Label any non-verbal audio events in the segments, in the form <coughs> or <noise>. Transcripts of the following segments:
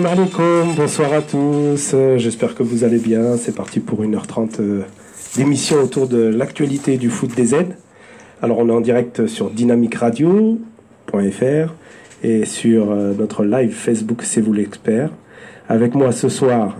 Bonsoir à tous, j'espère que vous allez bien. C'est parti pour 1h30 euh, d'émission autour de l'actualité du foot des aides. Alors on est en direct sur dynamicradio.fr et sur euh, notre live Facebook C'est vous l'expert. Avec moi ce soir.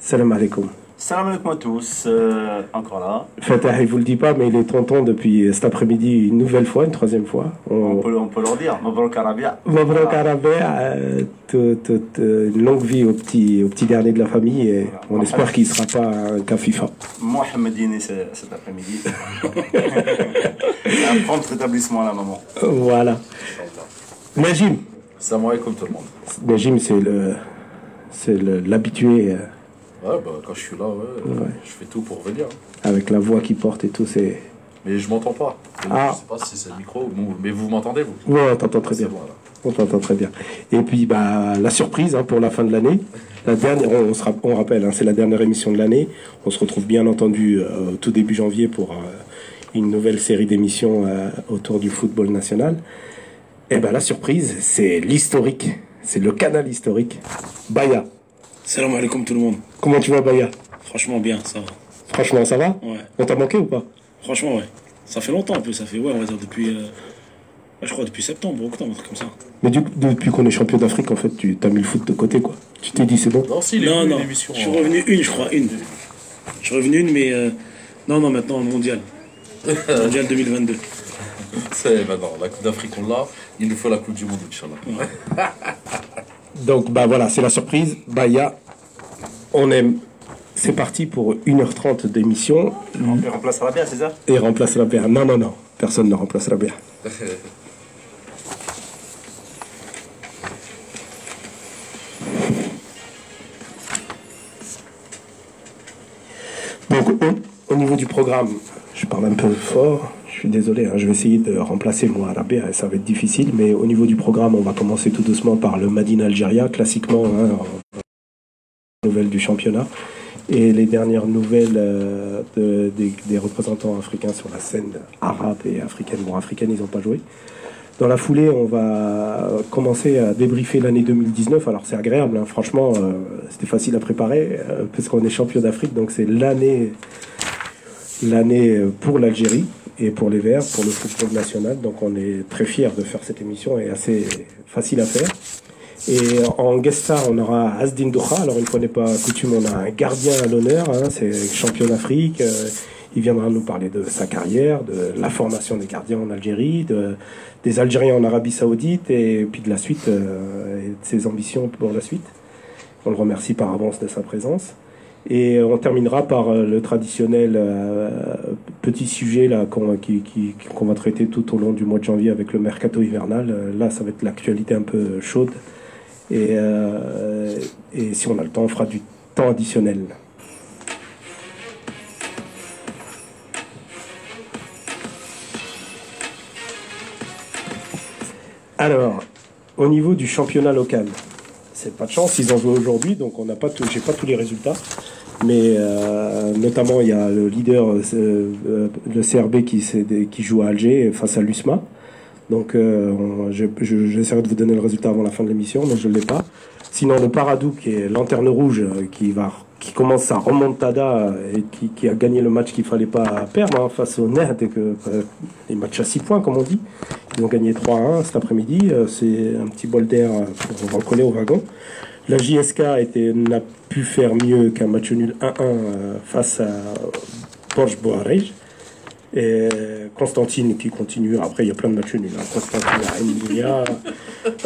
Salam alaikum. Salam alaikum à tous, euh, encore là. Fatah, il vous le dit pas, mais il est tonton depuis cet après-midi une nouvelle fois, une troisième fois. On peut, on peut leur dire, Mabrouk Arabia. Mabrouk Arabia, euh, une longue vie au petit, au petit dernier de la famille et on espère qu'il ne sera pas un cas FIFA. Mohamedine ce- cet après-midi. <laughs> Un prompt rétablissement à la maman. Voilà. Najim. Salam alaikum tout le monde. Najim, c'est le, c'est le- l'habitué euh, Ouais, bah quand je suis là, ouais, Ouais. je fais tout pour venir. avec la voix qu'il porte et tout. C'est... Mais je m'entends pas. Ah. Je sais pas si c'est le micro, mais vous m'entendez vous Ouais, on t'entend très bien. bon. On t'entend très bien. Et puis, bah, la surprise hein, pour la fin de l'année. La dernière, on, se on rappelle, hein, c'est la dernière émission de l'année. On se retrouve bien entendu euh, au tout début janvier pour euh, une nouvelle série d'émissions euh, autour du football national. Et ben la surprise, c'est l'historique. C'est le canal historique. Baya. Salam alaikum tout le monde. Comment tu vas, Baya Franchement bien, ça va. Franchement, ça va Ouais. On t'a manqué ou pas Franchement ouais. Ça fait longtemps un peu, ça fait ouais on va dire depuis euh, ouais, je crois depuis septembre, octobre, un truc comme ça. Mais du, depuis qu'on est champion d'Afrique, en fait, tu as mis le foot de côté, quoi. Tu t'es dit, c'est bon Non, si, non. Je suis euh, revenu une, je crois, une. Je suis revenu une mais euh, non non maintenant mondial. <laughs> mondial 2022. C'est maintenant, la Coupe d'Afrique on l'a, il nous faut la Coupe du Monde, Inch'Allah. <laughs> Donc, bah voilà, c'est la surprise. Baya, on aime. C'est parti pour 1h30 d'émission On peut remplacer Arabia, c'est ça? Et remplace la bière. Non, non, non, personne ne remplace la bière. <laughs> Donc, au, au niveau du programme, je parle un peu fort. Je suis désolé, hein, je vais essayer de remplacer moi Rabia et ça va être difficile. Mais au niveau du programme, on va commencer tout doucement par le Madine Algéria, classiquement, hein, nouvelles du championnat. Et les dernières nouvelles euh, de- des, des représentants africains sur la scène arabe et africaine. Bon, africaine, ils n'ont pas joué. Dans la foulée, on va commencer à débriefer l'année 2019. Alors c'est agréable, hein, franchement, euh, c'était facile à préparer euh, parce qu'on est champion d'Afrique, donc c'est l'année, l'année pour l'Algérie et pour les Verts, pour le football national. Donc on est très fiers de faire cette émission et assez facile à faire. Et en guest star, on aura Asdin Doha. Alors une fois n'est pas coutume, on a un gardien à l'honneur, hein, c'est champion d'Afrique. Euh, il viendra nous parler de sa carrière, de la formation des gardiens en Algérie, de, des Algériens en Arabie Saoudite et puis de la suite euh, et de ses ambitions pour la suite. On le remercie par avance de sa présence. Et on terminera par euh, le traditionnel euh, petit sujet là qu'on qui- qui- qu'on va traiter tout au long du mois de janvier avec le mercato hivernal. Euh, Là, ça va être l'actualité un peu chaude. Et, euh, et si on a le temps, on fera du temps additionnel. Alors, au niveau du championnat local, c'est pas de chance, ils ont joué aujourd'hui, donc on n'a pas j'ai pas tous les résultats. Mais euh, notamment, il y a le leader, euh, euh, le CRB qui joue à Alger face à l'USMA. Donc, euh, on- je- j'essaierai de vous donner le résultat avant la fin de l'émission, mais je ne l'ai pas. Sinon, le Paradou, qui est lanterne rouge, euh, qui, va, qui commence sa remontada et qui, qui a gagné le match qu'il fallait pas perdre hein, face au NERD, et que, euh, les matchs à 6 points, comme on dit. Ils ont gagné 3-1 cet après-midi. Euh, C'est un petit bol d'air euh, pour recoller au wagon. La JSK n'a pu faire mieux qu'un match nul 1-1 euh, face à Borj Boarej. Et Constantine qui continue. Après, il y a plein de matchs nuls. hein. Constantine, Emilia,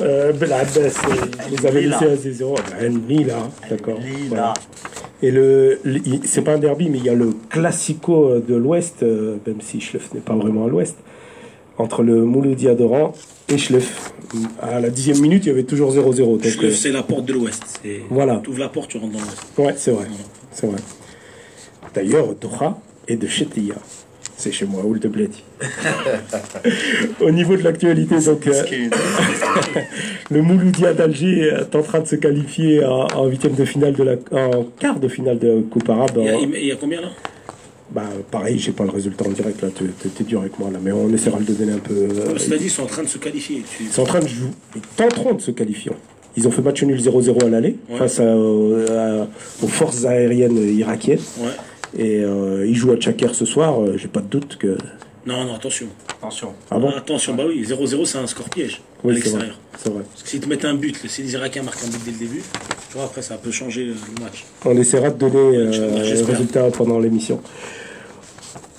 euh, Belabbes, euh, ils les avaient laissés à 0 Lila, d'accord. Voilà. Et le, c'est pas un derby, mais il y a le classico de l'Ouest, euh, même si Schleff n'est pas vraiment à l'Ouest, entre le Mouloudia d'Oran et Schleff. À la dixième minute, il y avait toujours 0-0. donc, Schleff, euh, c'est la porte de l'ouest. Voilà. Tu ouvres la porte, tu rentres dans l'ouest. Ouais, c'est vrai. C'est vrai. D'ailleurs, Doha est de Chetia. C'est chez moi, Oul de Bledi. Au niveau de l'actualité, donc, euh, <laughs> le Mouloudia d'Alger est en train de se qualifier en, en huitième de finale de la, en quart de finale de Coupe Arabe. Il y, a, En- il y a combien là? Bah, pareil, j'ai pas le résultat en direct là. T'es dur avec moi là, mais on essaiera de le donner un peu. euh, dit, ils sont en train de se qualifier. Tu- ils sont en train de jouer, ils tenteront de se qualifier. Ils ont fait match nul 0-0 à l'aller Ouais. face à- à- aux forces aériennes irakiennes. Ouais. Et euh, ils jouent à Tchaker ce soir. euh, J'ai pas de doute que. Non, non, attention. Attention. Ah bon Attention, bah oui, 0-0, c'est un score piège à Oui, c'est vrai. l'extérieur. C'est vrai. Parce que s'ils te mettent un but, si les Irakiens marquent un but dès le début, tu vois, après, ça peut changer euh, le match. On essaiera de donner euh, J'espère, les résultats pendant l'émission.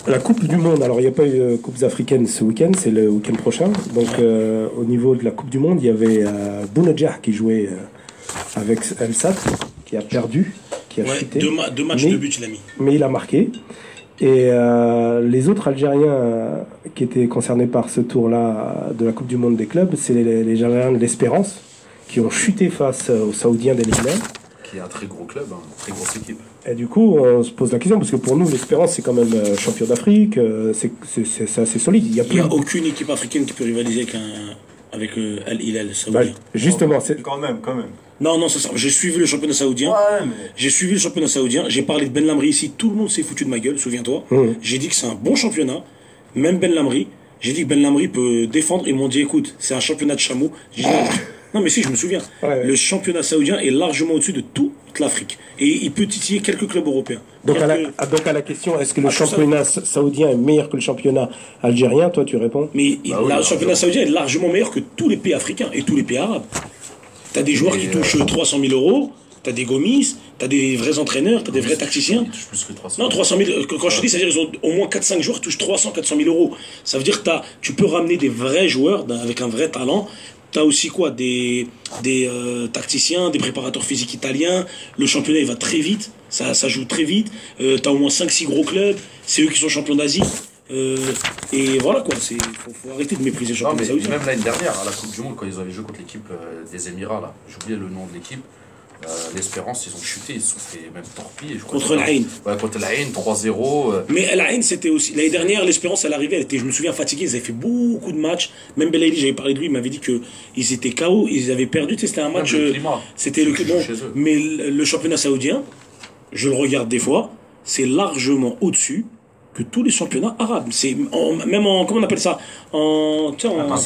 La Coupe du Monde, alors il n'y a pas eu de Coupes africaines ce week-end, c'est le week-end prochain. Donc euh, au niveau de la Coupe du Monde, il y avait euh, Bounedjah qui jouait euh, avec El Sat, qui a perdu, qui a Ouais, chuté. deux, ma- deux matchs Mais- de but, il a mis. mais il a marqué. Et euh, les autres Algériens euh, qui étaient concernés par ce tour-là euh, de la Coupe du Monde des clubs, c'est les, les Algériens de l'Espérance qui ont chuté face aux Saoudiens d'El-Hilal. Qui est un très gros club, hein, une très grosse équipe. Et du coup, on se pose la question, parce que pour nous, l'Espérance, c'est quand même champion d'Afrique, c'est- assez solide. Il y a Il plus n'y a aucune équipe africaine qui peut rivaliser avec, un, avec euh, Al Hilal Bah, saoudien. justement, c'est Quand même, quand même. Non, non, c'est ça. J'ai suivi le championnat saoudien. Ouais, mais. J'ai suivi le championnat saoudien. J'ai parlé de Ben Lamri ici. Tout le monde s'est foutu de ma gueule, souviens-toi. Mhm. J'ai dit que c'est un bon championnat. Même Ben Lamri. J'ai dit que Ben Lamri peut défendre. Ils m'ont dit, écoute, c'est un championnat de chameau. Non, mais si, je me souviens. Ouais, ouais. Le championnat saoudien est largement au-dessus de toute l'Afrique. Et il peut titiller quelques clubs européens. donc, à la, ah, donc à la question, est-ce que le Ah, ça. championnat sa- saoudien est meilleur que le championnat algérien? Toi, tu réponds Mais il- Bah oui, la- le largement. championnat saoudien est largement meilleur que tous les pays africains et tous les pays arabes. T'as des joueurs Et, qui euh, touchent 300 000 euros, t'as des gomis, t'as des vrais entraîneurs, t'as des vrais tacticiens. Il touche plus que 300. Non, 300 000, euh, quand je te dis, c'est-à-dire qu'ils ont au moins 4-5 joueurs qui touchent 300, 400 000 euros. Ça veut dire que t'as- tu peux ramener des vrais joueurs avec un vrai talent. Tu as aussi quoi Des, des euh, tacticiens, des préparateurs physiques italiens. Le championnat, il va très vite. Ça, ça joue très vite. tu as au moins 5-6 gros clubs. C'est eux qui sont champions d'Asie. Euh, et voilà quoi. Il faut, faut arrêter de mépriser le championnat mais saoudien. même l'année dernière, à la Coupe du Monde, quand ils avaient joué contre l'équipe euh, des Émirats, là, j'ai oublié le nom de l'équipe, euh, l'Espérance, ils ont chuté, ils se sont fait même torpiller. je crois. Contre l'Aïn. Ouais, contre l'Aïn, 3-0. euh, Mais la haine, c'était aussi. L'année dernière, l'espérance, elle arrivait, elle était, je me souviens, fatiguée. Ils avaient fait beaucoup de matchs. Même Belaïli, j'avais parlé de lui, il m'avait dit qu'ils étaient KO, ils avaient perdu. Tu sais, C'était un match. le euh, climat. C'était le jouent bon. Mais le, championnat saoudien, je le regarde des fois, c'est largement au-dessus que tous les championnats arabes. C'est même en. Comment on appelle ça? En. en-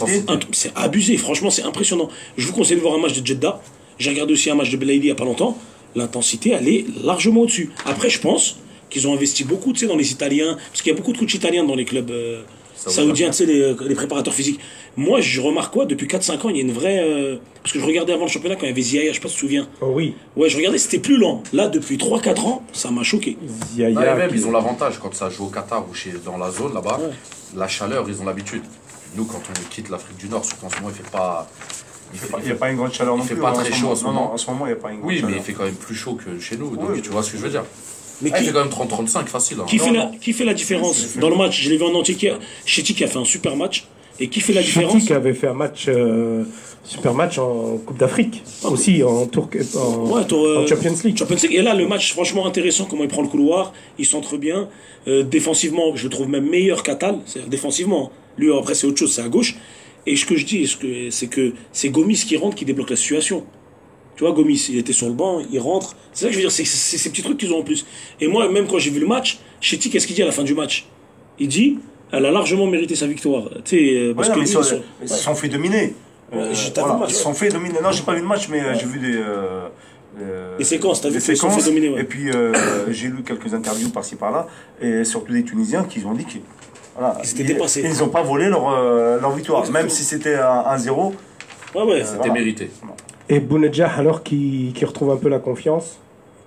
C'est abusé, franchement, c'est impressionnant. Je vous conseille de voir un match de Jeddah. J'ai regardé aussi un match de Belaïli il n'y a pas longtemps. L'intensité, elle est largement au-dessus. Après, je pense qu'ils ont investi beaucoup tu sais, dans les Italiens, parce qu'il y a beaucoup de coachs italiens dans les clubs euh, Saoudiens. tu sais, les, les préparateurs physiques. Moi, je remarque quoi Depuis 4-5 ans, il y a une vraie. euh, parce que je regardais avant le championnat quand il y avait Ziyaya, je sais pas si tu te souviens. Oh oui, Ouais, je regardais, c'était plus lent. Là, depuis 3-4 ans, ça m'a choqué. Ziyaya et même, ils ont l'avantage quand ça joue au Qatar ou chez, dans la zone là-bas, la chaleur, ils ont l'habitude. Nous, quand on quitte l'Afrique du Nord, surtout en ce moment, il fait pas. Il fait, Il n'y a pas une grande chaleur il non fait plus. pas hein, très chaud en ce Non, moment. non, en ce moment, il n'y a pas une grande Oui, mais chaleur. il fait quand même plus chaud que chez nous, donc Oui, tu vois ce que je veux dire. Mais Ah, il qui, fait quand même 30-35 facile. Hein. qui, fait non, la, qui fait la différence Dans le match, je l'ai vu en entier, qui a- Chetty qui a fait un super match. Et qui fait la différence? Chatik avait fait un match, euh, super match en Coupe d'Afrique, aussi en, tour, en, Ouais, tour, euh, en Champions League. Champions League. Et là, le match, franchement intéressant, comment il prend le couloir, il centre bien. Euh, défensivement, je le trouve même meilleur qu'Atal, c'est-à-dire défensivement. Lui, après, c'est autre chose, c'est à gauche. Et ce que je dis, ce que- c'est que c'est Gomis qui rentre, qui débloque la situation. Tu vois, Gomis, il était sur le banc, il rentre. C'est ça que je veux dire, c'est ces petits trucs qu'ils ont en plus. Et moi, même quand j'ai vu le match, Chetty, qu'est-ce qu'il dit à la fin du match? Il dit, elle a largement mérité sa victoire. Tu sais, euh, parce Ouais, non, que ils sont- ils sont- ils fait dominer. Euh, voilà, ils sont fait dominer. Non, j'ai pas vu le match, mais euh, j'ai vu des. euh, euh, Des séquences, t'as vu des qu'ils se sont fait séquences. dominer, ouais. Et puis <coughs> j'ai lu quelques interviews par-ci par-là, et surtout des Tunisiens qui ont dit qu'ils voilà, Ils étaient dépassés. Ils n'ont pas volé leur, euh, leur victoire, même si c'était un 1-0. Ouais, ouais. C'était voilà. mérité. Et Bounedjah, alors, qui, qui retrouve un peu la confiance,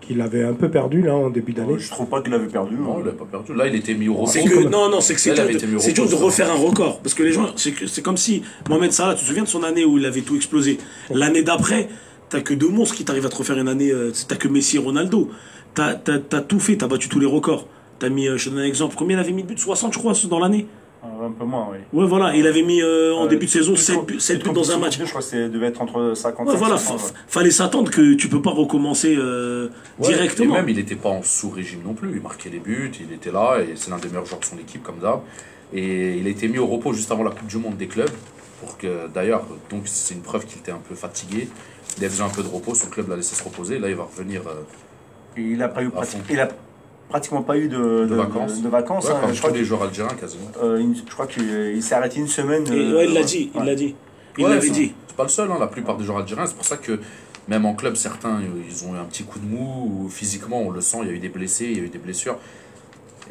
qu'il avait un peu perdu là en début d'année. Je trouve pas qu'il avait perdu. Non, hein. il n'a pas perdu. Là, il était mis au repos. C'est que, non, non, c'est que c'est il dur, de, dur repos, refaire un record. Parce que les gens, c'est que- c'est comme si Mohamed Salah, tu te souviens de son année où il avait tout explosé. L'année d'après, t'as que deux monstres qui t'arrivent à te refaire une année. euh, T'as que Messi et Ronaldo. T'as as, tout fait, t'as battu tous les records. T'as mis, euh, je te donne un exemple, combien il avait mis de buts? 60, je crois, dans l'année Euh, Un peu moins, oui. Ouais, voilà, il avait mis euh, en Euh, début de saison toute 7 com- buts, 7 toute buts dans un match. Je crois que ça devait être entre 50 Ouais, et voilà, 60, fa- ouais. fallait s'attendre que tu peux pas recommencer euh, Ouais, directement. Et même, il n'était pas en sous-régime non plus. Il marquait les buts, il était là, et c'est l'un des meilleurs joueurs de son équipe, comme d'hab. Et il a été mis au repos juste avant la Coupe du Monde des clubs. Pour que, d'ailleurs, donc c'est une preuve qu'il était un peu fatigué. Il a besoin un peu de repos, son club l'a laissé se reposer. Là, il va revenir. euh, il a pas eu À pratiquement pas eu de, de- de vacances. de vacances, Ouais, hein. comme Je crois tous les joueurs algériens quasiment. euh, une- je crois qu'il il s'est arrêté une semaine. Et, euh, ouais, il l'a ouais. dit, il l'a dit. Il Ouais, l'avait dit. C'est pas le seul, hein, la plupart des joueurs algériens. C'est pour ça que même en club, certains, ils ont eu un petit coup de mou. ou Physiquement, on le sent, il y a eu des blessés, il y a eu des blessures.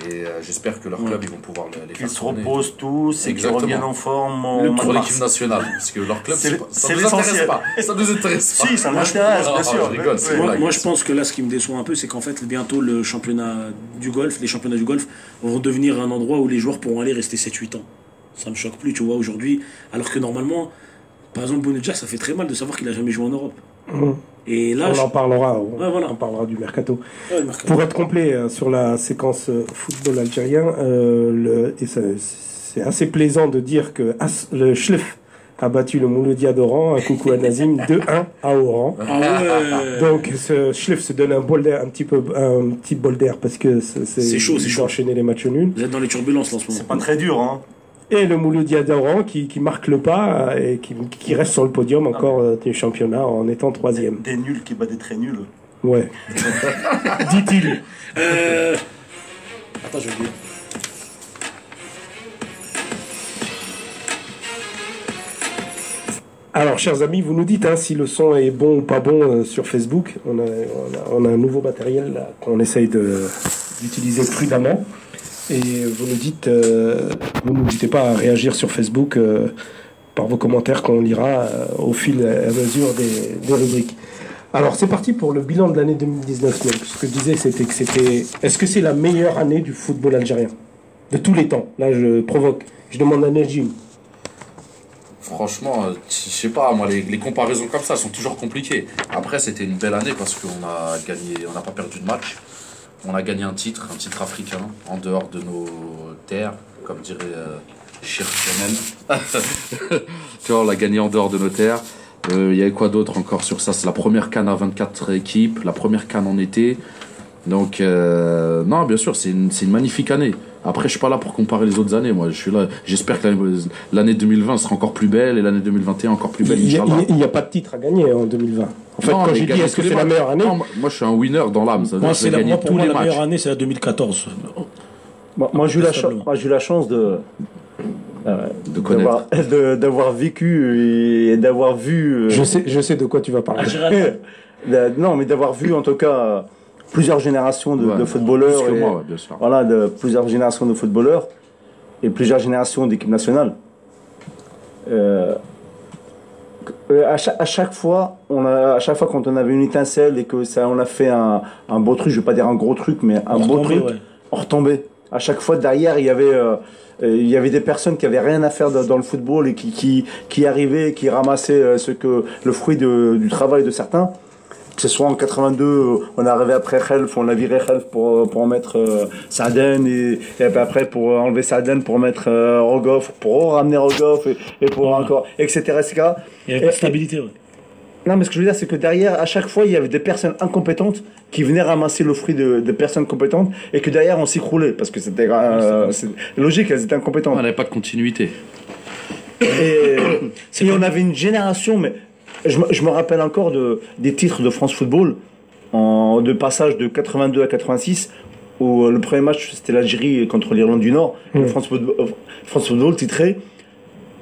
Et euh, j'espère que leur club, ils vont pouvoir le- les faire Qu'ils se reposent tous et qu'ils reviennent en forme en Pour l'équipe nationale, parce que leur club, C'est- pas- ça c'est nous intéresse l'essentiel. pas. Ça nous intéresse pas. Si, ça je- m'intéresse, bien Ah, sûr. Je rigole, c'est Ouais. une Moi, blague. moi, je pense que là, ce qui me déçoit un peu, c'est qu'en fait, bientôt, le championnat du golf, les championnats du golf vont devenir un endroit où les joueurs pourront aller rester 7-8 ans. Ça me choque plus, tu vois, aujourd'hui. Alors que normalement, par exemple, Bounedjah, ça fait très mal de savoir qu'il a jamais joué en Europe. Mhm. Et là, On je- en parlera, on, Ouais, voilà. on parlera du mercato. Ouais, Pour être complet euh, sur la séquence euh, football algérien, euh, le- et ça- c'est assez plaisant de dire que As- le Schlef a battu le Mouloudia d'Oran, un coucou à Nazim, <laughs> 2-1 à Oran. Ah ouais. Donc ce Schlef se donne un bol d'air, un petit peu, un petit bol d'air parce que c'est C'est chaud, c'est chaud. ont enchaîné les matchs nuls. Vous êtes dans les turbulences là, en ce moment. C'est pas très dur, hein. Et le Mouloudia d'Oran qui, qui marque le pas euh, et qui, qui reste sur le podium encore euh, du championnat en étant troisième. Des nuls qui battent des très nuls. Ouais. <laughs> Dit-il. Euh... Attends, je vais le dire. Alors, chers amis, vous nous dites hein, si le son est bon ou pas bon euh, sur Facebook. On a, on a- on a un nouveau matériel là, qu'on essaye de- d'utiliser prudemment. Et vous nous dites, euh, vous n'hésitez pas à réagir sur Facebook euh, par vos commentaires qu'on lira euh, au fil et à mesure des, rubriques. Alors, c'est parti pour le bilan de l'année 2019. Donc, ce que je disais, c'était que c'était. Est-ce que c'est la meilleure année du football algérien? De tous les temps Là, je provoque. Je demande à Nejim. Franchement, je sais pas, moi, les, les comparaisons comme ça sont toujours compliquées. Après, c'était une belle année parce qu'on a gagné, on n'a pas perdu de match. On a gagné un titre, un titre africain, en dehors de nos terres, comme dirait euh, <laughs> tu vois, on l'a gagné en dehors de nos terres. Euh, Il y avait quoi d'autre encore sur ça? C'est la première canne à 24 équipes, la première canne en été. Donc, euh, non, bien sûr, c'est une, c'est une magnifique année. Après, je suis pas là pour comparer les autres années. Moi, je suis là. J'espère que l'année- l'année 2020 sera encore plus belle et l'année 2021 encore plus belle. Il n'y a, Inch'Allah. il y a pas de titre à gagner en 2020. En fait, Non, quand j'ai dit est-ce que c'est la matchs. meilleure année, Non, moi, moi, je suis un winner dans l'âme. Moi, c'est la, moi, pour tous moi, les la matchs. meilleure année, c'est la 2014. Moi, moi, j'ai eu la chance, Passablement. moi, j'ai eu la chance de euh, De connaître. d'avoir <laughs> de- d'avoir vécu et d'avoir vu. euh, je sais, je sais de quoi tu vas parler. <laughs> de- non, mais d'avoir vu en tout cas euh, plusieurs générations de, Ouais, de footballeurs. plus que et- moi, ouais, bien sûr. Voilà, de plusieurs générations de footballeurs et plusieurs générations d'équipes nationales. Euh, euh, à, chaque, à chaque fois, on a, à chaque fois quand on avait une étincelle et que ça, on a fait un, un beau truc, je vais pas dire un gros truc, mais un On beau retombait, truc, ouais. on retombait. À chaque fois derrière, il y avait, euh, il y avait des personnes qui avaient rien à faire dans, le football et qui, qui, qui arrivaient, qui ramassaient ce que le fruit de- du travail de certains. Que ce soit en 82, euh, on est arrivé après Khelf, on a viré Khelf pour, pour mettre euh, Saaden et, après pour enlever Saaden pour mettre euh, Rogoff, pour ramener Rogoff et, et pour encore, etc. etc. Il y avait pas de stabilité, ouais. Non, mais ce que je veux dire, c'est que derrière, à chaque fois, il y avait des personnes incompétentes qui venaient ramasser le fruit de, de personnes compétentes et que derrière, on s'écroulait parce que c'était euh, c'est logique, elles étaient incompétentes. On n'avait pas de continuité. Et, <coughs> et on avait une génération, mais je, me- je me rappelle encore de, des titres de France Football, en, de passage de 82 à 86, où euh, le premier match c'était l'Algérie contre l'Irlande du Nord. Mm. France, Football, euh, France Football titré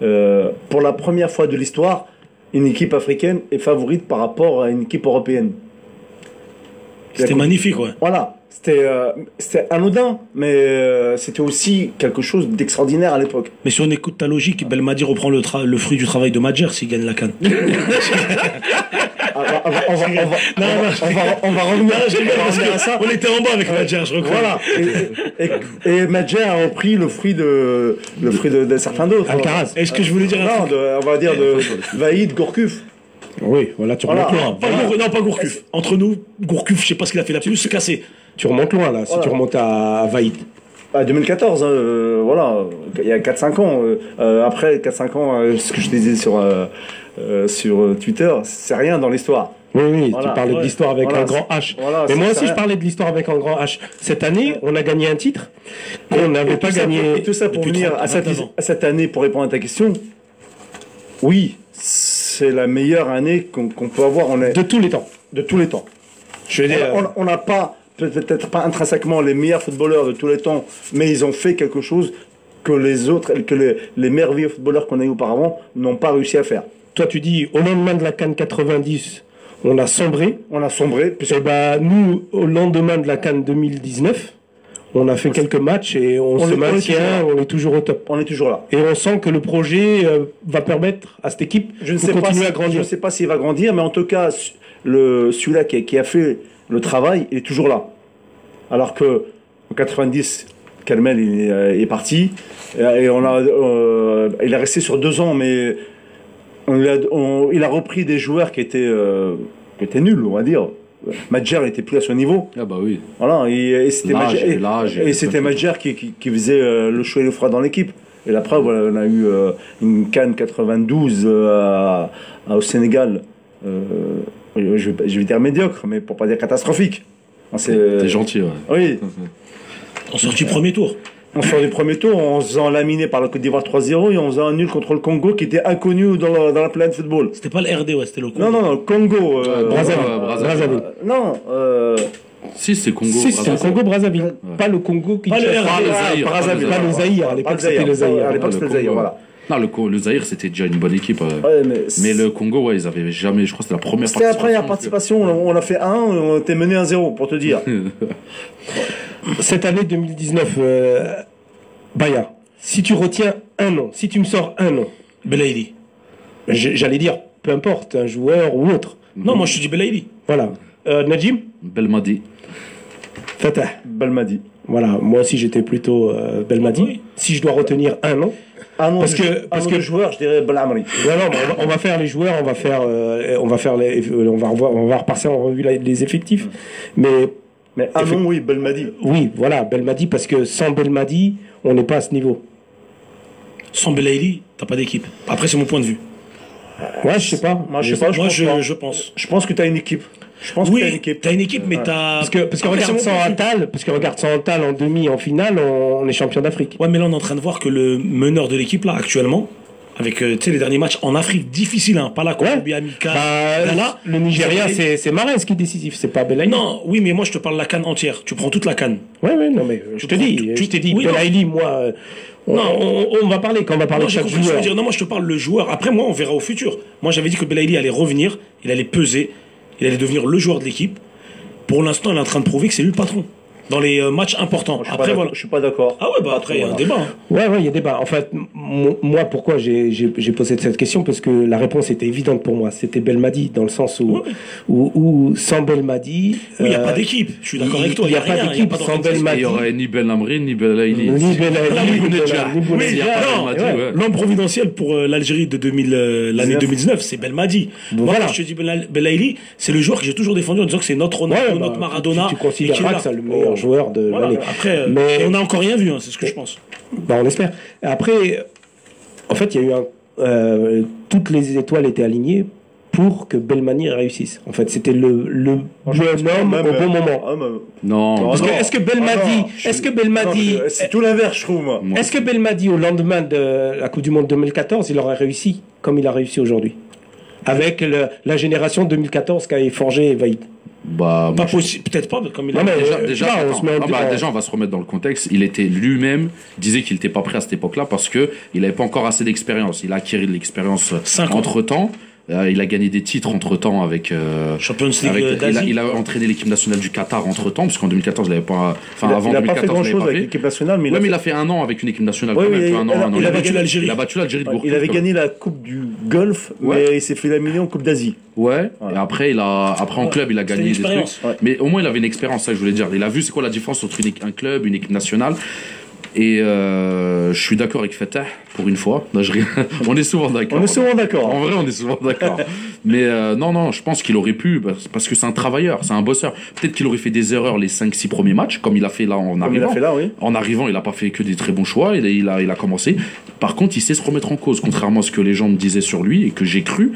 euh, Pour la première fois de l'histoire, une équipe africaine est favorite par rapport à une équipe européenne. C'était magnifique, ouais. Voilà, c'était euh, c'était anodin, mais euh, c'était aussi quelque chose d'extraordinaire à l'époque. Mais si on écoute ta logique, Belmadi reprend le, tra- le fruit du travail de Madjer s'il gagne la canne. On va, revenir à ça. On était en bas avec Madjer, je reconnais. Voilà. Et, et, et Madjer a repris le fruit de, le fruit de, de certains d'autres. Alcaraz. Est-ce que je voulais dire Non, de- on va dire de Vaïd, Gourcuff. Oui, voilà, tu Voilà. pas, Gour- non, pas Gourcuff. Entre nous, Gourcuff, je sais pas ce qu'il a fait là-dessus, se casser. Tu remontes loin là, si Voilà. tu remontes à, Vaïd. À 2014, hein, euh, voilà, il y a 4-5 ans. euh, euh, après 4-5 ans, euh, ce que je disais sur, sur Twitter, c'est rien dans l'histoire. Oui, oui, Voilà, tu parlais ouais. de l'histoire avec Voilà, un grand H. voilà, Mais moi aussi, je parlais de l'histoire avec un grand H. Cette année, on a gagné un titre qu'on n'avait pas gagné. pour- et tout ça pour venir 30, à cette, 29 ans. à cette année, pour répondre à ta question, oui, c'est la meilleure année qu'on peut avoir on est, De tous les temps. de tous les temps. Je veux dire, On- n'a pas, peut-être pas intrinsèquement les meilleurs footballeurs de tous les temps, mais ils ont fait quelque chose que les autres, que les, les merveilleux footballeurs qu'on a eu auparavant n'ont pas réussi à faire. toi tu dis au lendemain de la Cannes 90, on a sombré. On a sombré. puisque- Et bah nous, au lendemain de la Cannes 2019, on a fait quelques matchs et on, On se maintient, on est toujours au top. On est toujours là. Et on sent que le projet euh, va permettre à cette équipe Je ne de sais pas, continuer si- à grandir. Je ne sais pas s'il va grandir, mais en tout cas, le, celui-là qui a fait le travail il est toujours là. Alors que en 90, Calmel il est, euh, est parti et, on a, euh, il est resté sur deux ans, mais on lui a- on- il a repris des joueurs qui étaient, euh, qui étaient nuls, on va dire. Madjer n'était plus à son niveau. Ah bah oui. Voilà, et, et c'était Madjer, et- l'âge, et et c'était tout. Madjer qui, qui, qui faisait le chaud et le froid dans l'équipe. Et la preuve, voilà, on a eu euh, une Cannes 92 euh, à- à- au Sénégal. Euh, je, vais- je vais dire médiocre, mais pour pas dire catastrophique. On s'est- T'es gentil, ouais. Oui, En sortie premier tour. on sort du premier tour en se faisant laminer par le Côte d'Ivoire 3-0 et on faisait un nul contre le Congo qui était inconnu dans la, dans la planète football. C'était pas le RD, ouais, c'était le Non, non, non, le Congo. euh, Brazzaville. Ouais, Brazzaville. Brazzaville. euh, non, euh, Si, c'est Congo. Si, c'est Brazzaville. Congo Brazzaville, pas le Congo qui Pas le RD, Pas le Zaïre, Brazzaville, pas le Zaïre, à l'époque, pas le c'était le Zaïre. À l'époque, c'était le Zaïre, Congo. voilà. Non, le, le Zaïre, c'était déjà une bonne équipe. ouais. Ouais, mais Mais le Congo, ouais, ils avaient jamais. Je crois que c'était la première C'était la première participation. participation, on a fait un, on était mené 1-0, pour te dire. <laughs> Cette année 2019, euh, Baya, si tu retiens un nom, si tu me sors un nom, Belaïli. j- j'allais dire, peu importe, un joueur ou autre. Non, moi je te dis Belaïli. Voilà. Euh, Najim Belmadi. Fatah. Belmadi. Voilà, moi aussi j'étais plutôt euh, Belmadi. Oui. Si je dois retenir un nom, Un nom Parce que- parce que- joueur, je dirais Belamri. Ouais, non, mais on, va, on va faire les joueurs, on va faire, euh, on va faire les, on va revoir, on va repasser en revue les effectifs. Mais Mais nom, oui, Belmadi. oui, voilà, Belmadi parce que sans Belmadi, on n'est pas à ce niveau. Sans Belaïli, t'as pas d'équipe. Après, c'est mon point de vue. Ouais, je sais pas. Moi, je sais pas, je moi, pense je, pas. je pense. Je pense que tu as une équipe. Je pense que tu as une Oui, équipe. t'as une équipe, mais t'as. Parce que parce que regarde c'est sans mon point de vue. Antal, parce que regarde en demi, en finale, on, est champion d'Afrique. Ouais, mais là, on est en train de voir que le meneur de l'équipe, là, actuellement, avec euh, tu sais, les derniers matchs en Afrique, difficile, hein, pas la Colombie amicale. Bah, Ghana. le Nigeria, c'est c'est Mahrez qui est décisif, c'est pas Belaïli. Non, oui, mais moi, je te parle de la canne entière. Tu prends toute la canne. Ouais, ouais, non, mais je te dis, tu- je t'ai dit, oui. Belaïli, moi, euh, on, Non. on, on va parler quand on va parler Non, de chaque que joueur. veux dire. Non, moi, je te parle le joueur. Après, moi, on verra au futur. Moi, j'avais dit que Belaïli allait revenir, il allait peser, il allait devenir le joueur de l'équipe. Pour l'instant, il est en train de prouver que c'est lui le patron. Dans les euh, matchs importants. Je suis pas Après, voilà. Je suis pas d'accord. Ah ouais, bah après, il y a un débat. hein. Ouais, ouais, il y a débat. En fait, moi, pourquoi j'ai j'ai- j'ai posé cette question? Parce que la réponse était évidente pour moi. C'était Belmadi, dans le sens où, Ouais. où, où sans Belmadi. Oui, il n'y a euh, pas d'équipe. Je suis d'accord avec toi. il y a pas d'équipe sans. Belmadi. Il y aurait ni Ben Amri, ni Belaïli. Ni Belaïli, ni. L'homme providentiel pour euh, l'Algérie de 2000, euh, l'année 19. 2019, c'est Belmadi. Voilà. je te dis Bela- Belaïli, c'est le joueur que j'ai toujours défendu en disant que c'est notre Ronaldo, Ouais, bah, notre Maradona. Tu, là. que c'est le meilleur Oh. joueur de Voilà. l'année. Après, euh, Mais- on n'a encore rien vu, hein, c'est ce que je pense. Bah, on espère. Après, en fait, il y a eu un. euh, toutes les étoiles étaient alignées pour que Belmani réussisse. En fait, c'était le, le bon homme au bon euh, moment. ah, Non. Que, non. est-ce que Ah, Belmadi, non, je est-ce que Belmadi, C'est tout l'inverse, je trouve, moi. Est-ce que Belmadi au lendemain de la Coupe du Monde 2014, il aurait réussi comme il a réussi aujourd'hui, avec le- la génération 2014 qu'a forgé Vaïd. Bah, Pas possible, peut-être pas, comme il a Non, mais- Déjà, Euh, déjà, là, on met Ah bah, déjà, on va se remettre dans le contexte. Il était lui-même disait qu'il n'était pas prêt à cette époque-là parce que il n'avait pas encore assez d'expérience. Il a acquis de l'expérience entre temps. Il a gagné des titres entre temps avec. euh, Champions League avec- euh, il, a, il a entraîné l'équipe nationale du Qatar entre temps parce qu'en 2014 il n'avait pas. Enfin avant il a pas 2014 fait il grand chose pas avec fait. l'équipe nationale, mais il Ouais, a mais il fait- a fait un an avec une équipe nationale. Oui, quand oui, même, il- un an, il a- un an il et a demi. battu l'Algérie. Il a battu l'Algérie de il avait gagné la Coupe du Golfe, Ouais. mais il s'est fait éliminer en Coupe d'Asie. Ouais. Et après, il a, après en club, il a gagné une des trucs. Ouais. Mais au moins, il avait une expérience, ça, je voulais dire. Il a vu c'est quoi la différence entre une un club, une équipe nationale. Et euh, je suis d'accord avec Fatah pour une fois. Non, je ris- <laughs> on est souvent d'accord. On est souvent d'accord. En vrai, on est souvent d'accord. <laughs> Mais euh, non, non, je pense qu'il aurait pu, parce- que c'est un travailleur, c'est un bosseur. Peut-être qu'il aurait fait des erreurs les 5-6 premiers matchs, comme il a fait là en Comme il arrivant. a fait là, oui. En arrivant, il n'a pas fait que des très bons choix, il a, il, a, il a commencé. Par contre, il sait se remettre en cause, contrairement à ce que les gens me disaient sur lui et que j'ai cru,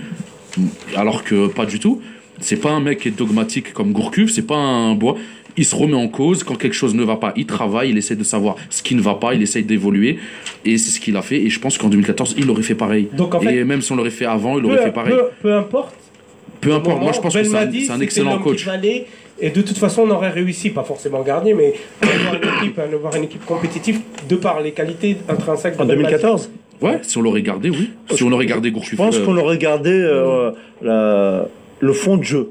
alors que pas du tout. C'est pas un mec qui est dogmatique comme Gourcuff, c'est pas un bois. Il se remet en cause, quand quelque chose ne va pas, il travaille, il essaie de savoir ce qui ne va pas, il essaie d'évoluer, et c'est ce qu'il a fait. Et je pense qu'en 2014, il aurait fait pareil. Donc, en fait- et même si on l'aurait fait avant, il aurait fait pareil. peu, peu importe. Peu importe, moi je pense que c'est un, Belmadi, c'est un excellent coach. Et de toute façon, on aurait réussi, pas forcément gardien, mais à avoir une équipe, à avoir une équipe compétitive de par les qualités intrinsèques de En Belmadi. 2014 Ouais, si on l'aurait gardé, oui. Si on aurait gardé Gourcuff. Je pense euh, qu'on aurait gardé euh, la- le fond de jeu.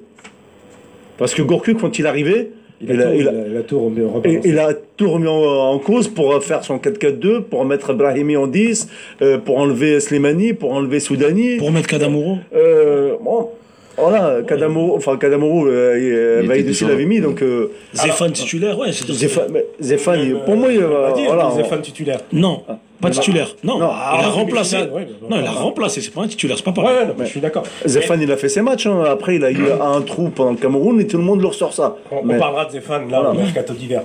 Parce que Gourcuff, quand il arrivait, Il a, il a- tout, il il a- a- il a tout remis- Et rebalancé. il a tout remis en, en cause pour faire son 4-4-2, pour mettre Brahimi en 10, euh, pour enlever Slimani, pour enlever Soudani. Pour mettre Kadamuro. Euh, bon, voilà, Kadamoro, enfin Kadamoro, euh, Vaïd aussi l'avait mis, donc euh, Zéphane titulaire, ouais. c'est Zéphane, Zéphane, pour moi, il, on va dire, voilà, Zéphane titulaire. Non, pas titulaire. Non, Non, il a remplacé. ouais, bon, non, il a remplacé. C'est pas un titulaire, c'est pas pareil. ouais, non, mais je suis d'accord. Zéphane, il a fait ses matchs. hein. Après, il a eu un trou pendant le Cameroun et tout le monde le ressort ça. On, parlera de Zéphane là Voilà. au mercato d'hiver.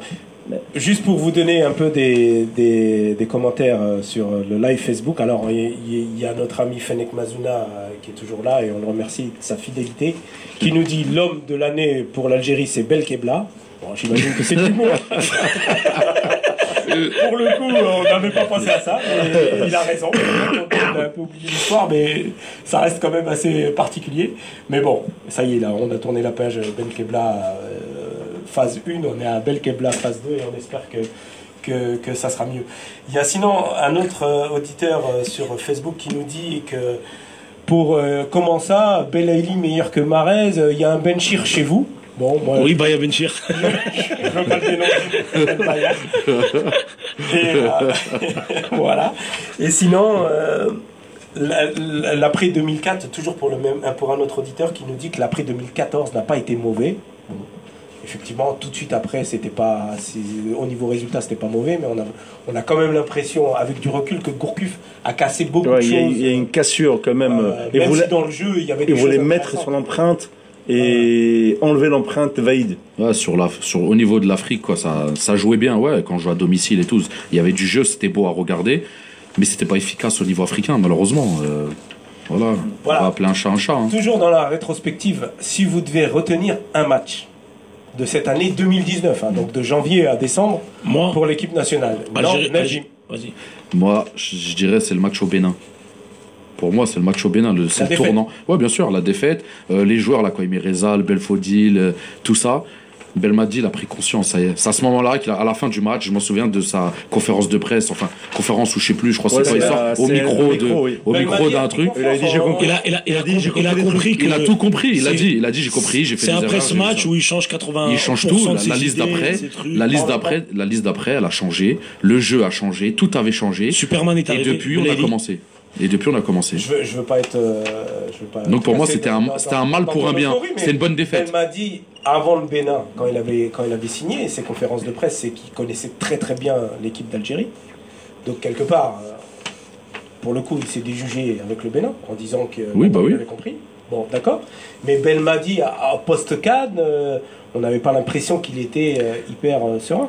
Juste pour vous donner un peu des, des, des commentaires euh, sur le live Facebook. Alors, il y, il y a notre ami Fennec Mazuna euh, qui est toujours là et on le remercie de sa fidélité, qui nous dit l'homme de l'année pour l'Algérie, c'est Belkebla. Bon, j'imagine que c'est du mot. <laughs> pour le coup, on n'avait pas pensé à ça. il a raison. On a un peu oublié l'histoire, mais ça reste quand même assez particulier. Mais bon, ça y est, là, on a tourné la page Belkebla euh, phase 1, on est à Belkebla phase 2 et on espère que, que, que ça sera mieux. Il y a sinon un autre euh, auditeur sur Facebook qui nous dit que pour euh, comment ça, Belaïli meilleur que Marez, il y a un Benchir chez vous. Bon, moi, Oui, Baya Benchir. <laughs> je veux pas le dénoncer. <laughs> Et euh, <laughs> voilà. Et sinon, euh, la- la- l'après 2004, toujours pour, le même, pour un autre auditeur qui nous dit que l'après 2014 n'a pas été mauvais. Effectivement, tout de suite après, c'était pas, au niveau résultat, c'était pas mauvais, mais on a, on a quand même l'impression, avec du recul, que Gourcuff a cassé beaucoup Ouais, de choses. il y a une cassure quand même. Euh, il même si dans le jeu, il y avait des mettre intéressantes. son empreinte et enlever l'empreinte Vaïd. Ouais, sur la, sur, au niveau de l'Afrique, quoi, ça, ça jouait bien, ouais, quand je jouais à domicile et tout. Il y avait du jeu, c'était beau à regarder, mais c'était pas efficace au niveau africain, malheureusement. Euh, voilà. Voilà. on va appeler un chat un chat. hein. Toujours dans la rétrospective, si vous devez retenir un match de cette année 2019, hein, donc de janvier à décembre, Moi, pour l'équipe nationale. Algérie. Non. Moi, je, je dirais c'est le match au Bénin. Pour moi, c'est le match au Bénin, le, c'est le tournant. Ouais, bien sûr, la défaite. Euh, les joueurs, là, quoi, Reza, le Belfodil, euh, tout ça. Belmadi, il a pris conscience, ça y est. C'est à ce moment-là qu'à la fin du match, je m'en souviens de sa conférence de presse, enfin, conférence ou je sais plus, je crois que Ouais, c'est quoi, au micro, de, micro, oui. au micro a d'un truc. Il a dit, j'ai compris. Il a, il a, il a, Il a dit, j'ai compris, il a compris des compris trucs. que. Il a tout compris, il a dit, il a dit, j'ai compris, j'ai fait C'est des après erreurs, ce match où il change 80 Il change tout, la, la liste d'après, la liste d'après, la liste d'après, elle a changé, le jeu a changé, tout avait changé. Superman est Et arrivé. depuis, on a commencé. Et depuis, on a commencé. Je veux, je veux pas être. euh, je veux pas Donc pour moi, c'était un, dans- c'était un mal pour un bien. C'était une bonne défaite. Elle m'a dit avant le Bénin, quand il avait, quand il avait signé ses conférences de presse, c'est qu'il connaissait très très bien l'équipe d'Algérie. Donc quelque part, euh, pour le coup, il s'est déjugé avec le Bénin en disant que Oui, bah oui. avait compris. Bon, d'accord. Mais Belmadi à, à post-Cannes, euh, on n'avait pas l'impression qu'il était euh, hyper euh, serein.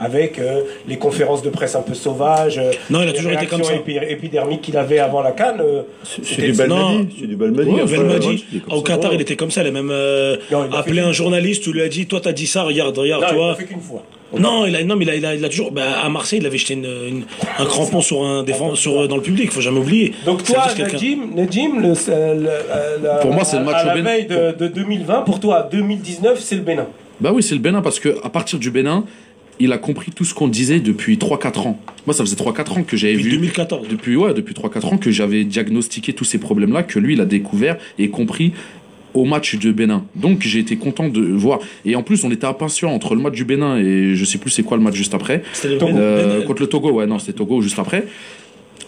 Avec euh, les conférences de presse un peu sauvages, euh, Non, il a les toujours été comme ça. épi- épidermiques qu'il avait avant la Cannes. euh, C'est du. Belmadi. C'est du Belmadi. Ouais, Enfin, Belmadi, ouais, il est comme au ça. Qatar, Ouais. il était comme ça. Il a même euh, Non, il a appelé un journaliste, où il lui a dit Toi, t'as dit ça, regarde, regarde, non, tu il l'a vois. fait qu'une fois. Non, il a, non, mais il a, il a, il a toujours. bah, à Marseille, il avait jeté une, une- un crampon sur un défense, sur, dans le public, faut jamais oublier. Donc toi, Najim, Najim, le, le- la- Pour moi, c'est le match à au la Bénin. veille de, de 2020. Pour toi, 2019, c'est le Bénin. Bah oui, c'est le Bénin parce que à partir du Bénin, il a compris tout ce qu'on disait depuis 3-4 ans. Moi, ça faisait 3-4 ans que j'avais Depuis vu. 2014. Depuis, ouais, depuis 3-4 ans que j'avais diagnostiqué tous ces problèmes-là, que lui, il a découvert et compris au match de Bénin. Donc j'ai été content de voir. Et en plus, on était impatient entre le match du Bénin et je sais plus c'est quoi le match juste après. C'était le Togo. Euh, contre le Togo, ouais, non, c'était Togo juste après.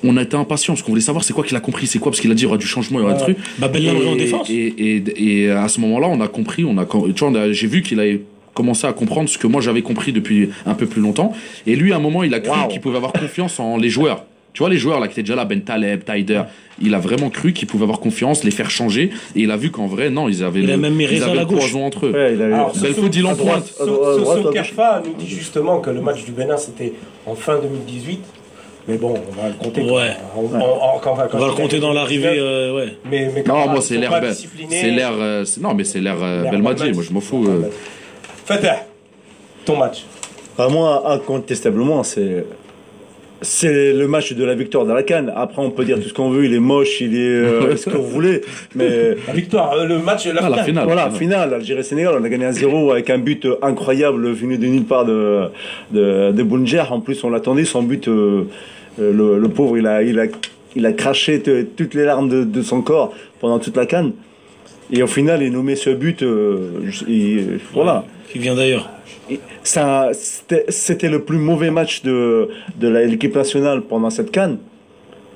On a été impatient parce qu'on voulait savoir c'est quoi qu'il a compris, c'est quoi, parce qu'il a dit il y aura du changement, il y aura des trucs. Bah, Lamry en Et- défense. Et, et, et à ce moment-là, on a compris, on a- j'ai vu qu'il avait commencé à comprendre ce que moi j'avais compris depuis un peu plus longtemps. Et lui, à un moment, il a cru Wow. qu'il pouvait avoir confiance en les joueurs. Tu vois, les joueurs là qui étaient déjà là, Ben Taleb, Taider, il a vraiment cru qu'il pouvait avoir confiance, les faire changer. Et il a vu qu'en vrai, non, ils avaient Il le, même ils avaient la le poison entre eux. Ouais, il avait- Alors, en pointe. Soso à gauche. Kerfa nous dit justement que le match du Bénin, c'était en fin 2018. Mais bon, on va le compter. Ouais. On, on- on- quand va- quand On va je le compter dans 2019, l'arrivée, euh, ouais. Mais, mais Non, moi c'est l'air c'est euh, c'est- non mais c'est l'air euh, Belmadi. moi je m'en fous. Euh. Fatah, ton match. Moi, incontestablement, c'est. C'est le match de la victoire de la Cannes. Après, on peut dire tout ce qu'on veut, il est moche, il est euh, <laughs> ce que vous voulez. Mais La victoire, euh, le match, la Ah, la finale. voilà, finale, Algérie-Sénégal, on a gagné 1-0 avec un but incroyable venu de nulle part de, de. En plus, on l'attendait, son but. euh, Euh, le, le pauvre, il a, il a, il a craché te- toutes les larmes de, de son corps pendant toute la canne. Et au final, il nous met ce but. euh, et, euh, voilà. Qui vient d'ailleurs. Ça, C'était le plus mauvais match de, de la- l'équipe nationale pendant cette canne.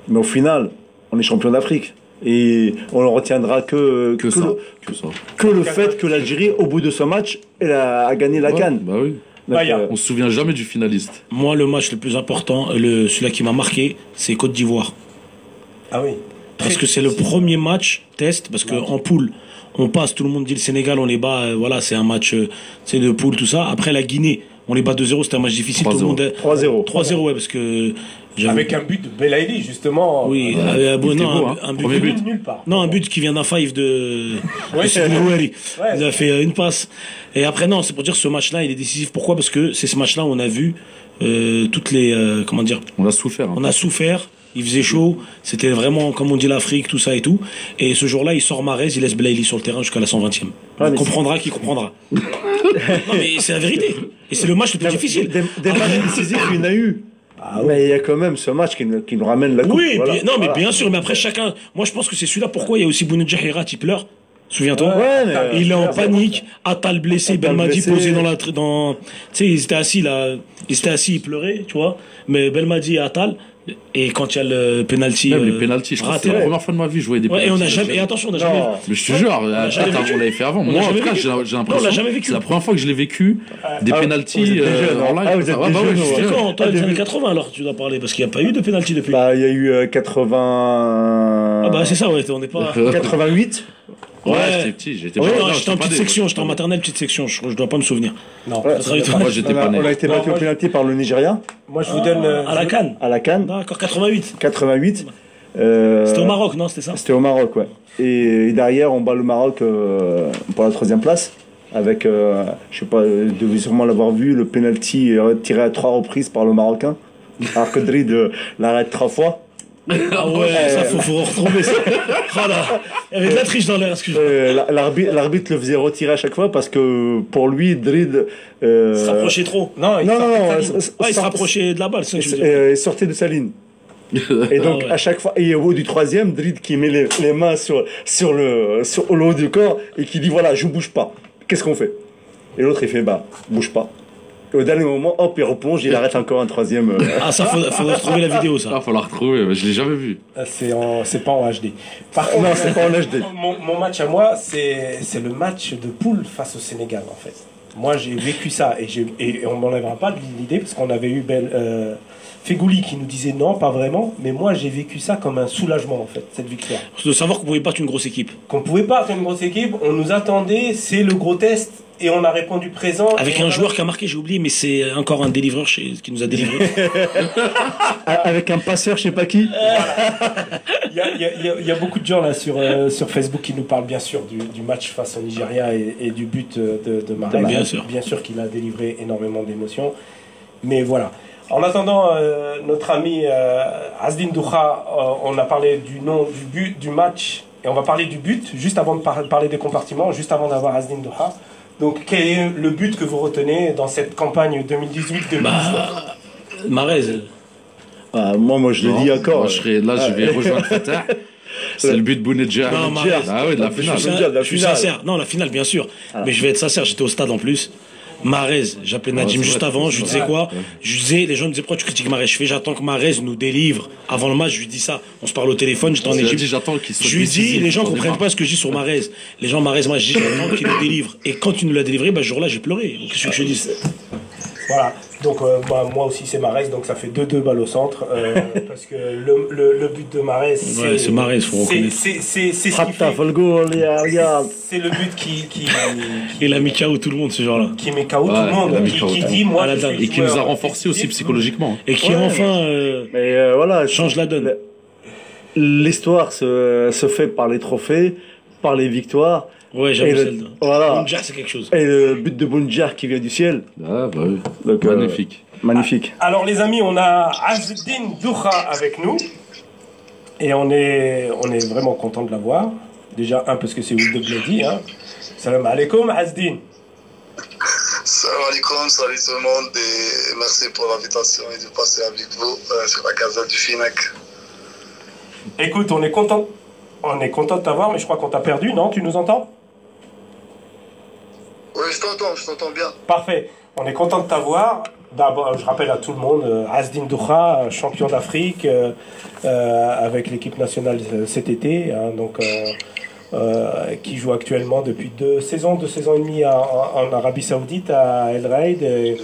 Mais au final, on est champion d'Afrique. Et on ne retiendra que, Que, ça. le, Que ça. que le fait que l'Algérie, au bout de ce match, elle a, a gagné la Ouais, canne. Bah oui. Donc, Bah, y a- euh, On se souvient jamais du finaliste. Moi, le match le plus important, le, celui qui m'a marqué, c'est Côte d'Ivoire. Ah oui. Parce que c'est le premier match test, parce qu'en poule, on passe, tout le monde dit le Sénégal, on les bat, euh, voilà, c'est un match euh, c'est de poule, tout ça. Après la Guinée, on les bat 2-0, c'était un match difficile, tout le 3-0. monde. est- 3-0. 3-0, ouais, parce que. Avec un but de Belaïli, justement. Oui, euh, bon, était non, beau, un, hein. un but. Premier but. Nulle part. Non, un but qui vient d'un five de, <laughs> Ouais. de. Ouais. Il a fait euh, une passe. Et après, non, c'est pour dire que ce match-là, il est décisif. Pourquoi? Parce que c'est ce match-là où on a vu euh, toutes les. euh, comment dire? On a souffert. hein. On a souffert. Il faisait chaud. C'était vraiment, comme on dit, l'Afrique, tout ça et tout. Et ce jour-là, il sort Marez, il laisse Blaili sur le terrain jusqu'à la 120e. Ouais, il comprendra qui comprendra. <laughs> non, mais c'est la vérité. Et c'est le match le plus difficile. Des, des matchs décisifs, il y en a eu. Mais il y a quand même ce match qui, nous- qui nous ramène la coupe. Oui, voilà. bien- non, mais Voilà. bien sûr. Mais après, chacun. Moi, je pense que c'est celui-là. Pourquoi il y a aussi Bounou Hirat, il pleure. Souviens-toi Ouais, mais- Il est en panique. Attal blessé, Belmadi blessé. posé dans la. Dans... Tu sais, ils étaient assis là. Ils étaient assis, ils pleuraient, tu vois. Mais Belmadi et Attal. Et quand il y a le penalty. Même les euh, pénalties, je crois que c'est la première fois de ma vie que je voyais des Ouais, et on a jamais. Et attention, on a jamais. Mais je te jure, euh, on l'avait fait avant. Moi, en tout cas, j'ai l'impression. l'a jamais vécu. C'est la première fois que je l'ai vécu. Des Ah, vous pénalties êtes des euh, en live. Ah, vous êtes des bah ouais. C'était quand Toi, Ah, les années début- 80 alors, tu dois parler. Parce qu'il n'y a pas eu de penalty depuis. Bah, il y a eu euh, 80. Ah bah c'est ça, ouais, on n'est pas. 88. Ouais, Ouais. j'étais petit, j'étais Ouais, pas- non, non, j'étais en petite section, j'étais en maternelle, petite section, je, je dois pas me souvenir. Non. Ouais. Ça serait- Moi, j'étais pas né. on a été battu au pénalty par le Nigeria Moi, je vous donne. euh, À la Cannes. à la Cannes. D'accord, 88. 88. Euh, C'était au Maroc, non C'était ça C'était au Maroc, ouais. Et, et derrière, on bat le Maroc euh, pour la troisième place. Avec, euh, je sais pas, vous devez sûrement l'avoir vu, le penalty tiré à trois reprises par le Marocain. Alors que Drid euh, l'arrête trois fois. Ah ouais, ça faut, faut retrouver ça. <laughs> Oh là, il y avait de la triche dans l'air, excuse-moi. Euh, la- L'arbitre l'arbitre le faisait retirer à chaque fois parce que pour lui, Drid. euh, Il se rapprochait trop. Non, il Non, sortait de non, sa non. Ouais, il se rapprochait de la balle, c'est ça que je veux dire. euh, il sortait de sa ligne. Et <laughs> donc, Ah ouais. à chaque fois, et au bout du troisième, Drid qui met les, les mains sur, sur, le, sur le haut du corps et qui dit voilà, je bouge pas. Qu'est-ce qu'on fait? Et l'autre, il fait bah, bouge pas. Et au dernier moment, hop, il replonge, il arrête encore un troisième. euh, Ah, ça, faut, faut retrouver la vidéo, ça. Ah, faut la retrouver, mais je l'ai jamais vu. Ah, C'est en- c'est pas en HD. Par contre, non, c'est pas en HD. Mon, mon match à moi, c'est c'est le match de poule face au Sénégal, en fait. Moi, j'ai vécu ça et, j'ai- et on m'enlèvera pas de l'idée parce qu'on avait eu Ben, euh, Fegouli qui nous disait non, pas vraiment. Mais moi, j'ai vécu ça comme un soulagement, en fait, cette victoire. De savoir qu'on pouvait battre une grosse équipe. Qu'on pouvait pas faire une grosse équipe, on nous attendait, c'est le gros test et on a répondu présent. Avec un a- joueur qui a marqué, j'ai oublié, mais c'est encore un délivreur chez, qui nous a délivré. <laughs> <laughs> Avec un passeur, je sais pas qui. Il y a, y y y beaucoup de gens là sur, euh, sur Facebook qui nous parlent bien sûr du, du match face au Nigeria et, et du but euh, de, de. Bien sûr. Bien sûr qu'il a délivré énormément d'émotions. Mais voilà. En attendant, euh, notre ami euh, Azdin Douha, euh, on a parlé du nom du but du match et on va parler du but juste avant de par- parler des compartiments, juste avant d'avoir Azdin Douha. Donc quel est le but que vous retenez dans cette campagne 2018-2019 bah, Marez. Ah, moi, moi, je le dis encore. moi, je serais- là, je vais rejoindre Fatah. <laughs> C'est le but de Bounedjah. Non. Ah oui, de la Je finale. suis Je de la suis sincère. Non, la finale, bien sûr. Mais je vais être sincère, j'étais au stade en plus. Marez, j'appelais Nadim juste avant, je lui disais quoi Je lui disais, les gens me disaient pourquoi tu critiques Marez Je fais, j'attends que Marez nous délivre avant le match, je lui dis ça. On se parle au téléphone, j'étais en Il Égypte. j'attends qu'il Je lui dis, les gens pour comprennent pas ce que je dis sur Marez. Les gens Marez, moi je dis, j'attends qu'il nous délivre. Et quand tu nous l'as délivré, bah, ce jour-là, j'ai pleuré. Qu'est-ce que je dis Voilà, donc euh, bah, moi aussi c'est Marès, donc ça fait 2-2 balles au centre, euh, <laughs> parce que le, le, le but de Marès, c'est Ouais, c'est Mahrez, faut c'est- reconnaître. c'est- ce qui c'est le but qui, qui, Il a mis KO tout le monde ce jour-là. qui met KO tout Ouais, le monde, il qui, qui tout dit moi je suis Et qui nous a renforcés aussi psychologiquement. Et qui Ouais. enfin euh, Mais euh, voilà. change la donne. L'histoire se, se fait par les trophées, par les victoires. Ouais, j'avoue, le- celle-là. voilà. Bunjar, c'est quelque chose. Et le but de Bunjar qui vient du ciel. Ah, bah oui. Donc, euh, Magnifique. magnifique. Alors les amis, on a Azdin Douha avec nous, et on est, on est vraiment content de l'avoir. Déjà, un, parce que c'est Ould Bledi, hein. Salam alaikum Azdin. Salam alaikum, salut tout le monde et merci pour l'invitation et de passer avec vous euh, sur la Casa du Finac. Écoute, on est content. On est content de t'avoir, mais je crois qu'on t'a perdu, non? Tu nous entends? Oui, je t'entends, je t'entends bien. Parfait. On est content de t'avoir. D'abord, je rappelle à tout le monde, euh, Asdin Doura, champion d'Afrique euh, euh, avec l'équipe nationale euh, cet été, hein, donc euh, euh, qui joue actuellement depuis deux saisons, deux saisons et demie en, en Arabie Saoudite à El Raid et,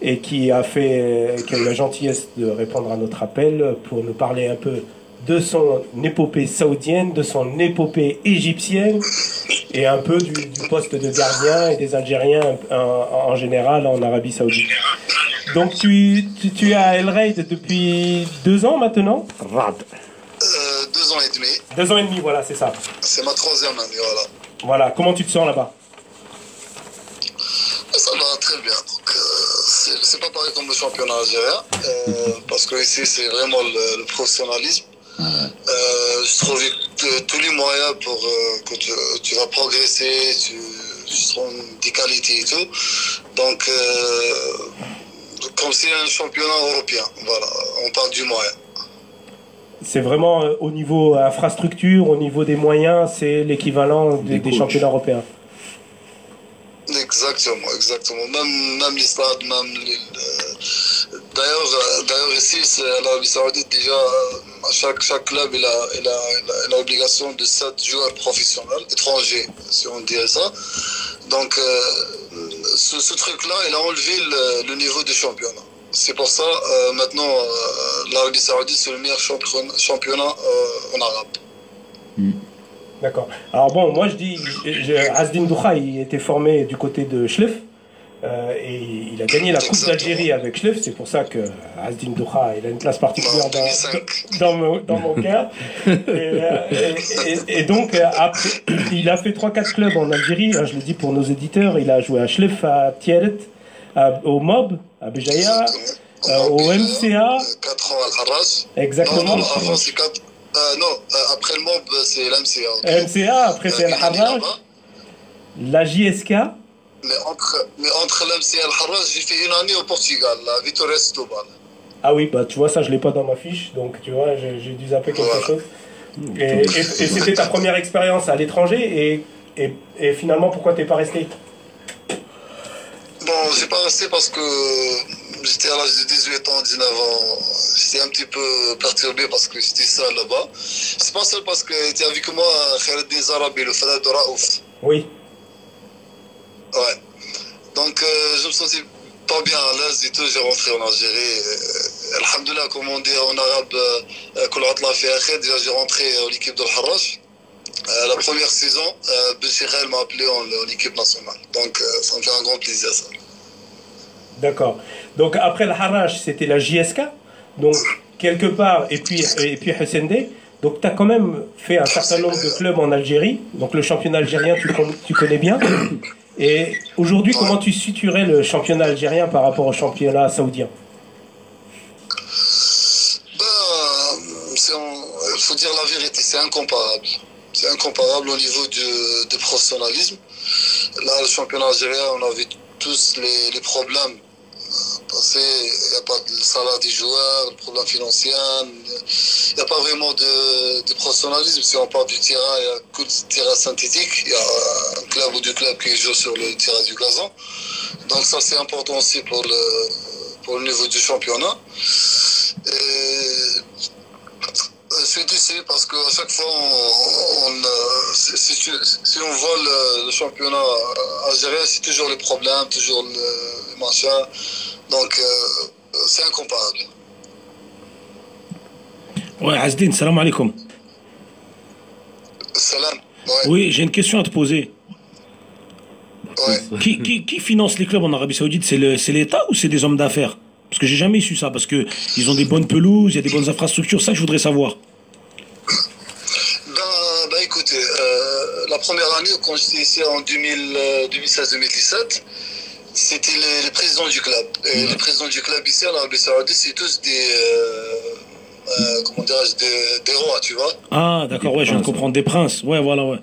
et qui a fait, qui a eu la gentillesse de répondre à notre appel pour nous parler un peu de son épopée saoudienne, de son épopée égyptienne et un peu du, du poste de gardien et des Algériens en, en général en Arabie Saoudite. Donc tu, tu, tu es à El Raid depuis deux ans maintenant? Rad. Euh, deux ans et demi, Deux ans et demi, voilà, c'est ça. c'est ma troisième année, voilà. Voilà, comment tu te sens là-bas? Ça va très bien. Donc, euh, c'est c'est pas pareil comme le championnat algérien, euh, parce que ici c'est vraiment le, le professionnalisme. Euh, je trouve que tous les moyens pour euh, que tu, tu vas progresser, tu, tu seras des qualités et tout. Donc, euh, comme c'est un championnat européen, voilà, on parle du moyen. C'est vraiment euh, au niveau infrastructure, au niveau des moyens, c'est l'équivalent des, Des des coachs. championnats européens. Exactement, exactement. Même, même les stades, même les. euh, D'ailleurs, euh, d'ailleurs ici, l'Arabie Saoudite, déjà, euh, chaque, chaque club il a, il a, il a- l'obligation de 7 joueurs professionnels, étrangers, si on dirait ça. Donc, ce, truc-là, il a enlevé le, niveau du championnat. C'est pour ça, maintenant, l'Arabie Saoudite, c'est le meilleur championnat, en arabe. D'accord. Alors bon, moi je dis, Asdin Doura, il était formé du côté de Schleff. euh, et il a gagné la Coupe d'Algérie avec Schleff, c'est pour ça que Asdin Doura, il a une place particulière dans, 2005. dans, mon, dans mon <laughs> cœur. Et, euh, et- et- et donc, euh, après, il a fait 3-4 clubs en Algérie, hein, je le dis pour nos éditeurs, il a joué à Schleff, à Tieret, à- au Mob, à Béjaïa, euh, au MCA, 4 ans à exactement. Euh, non, euh, après le MOB, c'est l'MCA. MCA, après c'est Euh, El Harraj, la JSK, Mais entre, mais entre l'MCA et le Harraj, j'ai fait une année au Portugal, à Vitória Setúbal. Ah oui, bah tu vois, ça je l'ai pas dans ma fiche, donc tu vois, j'ai j'ai dû zapper quelque Voilà. chose. Et, et- et <laughs> c'était ta première expérience à l'étranger, et, et, et finalement, pourquoi t'es pas resté? Bon, j'ai pas resté parce que j'étais à l'âge de 18 ans, 19 ans, j'étais un petit peu perturbé parce que j'étais seul là-bas. C'est pas seul parce que était avec moi Khaireddin Zarabi, le Fadad de Raouf. Oui. Ouais. Donc euh, je me sentais pas bien à l'aise et tout, j'ai rentré en Algérie. Euh, Alhamdulillah, comme on dit en arabe, euh, Koulatla Fiachet, déjà j'ai rentré à l'équipe de Harash. Euh, la première saison, euh, m'a appelé en, en, équipe nationale. Donc euh, ça me fait un grand plaisir ça d'accord. Donc après le Harrach, c'était la JSK, donc quelque part, et puis, et puis. Donc tu as quand même fait un certain nombre de clubs en Algérie, donc le championnat algérien, tu, tu connais bien. Et aujourd'hui, comment tu situerais le championnat algérien par rapport au championnat saoudien? En- il faut dire la vérité, c'est incomparable. C'est incomparable au niveau du, du professionnalisme. Là, le championnat algérien, on a vu tous les, les problèmes passés. Il n'y a pas de salaire des joueurs, le problème financier. Il n'y a pas vraiment de, de professionnalisme. Si on parle du terrain, il y a que du terrain synthétique. Il y a un club ou deux clubs qui jouent sur le terrain du gazon. Donc ça, c'est important aussi pour le, pour le niveau du championnat. Et je suis déçu parce qu'à chaque fois, on, euh, si, on voit le, le championnat algérien, c'est toujours les problèmes, toujours le, le machin. Donc, euh, c'est incomparable. Ouais, Asdin, salam alaikum. Salam. Ouais, Oui, j'ai une question à te poser. ouais. Qui, qui, qui finance les clubs en Arabie Saoudite? C'est l'État ou c'est des hommes d'affaires? Parce que j'ai jamais su ça, parce que ils ont des bonnes pelouses, il y a des bonnes infrastructures, ça je voudrais savoir. Ben, ben écoutez, euh, la première année, quand j'étais ici en 2000, euh, 2016-2017, c'était les, les présidents du club. Et les présidents du club ici en Arabie Saoudite, c'est tous des, euh, euh, comment dirais-je, des, des rois, tu vois. Ah, d'accord, ouais, je viens de comprendre. Des princes, ouais, voilà, ouais.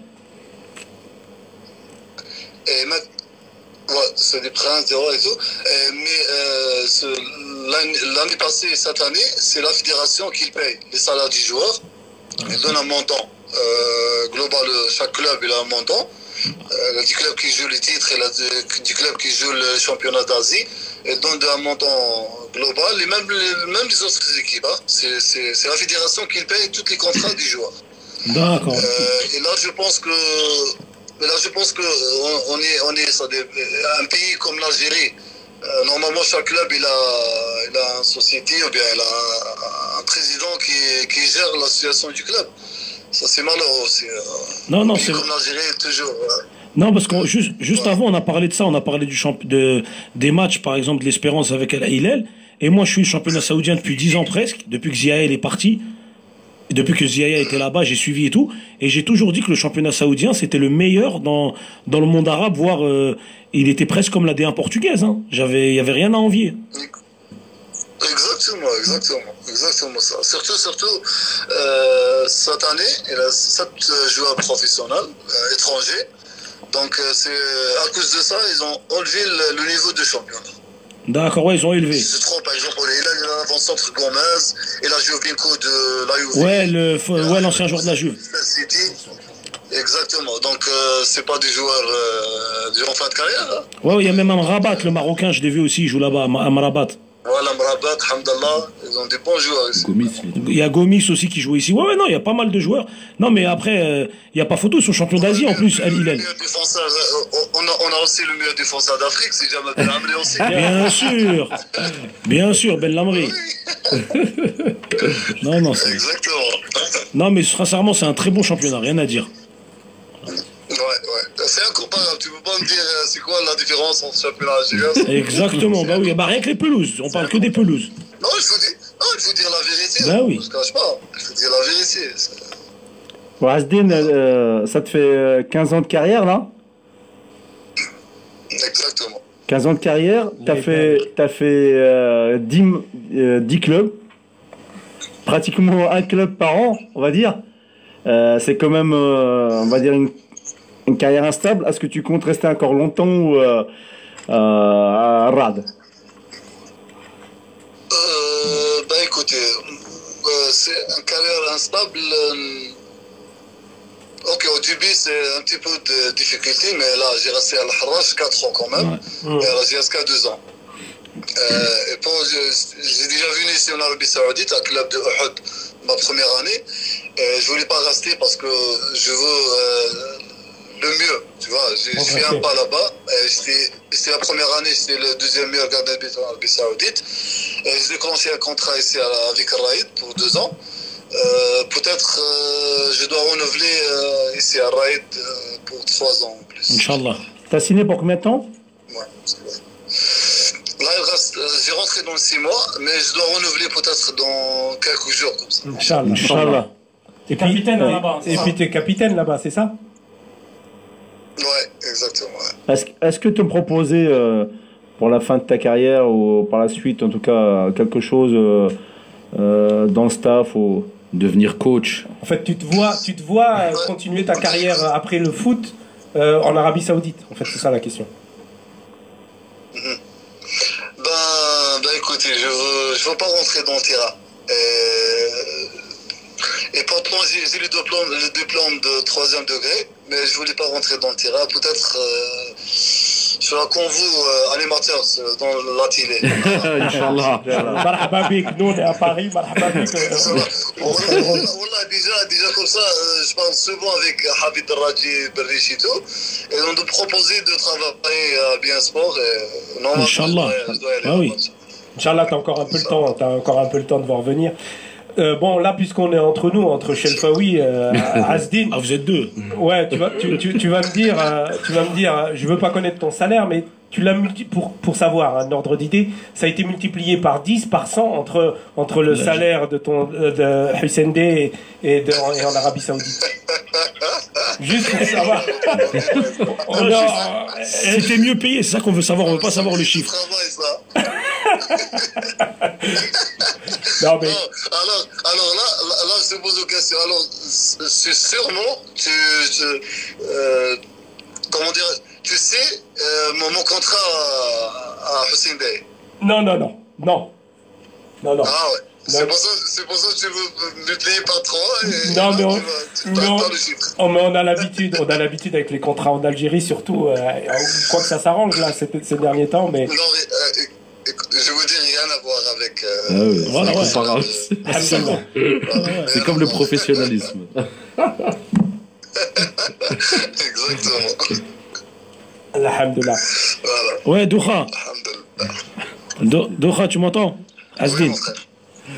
Et ma- ouais, c'est des princes, des rois et tout. Mais euh, l'année passée et cette année, c'est la fédération qui paye les salaires des joueurs. Il donne un montant global. Chaque club il a un montant. Euh, des clubs qui jouent les titres, il y a des, des clubs qui jouent le championnat d'Asie. Et donne un montant global. Et même, les- même les autres équipes. hein. C'est la fédération qui paye tous les contrats des joueurs. D'accord. Euh, et là, je pense que, là, je pense que euh, on, on est, on est sur des- un pays comme l'Algérie. Euh, normalement, chaque club, il a, il a une société ou bien il a un, un président qui, qui gère la situation du club. Ça, c'est malheureux aussi. euh. Non, non, c'est comme l'Algérie, toujours. euh, Non, parce que juste, juste avant, on a parlé de ça, on a parlé du champ de, des matchs, par exemple, de l'Espérance avec Hilal. Et moi, je suis championnat saoudien depuis 10 ans presque, depuis que Ziael est parti. Et Depuis que Ziael était là-bas, j'ai suivi et tout. Et j'ai toujours dit que le championnat saoudien, c'était le meilleur dans, dans le monde arabe, voire euh, il était presque comme la D1 portugaise. Hein. J'avais, il y avait rien à envier. Exactement, exactement, exactement ça. Surtout, surtout, euh, cette année, il a sept joueurs professionnels euh, étrangers. Donc, euh, c'est à cause de ça, ils ont enlevé le, le niveau de championnat. D'accord, ouais, ils ont élevé. Je trouve, par exemple, il a un avant-centre Gomez, il a Jovinko de la Juve. Ouais, le, ouais, l'ancien joueur de la Juve. City. Exactement. Donc, euh, c'est pas des joueurs euh, en fin de carrière. hein. Ouais, ouais, il y a même un Rabat, le Marocain, je l'ai vu aussi, il joue là-bas, à Marabat. Voilà, Mrabat, Hamdallah, ils ont des bons joueurs ici. Gomis, il y a Gomis aussi qui joue ici. Ouais, ouais, non, il y a pas mal de joueurs. Non, mais après, euh, il n'y a pas photo, ils sont champions d'Asie en plus, Al Le Hilal. meilleur défenseur, euh, on, a, on a aussi le meilleur défenseur d'Afrique, c'est Jamal Ben Amri aussi. <laughs> Bien sûr, bien sûr, Ben Lamri. <laughs> non, non, c'est- Exactement. non, mais sincèrement, c'est un très bon championnat, rien à dire. Ouais, ouais. C'est incomparable. Tu peux pas me dire euh, c'est quoi la différence entre championnat algérien. <laughs> Exactement, bah oui, bah rien que les pelouses, on parle que des pelouses. Non, il faut dire, non, il faut dire la vérité. Bah oui. Je ne cache pas. Il faut dire la vérité. Bon, Asdin, euh, ça te fait euh, 15 ans de carrière là? Exactement. 15 ans de carrière, t'as fait, t'as fait euh, 10, euh, 10 clubs, pratiquement un club par an, on va dire. Euh, c'est quand même, euh, on va dire, une, une carrière instable. Est-ce que tu comptes rester encore longtemps ou, euh, euh, à Rad? Euh, bah écoutez, euh, c'est une carrière instable. euh, ok, au début, c'est un petit peu de difficulté, mais là, j'ai resté à l'Harrach 4 ans quand même, et à la GSK 2 ans. Euh, et pour, j'ai déjà venu ici en Arabie Saoudite, à club de Uhud, ma première année. Et je voulais pas rester parce que je veux euh, le mieux, tu vois. J'ai fait un pas là-bas. C'était la première année, c'était le deuxième meilleur gardien de but en Arabie Saoudite. Et j'ai déclenché un contrat ici avec Raïd pour deux ans. Euh, Peut-être euh, je dois renouveler euh, ici à Raïd euh, pour trois ans en plus. Inch'Allah. T'as signé pour combien de temps? Ouais, c'est vrai. Là, il reste, euh, j'ai rentré dans six mois, mais je dois renouveler peut-être dans quelques jours comme ça. Inch'Allah. Inch'Allah. Et puis, Capitaine euh, là-bas, Et puis tu es capitaine là-bas, c'est ça? Ouais, exactement. ouais. Est-ce est-ce que te proposer euh, pour la fin de ta carrière ou par la suite, en tout cas, quelque chose euh, euh, dans le staff ou... Devenir coach? En fait, tu te vois, tu te vois euh, continuer ta carrière après le foot euh, en Arabie Saoudite. En fait, c'est ça la question. Ben, ben écoutez, je veux, je veux pas rentrer dans le terrain. Et, pourtant, j'ai j'ai le diplôme, le diplôme de troisième degré, mais je voulais pas rentrer dans le terrain. Peut-être, euh, je serai comme vous, euh, animateur euh, dans la télé. <laughs> Inch'Allah. Marhaba bik, nous on est à Paris, marhaba bik. euh, rend- wallah, déjà, déjà comme ça, euh, je parle souvent avec Habib Raji Berrichi et tout, et on nous proposait de travailler à Bien Sport. Et, normalement, Inch'Allah. Ah oui. Inch'Allah, t'as encore un peu le temps, t'as encore un peu le temps de voir venir. Euh, bon, là, puisqu'on est entre nous, entre Shelfaoui, euh, <laughs> Asdin, Ah, vous êtes deux. ouais, tu vas, tu, tu, tu vas me dire, euh, tu vas me dire, euh, je veux pas connaître ton salaire, mais tu l'as multi pour pour savoir un ordre d'idée, ça a été multiplié par 10, par 100 entre entre le salaire de ton euh, de Hussein et, et, de- et en Arabie Saoudite. Juste pour savoir. <laughs> Non, euh, C'était mieux payé, c'est ça qu'on veut savoir, on veut pas savoir le Je chiffre. travaille, ça. <laughs> non, mais Non, alors, alors là, là, là, je te pose une question. Alors, c'est sûrement, tu, tu- euh, comment dire, tu sais, euh, mon, mon contrat à, à Hussein Day. Non, non, non, non. Non, non. Ah ouais. C'est pour, ça, c'est pour ça que tu veux multiplier par 3 et Non, mais on- tu vas- tu non. chiffre. Oh, mais on a l'habitude, on a l'habitude avec les contrats en Algérie, surtout. Euh, quoi que ça s'arrange là ces, ces derniers temps, mais Non, mais euh, je vous dis rien à voir avec. euh, Ah ouais, Voilà, c'est ouais. comparable. Alhamdoulilah. C'est comme le professionnalisme. <laughs> Exactement. <laughs> Alhamdoulilah. Voilà. Ouais, Doha. Alhamdulillah. Do- Doha, tu m'entends? Asdin.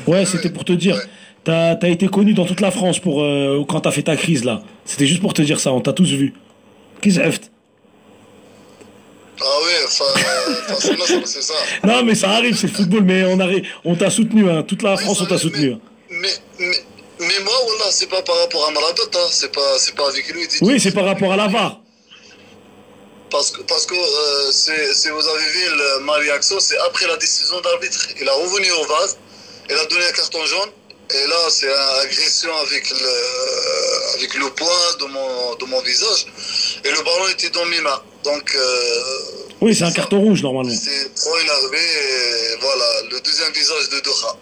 Ouais, c'était pour te dire. Ouais. T'as as été connu dans toute la France pour euh, quand t'as fait ta crise là. C'était juste pour te dire ça, on t'a tous vu. Qu'est-ce que Ah oui, enfin, euh, enfin, c'est ça. <laughs> Non, mais ça arrive, c'est le football, mais on, on t'a soutenu, hein. toute la France on t'a soutenu. Mais, mais, mais moi, voilà, c'est pas par rapport à Marabat, hein. c'est pas, c'est pas avec lui. Oui, c'est par rapport à la VAR. Parce que, parce que euh, c'est- si vous avez vu le Marie Axo, c'est après la décision d'arbitre. Il a revenu au vase, il a donné un carton jaune, et là, c'est une agression avec le, avec le poing de mon, de mon visage, et le ballon était dans mes mains. Donc, euh, Oui, c'est un carton rouge normalement. j'étais trop énervé, et voilà, le deuxième visage de Doha.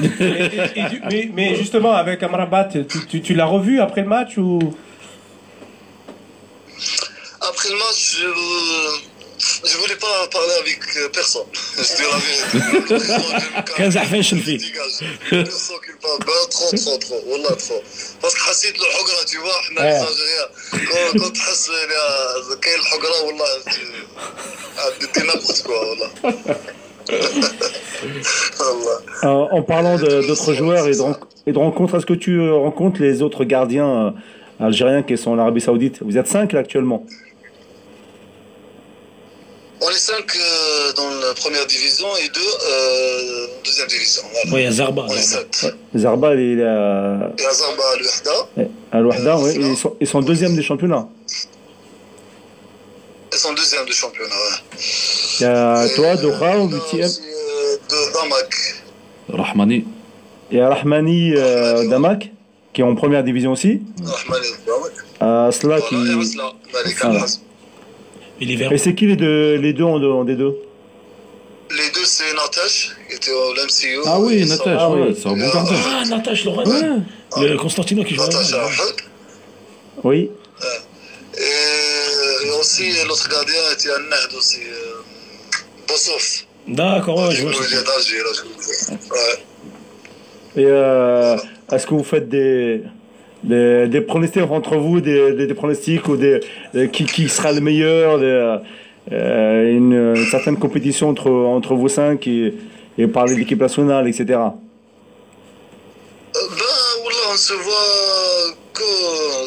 Et- et- et du- mais, mais justement, avec Amrabat, tu, tu, tu l'as revu après le match ou? Après le match, je, je voulais pas parler avec euh, personne. <laughs> Je dis la vérité. Le président de Lucas, كان زعفان شلفي. dégage. <laughs> Personne qui parle. Ben, trop, trop, trop. Wallah, trop. Parce que حسيت الحقرة tu vois احنا Ouais. les Algériens quand quand تحس يعني كاين الحقرة والله دي n'importe quoi والله <laughs> والله Euh, en parlant de- d'autres joueurs et de, ren- et de rencontres, est-ce que tu euh, rencontres les autres gardiens euh, algériens qui sont en Arabie Saoudite Vous êtes cinq là actuellement. on est cinq euh, dans la première division et deux euh, en deuxième division. Voilà. Ouais, il y a Zarba. On est Zarba. sept. Zarba, il est à, Et Azarba à l'Uhda. à l'Ouahda, ouais, ils, sont, ils sont deuxième des championnats. Ils sont deuxième du championnat. Ouais. Il y a Et, toi, euh, Doha, il y aussi, euh, de Damak. Rahmani. Il y a Rahmani euh, Damak, qui est en première division aussi. Rahman El Damak. Euh, Asla qui. Voilà, et Asla, Malik Voilà. Al-Hasm. Et c'est qui les deux, les deux en, en des deux Les deux, c'est Natash, qui était au l'MCU. Ah oui, Natash, sont- ouais, c'est un bon gardien. Ah, Natache Lorraine. Le Constantino qui joue. Natash. Ahmed. Oui. Et, et aussi, l'autre gardien était un Nahd aussi. Euh, Bossouf. D'accord, ouais, je vois. Ouais. Et euh, est-ce que vous faites des, des, des pronostics entre vous, des, des, des pronostics ou des, des- qui, qui sera le meilleur, euh, une, une certaine compétition entre, entre vous cinq et, et parler d'équipe nationale, etc. Euh, Ben, on se voit que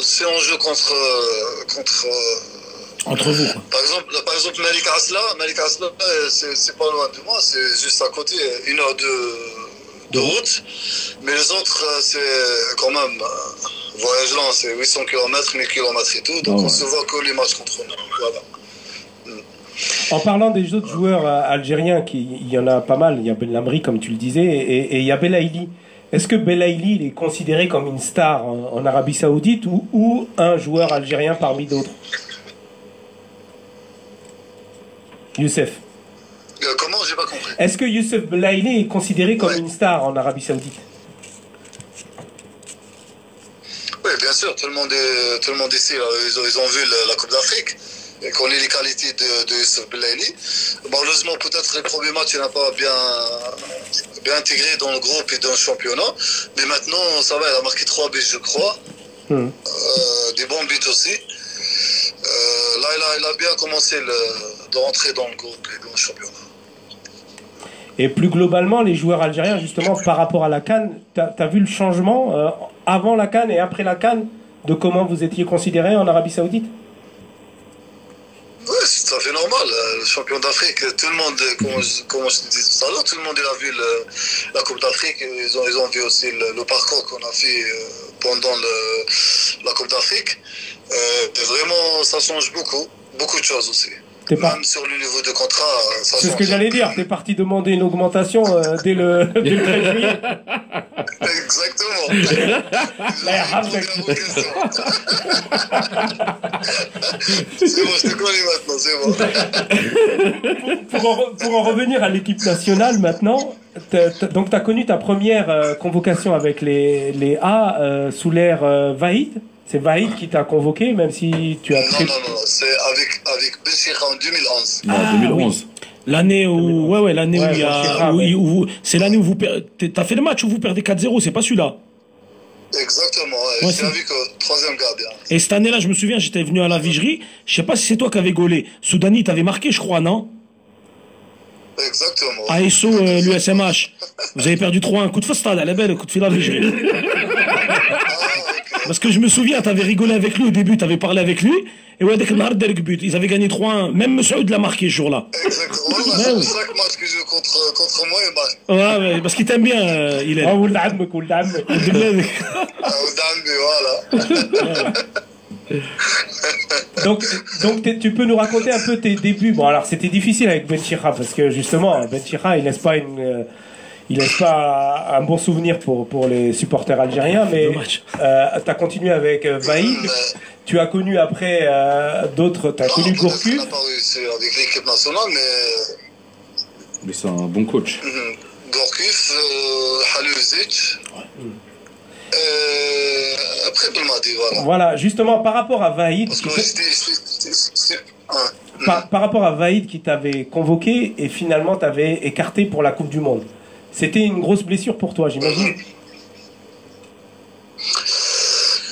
c'est en jeu contre. euh, contre euh, Entre vous, quoi. par, exemple, par exemple, Malik Asla, Malik Asla, euh, c'est c'est pas loin de moi, c'est juste à côté, une heure de, de route. Mais les autres, euh, c'est quand même. euh, voyage lent, c'est 800 km, 1000 km et tout. Donc Ah ouais. on se voit que les matchs contre nous. Voilà. En parlant des autres joueurs euh, algériens, qui, il y en a pas mal, il y a Ben Lamri comme tu le disais, et, et il y a Belaïli. Est-ce que Belaïli il est considéré comme une star en, en Arabie Saoudite ou, ou un joueur algérien parmi d'autres? Youssef. Euh, comment J'ai pas compris. Est-ce que Youssef Belaïli est considéré comme Ouais. une star en Arabie Saoudite Oui, bien sûr, tout le monde, est, tout le monde ici, ils, ont, ils ont vu la, la Coupe d'Afrique et connaît les qualités de, de Youssef Belaïli. Malheureusement, peut-être les premiers matchs, il n'a pas bien, bien intégré dans le groupe et dans le championnat. Mais maintenant, ça va, il a marqué 3 buts, je crois. Hmm. Euh, des bons buts aussi. Euh, là, il a, il a bien commencé le- de rentrer dans le groupe et dans le championnat. Et plus globalement, les joueurs algériens, justement, par rapport à la Cannes, tu as, vu le changement euh, avant la Cannes et après la Cannes de comment vous étiez considéré en Arabie Saoudite? Oui, c'est tout à fait normal. euh, Le champion d'Afrique, tout le monde, euh, comme je, disais tout à l'heure, tout le monde a vu la Coupe d'Afrique. Ils ont, ils ont vu aussi le, parcours qu'on a fait pendant la Coupe d'Afrique. Vraiment, ça change beaucoup. Beaucoup de choses aussi. T'es pas- Même sur le niveau de contrat, euh, C'est ce que j'allais dire. T'es parti demander une augmentation euh, dès le <laughs> dès le 13 juillet. Exactement. <laughs> Là, il y a <laughs> Hamza qui- c'est bon, je te connais maintenant, c'est bon. pour, en, re- pour en revenir à l'équipe nationale maintenant, donc tu as connu ta première euh, convocation avec les, les A euh, sous l'ère euh, Vahid. C'est Vahid qui t'a convoqué, même si tu as Non, très... non, non, c'est avec, avec en 2011. Non, Ah, 2011. L'année où, ouais, ouais, l'année Ouais, où il y a, où- où c'est l'année où vous, t'as fait le match où vous perdez 4-0, c'est pas celui-là. Exactement, ouais, Ouais, c'est- avec euh, troisième gardien. Et cette année-là, je me souviens, j'étais venu à la vigerie. Je sais pas si c'est toi qui avais gaulé. Soudani, t'avais marqué, je crois, non? Exactement. ASO, euh, l'USMH. Vous avez perdu 3-1. Coup de fastade, elle est belle, coup de fil à la vigerie. Parce que je me souviens, t'avais rigolé avec lui au début, t'avais parlé avec lui, et ouais, dès que but, ils avaient gagné 3-1. Même Saoud l'a marqué ce jour-là. Exactement, bah, ben c'est pour ça que moi, joue contre, euh, contre moi, il marque. Ouais, parce qu'il t'aime bien, euh, il est. Ah, voilà. donc, donc tu peux nous raconter un peu tes débuts? Bon, alors c'était difficile avec Benchira parce que justement, Benchira il laisse pas une, euh, il laisse pas un bon souvenir pour pour les supporters algériens. Mais euh, t'as continué avec euh, Vaïd. Mais- Tu as connu après euh, d'autres. T'as Non, connu Gourcuff. n'a pas réussi avec l'équipe nationale, mais Mais c'est un bon coach. mhm, Gourcuff, euh, Haluzic. Euh, après Belmadi, voilà. Voilà, justement par rapport à Vaïd. Parce que ouais. par, par rapport à Vaïd qui t'avait convoqué et finalement t'avait écarté pour la Coupe du Monde. C'était une grosse blessure pour toi, j'imagine.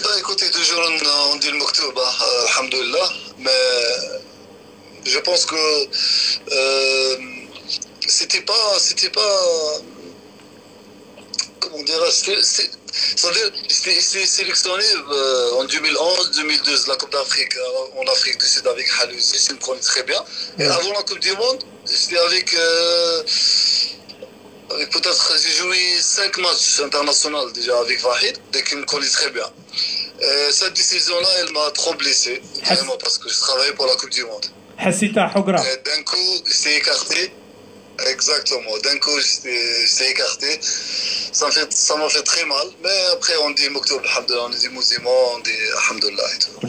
Bah écoutez, toujours on, dit le Mouktoub, hein, euh, alhamdoulilah, mais je pense que euh, c'était pas, c'était pas, comment dire, c'est- sélectionné euh, en 2011-2012 la Coupe d'Afrique en Afrique du Sud avec Halouzi, je me connais très bien. Et avant la Coupe du Monde, j'étais avec euh, avec euh, peut-être j'ai joué 5 matchs internationaux déjà avec Vahid, dès qu'il me connaît très bien. Et cette décision-là, elle m'a trop blessé, vraiment, parce que je travaillais pour la Coupe du Monde. Euh, d'un coup, j'étais écarté. Exactement. D'un coup, j'étais écarté. Ça m'a fait, fait très mal. Mais après, on dit Moktoub, on dit musulman, on dit Alhamdulillah. Et, tout.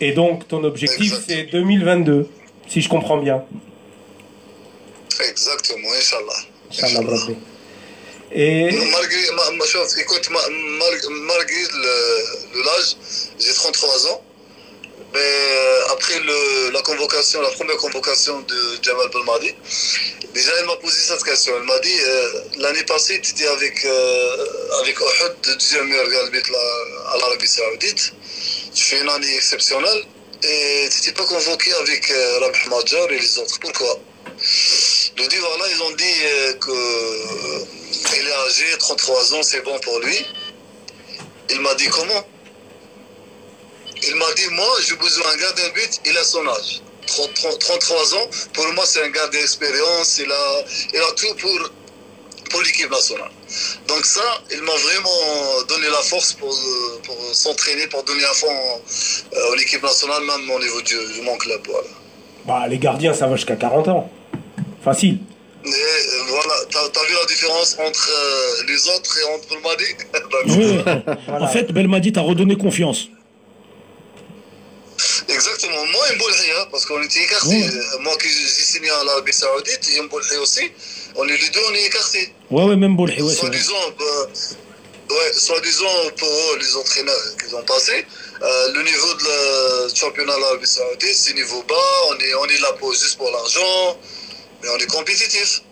et donc, ton objectif, c'est 2022, si je comprends bien. Exactement, Inch'Allah. Inch'Allah, Et... Malgré, ma, chose, écoute, malgré, l'âge, j'ai 33 ans. Mais euh, après le, la convocation, la première convocation de Jamal Belmadi, déjà elle m'a posé cette question. Elle m'a dit euh, l'année passée, tu étais avec, euh, avec Ohud, deuxième meilleur arbitre à l'Arabie Saoudite. Tu fais une année exceptionnelle et tu n'étais pas convoqué avec euh, Rabih Majar et les autres. Pourquoi? Je dis voilà, ils ont dit euh, que euh, est âgé, 33 ans, c'est bon pour lui. Il m'a dit comment? Il m'a dit moi, j'ai besoin d'un gardien de but, il a son âge. 30 30 33 ans, pour moi c'est un gardien d'expérience, il a, il a tout pour, pour l'équipe nationale. Donc ça, il m'a vraiment donné la force pour, euh, pour s'entraîner, pour donner à fond euh, à l'équipe nationale, même au niveau du, de mon club. Bah, les gardiens ça va jusqu'à 40 ans. Facile. Et euh, voilà, t'as as vu la différence entre euh, les autres et entre le Mali <laughs> Oui, <laughs> En fait, Belmadi t'a redonné confiance. Exactement, moi et hein, parce qu'on était écartés. Euh, Moi qui j'ai signé à l'Arabie Saoudite et Mboulhi aussi, on est les deux, on est écartés. Ouais, ouais, même Bolhi, ouais. Soi-disant, euh, ouais, soi-disant pour eux, les entraîneurs qu'ils ont passés, euh, le niveau de la championnat de l'Arabie Saoudite, c'est niveau bas, on est, on est là pour, juste pour l'argent, mais on est compétitif.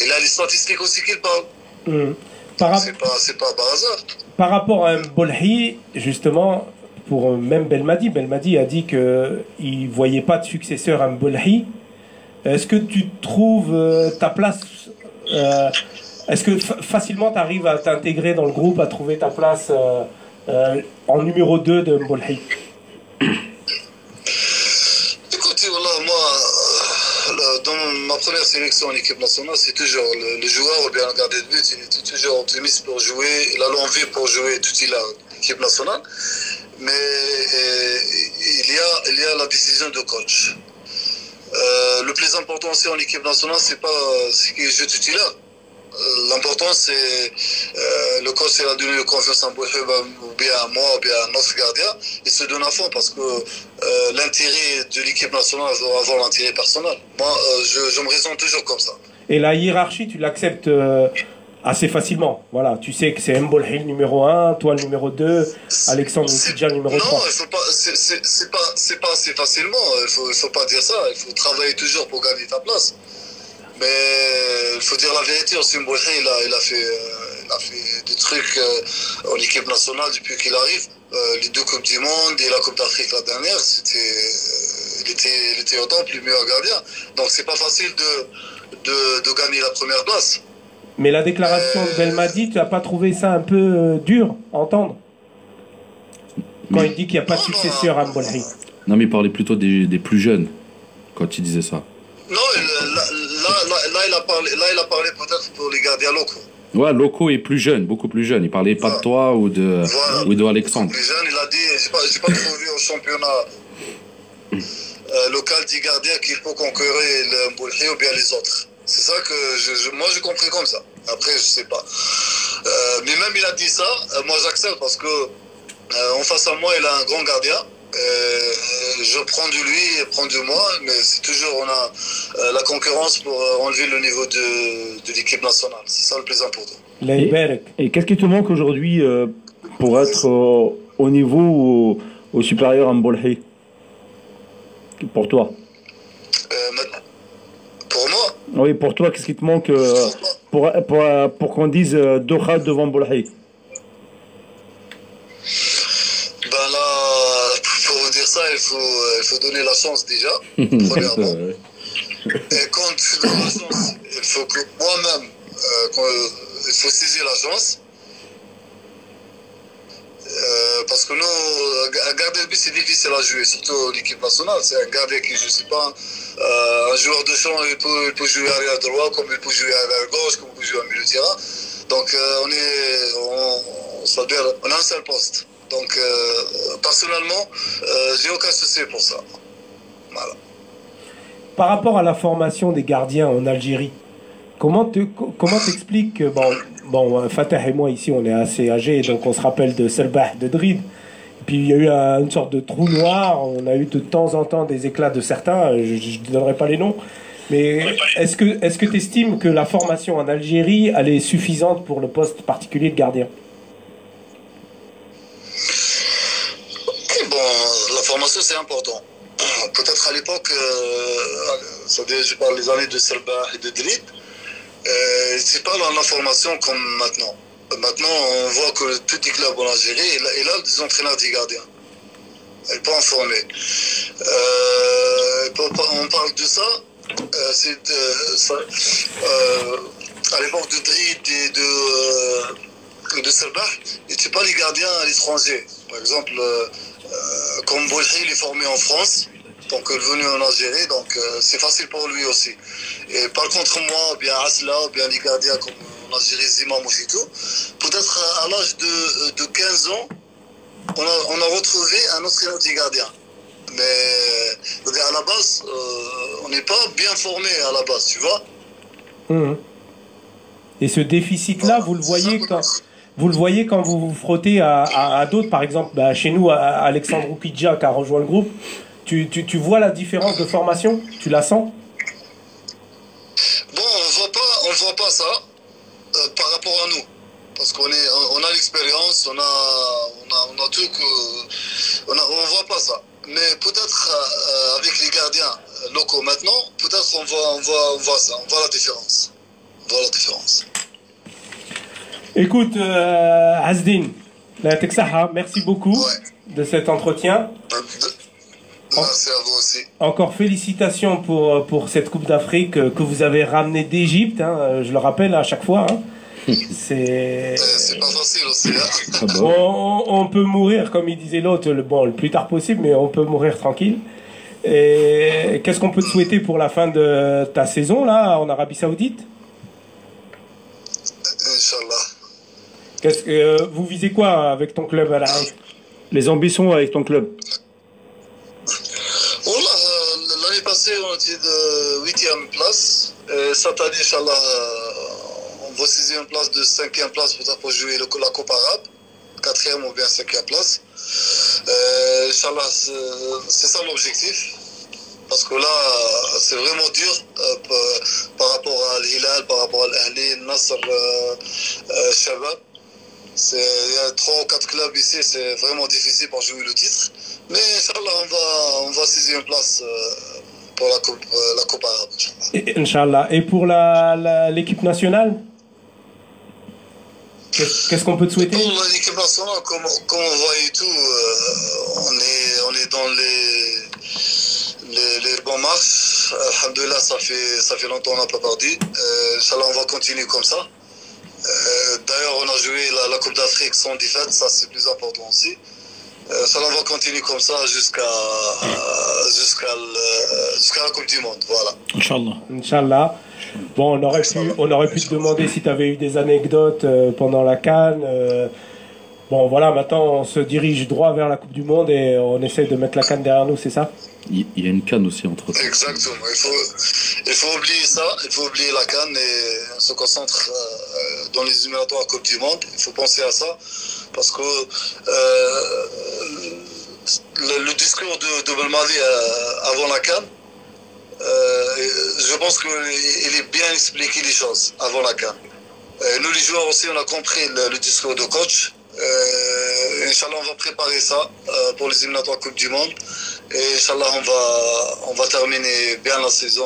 Et là, les statistiques aussi qu'ils parlent. Hum. Par, C'est pas, c'est pas par hasard. par rapport à Bolhi, justement, pour euh, même Belmadi, Belmadi a dit que il voyait pas de successeur à Bolhi. Est-ce que tu trouves euh, ta place euh, Est-ce que fa- facilement tu arrives à t'intégrer dans le groupe, à trouver ta place euh, euh, en numéro 2 de Bolhi Écoutez, voilà, moi, euh, là, dans ma première sélection en équipe nationale, c'est toujours le, joueur ou bien le gardien de but, il était toujours optimiste pour jouer, il a l'envie pour jouer tout il a en équipe nationale. mais euh, il, y a, il y a la décision de coach. Euh, le plus important aussi en équipe nationale, c'est pas ce qui est titulaire. L'important, c'est euh, le coach il a donné confiance en Bouhib, ou bien à moi, ou bien à notre gardien. Il se donne à fond parce que euh, l'intérêt de l'équipe nationale doit avoir l'intérêt personnel. Moi, euh, je, je me raisonne toujours comme ça. Et la hiérarchie, tu l'acceptes euh, assez facilement. Voilà, tu sais que c'est Mbolhi le numéro 1, toi le numéro 2, Alexandre le numéro non, 3. il faut pas, c'est- pas, pas assez facilement. Il faut, faut pas dire ça. Il faut travailler toujours pour gagner ta place. Mais il faut dire la vérité. Aussi, Mbouhi, il a, il a fait, euh, il a fait des trucs euh, en équipe nationale depuis qu'il arrive. Euh, les deux coupes du monde et la Coupe d'Afrique la dernière, c'était, euh, il était, il était autant plus meilleur gardien. Donc c'est pas facile de, de, de gagner la première place. Mais la déclaration de Belmadi, tu n'as pas trouvé ça un peu dur à entendre? Quand il dit qu'il n'y a pas de successeur à Mbolhi. Non, mais il parlait plutôt des, des plus jeunes quand il disait ça. Non, il- là, là, là, là, il a parlé, là, il a parlé peut-être pour les gardiens locaux. Ouais, Loco est plus jeune, beaucoup plus jeune. Il parlait pas de toi ou de, Voilà. ou de Alexandre. Les jeunes, il a dit, j'ai pas, trouvé au championnat euh, local des gardiens qu'il faut conquérir le Mboulhi ou bien les autres. C'est ça que je, je- moi j'ai compris comme ça. Après, je sais pas. Euh, mais même il a dit ça, euh, moi j'accepte parce que en face à moi, il a un grand gardien. Euh, je prends de lui, il prend de moi, mais c'est toujours on a euh, la concurrence pour euh, enlever le niveau de, de l'équipe nationale. C'est ça le plus important. Iberek. Et qu'est-ce qui te manque aujourd'hui euh, pour être euh, au niveau ou au, supérieur en Bolhi Pour toi Euh, pour moi, Oui, pour toi, qu'est-ce qui te manque euh, pour, pour, pour qu'on dise euh, Doha devant Bolhi Ben là, ça, il faut, euh, il faut donner la chance déjà, <laughs> premièrement. Et quand tu donnes la chance, il faut que moi-même, euh, il faut saisir la chance. Euh, parce que nous, un gardien de but, c'est difficile à jouer, surtout l'équipe nationale. C'est un gardien qui, je sais pas, euh, un joueur de champ, il peut, il peut jouer arrière droit, comme il peut jouer arrière gauche, comme il peut jouer en milieu de terrain. Donc, on est, on, ça veut dire, on a un seul poste. Donc, euh, personnellement, euh, j'ai aucun souci pour ça. Par rapport à la formation des gardiens en Algérie, comment te, co- comment t'expliques que bon, bon, euh, Fatah et moi ici on est assez âgés, donc on se rappelle de Selbah de Drid. Puis il y a eu un- une sorte de trou noir, on a eu de temps en temps des éclats de certains, euh, je ne donnerai pas les noms. Mais est-ce que tu estimes que la formation en Algérie elle est suffisante pour le poste particulier de gardien Bon, la formation, c'est important. Peut-être à l'époque, euh, je parle des années de Selbah et de Drid, euh, c'est pas la, la formation comme maintenant. Maintenant, on voit que tous les clubs en Algérie, a, il a des entraîneurs des gardiens. N'est pas informée. Euh, on parle de ça. euh, euh, euh, à l'époque de Drid et de, euh, de Selbah, il n'était pas les gardiens à l'étranger. Par exemple, euh, euh, comme Boulhi, il est formé en France, donc il est venu en Algérie, donc euh, c'est facile pour lui aussi. Et par contre, moi, ou bien Asla, ou bien les gardiens comme en Algérie, Zima Mouchitou, peut-être à, l'âge de, de 15 ans, on a, on a retrouvé un des gardiens. Mais à la base, euh, on n'est pas bien formé à la base, tu vois. Mhm. Et ce déficit-là, vous le voyez quand vous le voyez quand vous vous frottez à, à- d'autres, par exemple, bah, chez nous, Alexandre Oukidja qui a rejoint le groupe. Tu, tu, tu vois la différence de formation? Tu la sens? Bon, on voit pas, on voit pas ça euh, par rapport à nous. Parce qu'on est, on a l'expérience, on a, on a, on a tout que, on a, voit pas ça. Mais peut-être euh, avec les gardiens euh, locaux maintenant, peut-être on voit, on voit, on voit ça, on voit la différence. On voit la différence. Écoute, euh, Asdin, la Texaha, merci beaucoup Ouais. de cet entretien. Merci à vous aussi. Encore félicitations pour, pour cette Coupe d'Afrique euh, que vous avez ramenée d'Égypte, hein, euh, je le rappelle à chaque fois. hein. <laughs> C'est. Euh, c'est pas facile aussi. Hein. Ah On, on- on peut mourir, comme il disait l'autre, le, bon, le plus tard possible, mais on peut mourir tranquille. Et qu'est-ce qu'on peut te souhaiter pour la fin de ta saison là en Arabie Saoudite? Inch'Allah. Qu'est-ce que euh, vous visez quoi avec ton club à la Les ambitions avec ton club Voilà, euh, l'année passée, on était de 8e place. Et cette année, Inch'Allah, euh, on va saisir une place de 5e place pour jouer le- la Coupe arabe. 4e ou bien 5e place. Euh, Inch'Allah, c'est ça l'objectif. Parce que là, c'est vraiment dur euh, par- par rapport à l'Hilal, par rapport à l'Ahli, Nasser, euh, euh, Shabab. C'est- Il y a trois ou quatre clubs ici, c'est vraiment difficile pour jouer le titre. Mais Inch'Allah, on va, on va saisir une place euh, pour la Coupe, euh, la coupe arabe. Inch'Allah. Et- Inch'Allah. Et pour la- l'équipe nationale? Qu'est-ce qu'est-ce qu'on peut te souhaiter? Pour l'équipe nationale, comme, comme on voit et tout, euh, on, est, on est dans les, les, les bons marches. Alhamdulillah, ça fait, ça fait longtemps qu'on n'a pas perdu. Euh, Inch'Allah, on va continuer comme ça. Euh, D'ailleurs, on a joué la, la Coupe d'Afrique sans défaite, ça c'est plus important aussi. Euh, Inch'Allah, on va continuer comme ça jusqu'à la Coupe du Monde. Voilà. Inch'Allah. Inch'Allah. Bon, on aurait pu, on aurait pu te demander si tu avais eu des anecdotes euh, pendant la Cannes. euh, bon, voilà, maintenant on se dirige droit vers la Coupe du Monde et on essaye de mettre la Cannes derrière nous, c'est ça? Il y a une canne aussi entre temps. Exactement. Il faut, il faut oublier ça. Il faut oublier la canne et on se concentre euh, dans les éliminatoires Coupe du Monde. Il faut penser à ça parce que euh, le, discours de, de Belmadi euh, avant la canne, je pense qu'il est bien expliqué les choses avant la canne. Nous les joueurs aussi, on a compris le, discours de coach. Euh, Inch'Allah, on va préparer ça pour les éliminatoires Coupe du Monde. Et Inch'Allah, on va, on va terminer bien la saison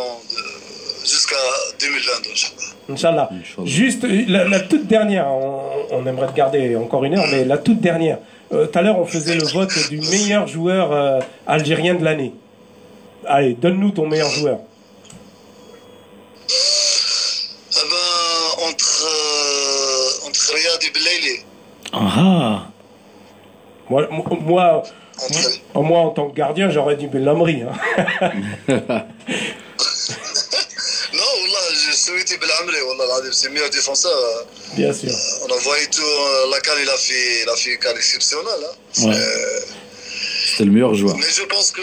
jusqu'à 2022, Inch'Allah. Inch'Allah. Inch'Allah. Juste euh, la, la toute dernière, on, on aimerait te garder encore une heure, mais la toute dernière. Euh, Tout à l'heure, on faisait le vote du meilleur joueur euh, algérien de l'année. Allez, donne-nous ton meilleur joueur. Eh ben, entre, euh, entre Riyad et Belaili, Ah Moi, moi, entrée. Moi, en tant que gardien, j'aurais dit Belhamri. Hein. non, Wallah, j'ai souhaité Belhamri. C'est meilleur défenseur. Bien sûr. On a vu tout. Lacan, il a fait, il a fait un exceptionnel. Hein. Ouais. C'était le meilleur joueur. Mais je pense que.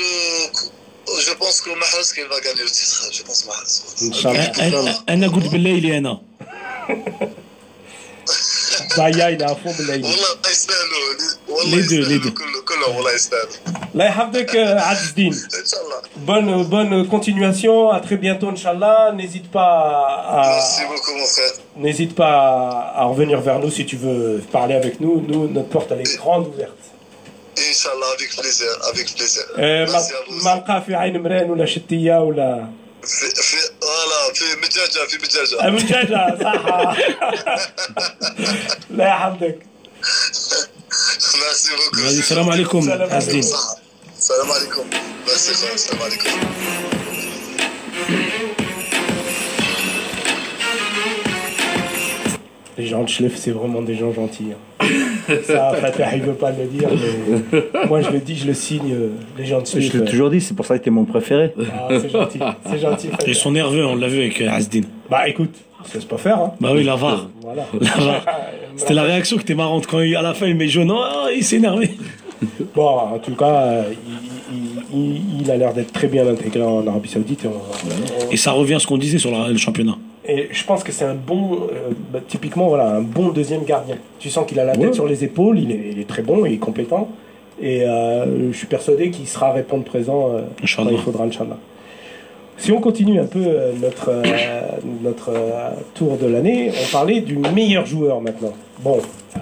Je pense que Mahrez qu'il va gagner le titre. Je pense Mahrez. Inch'Allah. Un goût de Belay, il est un. Bah, les deux, les deux. Euh, bonne, continuation, à très bientôt, N'hésite pas à. N'hésite pas à revenir vers nous si tu veux parler avec nous. Nous, notre porte, est grande ouverte. Avec plaisir, avec plaisir. Euh, في في فوالا في مدجاجة في مدجاجة أبو دجاجة صح. لا يحفظك ميرسي بوكو. السلام عليكم السلام عليكم. ميرسي السلام عليكم. Les gens de Schleff, c'est vraiment des gens gentils. hein. Ça, Fatah, il veut pas le dire, mais moi je le dis, je le signe. euh, Les gens de Je Schleff. l'ai euh, toujours dit, c'est pour ça que t'es mon préféré. ah, c'est gentil, c'est gentil. Fatah. Ils sont nerveux, on l'a vu avec euh, Azdin. Bah écoute, ça se pas faire. Hein. Bah oui, la VAR. Voilà. La VAR. <laughs> C'était la réaction qui était marrante quand il- à la fin il met jaune. Oh, il s'est énervé. Bon, en tout cas, euh, il, il- il- il a l'air d'être très bien intégré en Arabie Saoudite. Et, on- on- Et ça revient à ce qu'on disait sur la- le championnat. Et je pense que c'est un bon, euh, bah, typiquement, voilà, un bon deuxième gardien. Tu sens qu'il a la tête Ouais. sur les épaules, il est, il est très bon, il est compétent. Et euh, je suis persuadé qu'il sera à répondre présent euh, quand il faudra, Inch'Allah. Si on continue un peu euh, notre, euh, notre euh, tour de l'année, on parlait du meilleur joueur maintenant. Bon,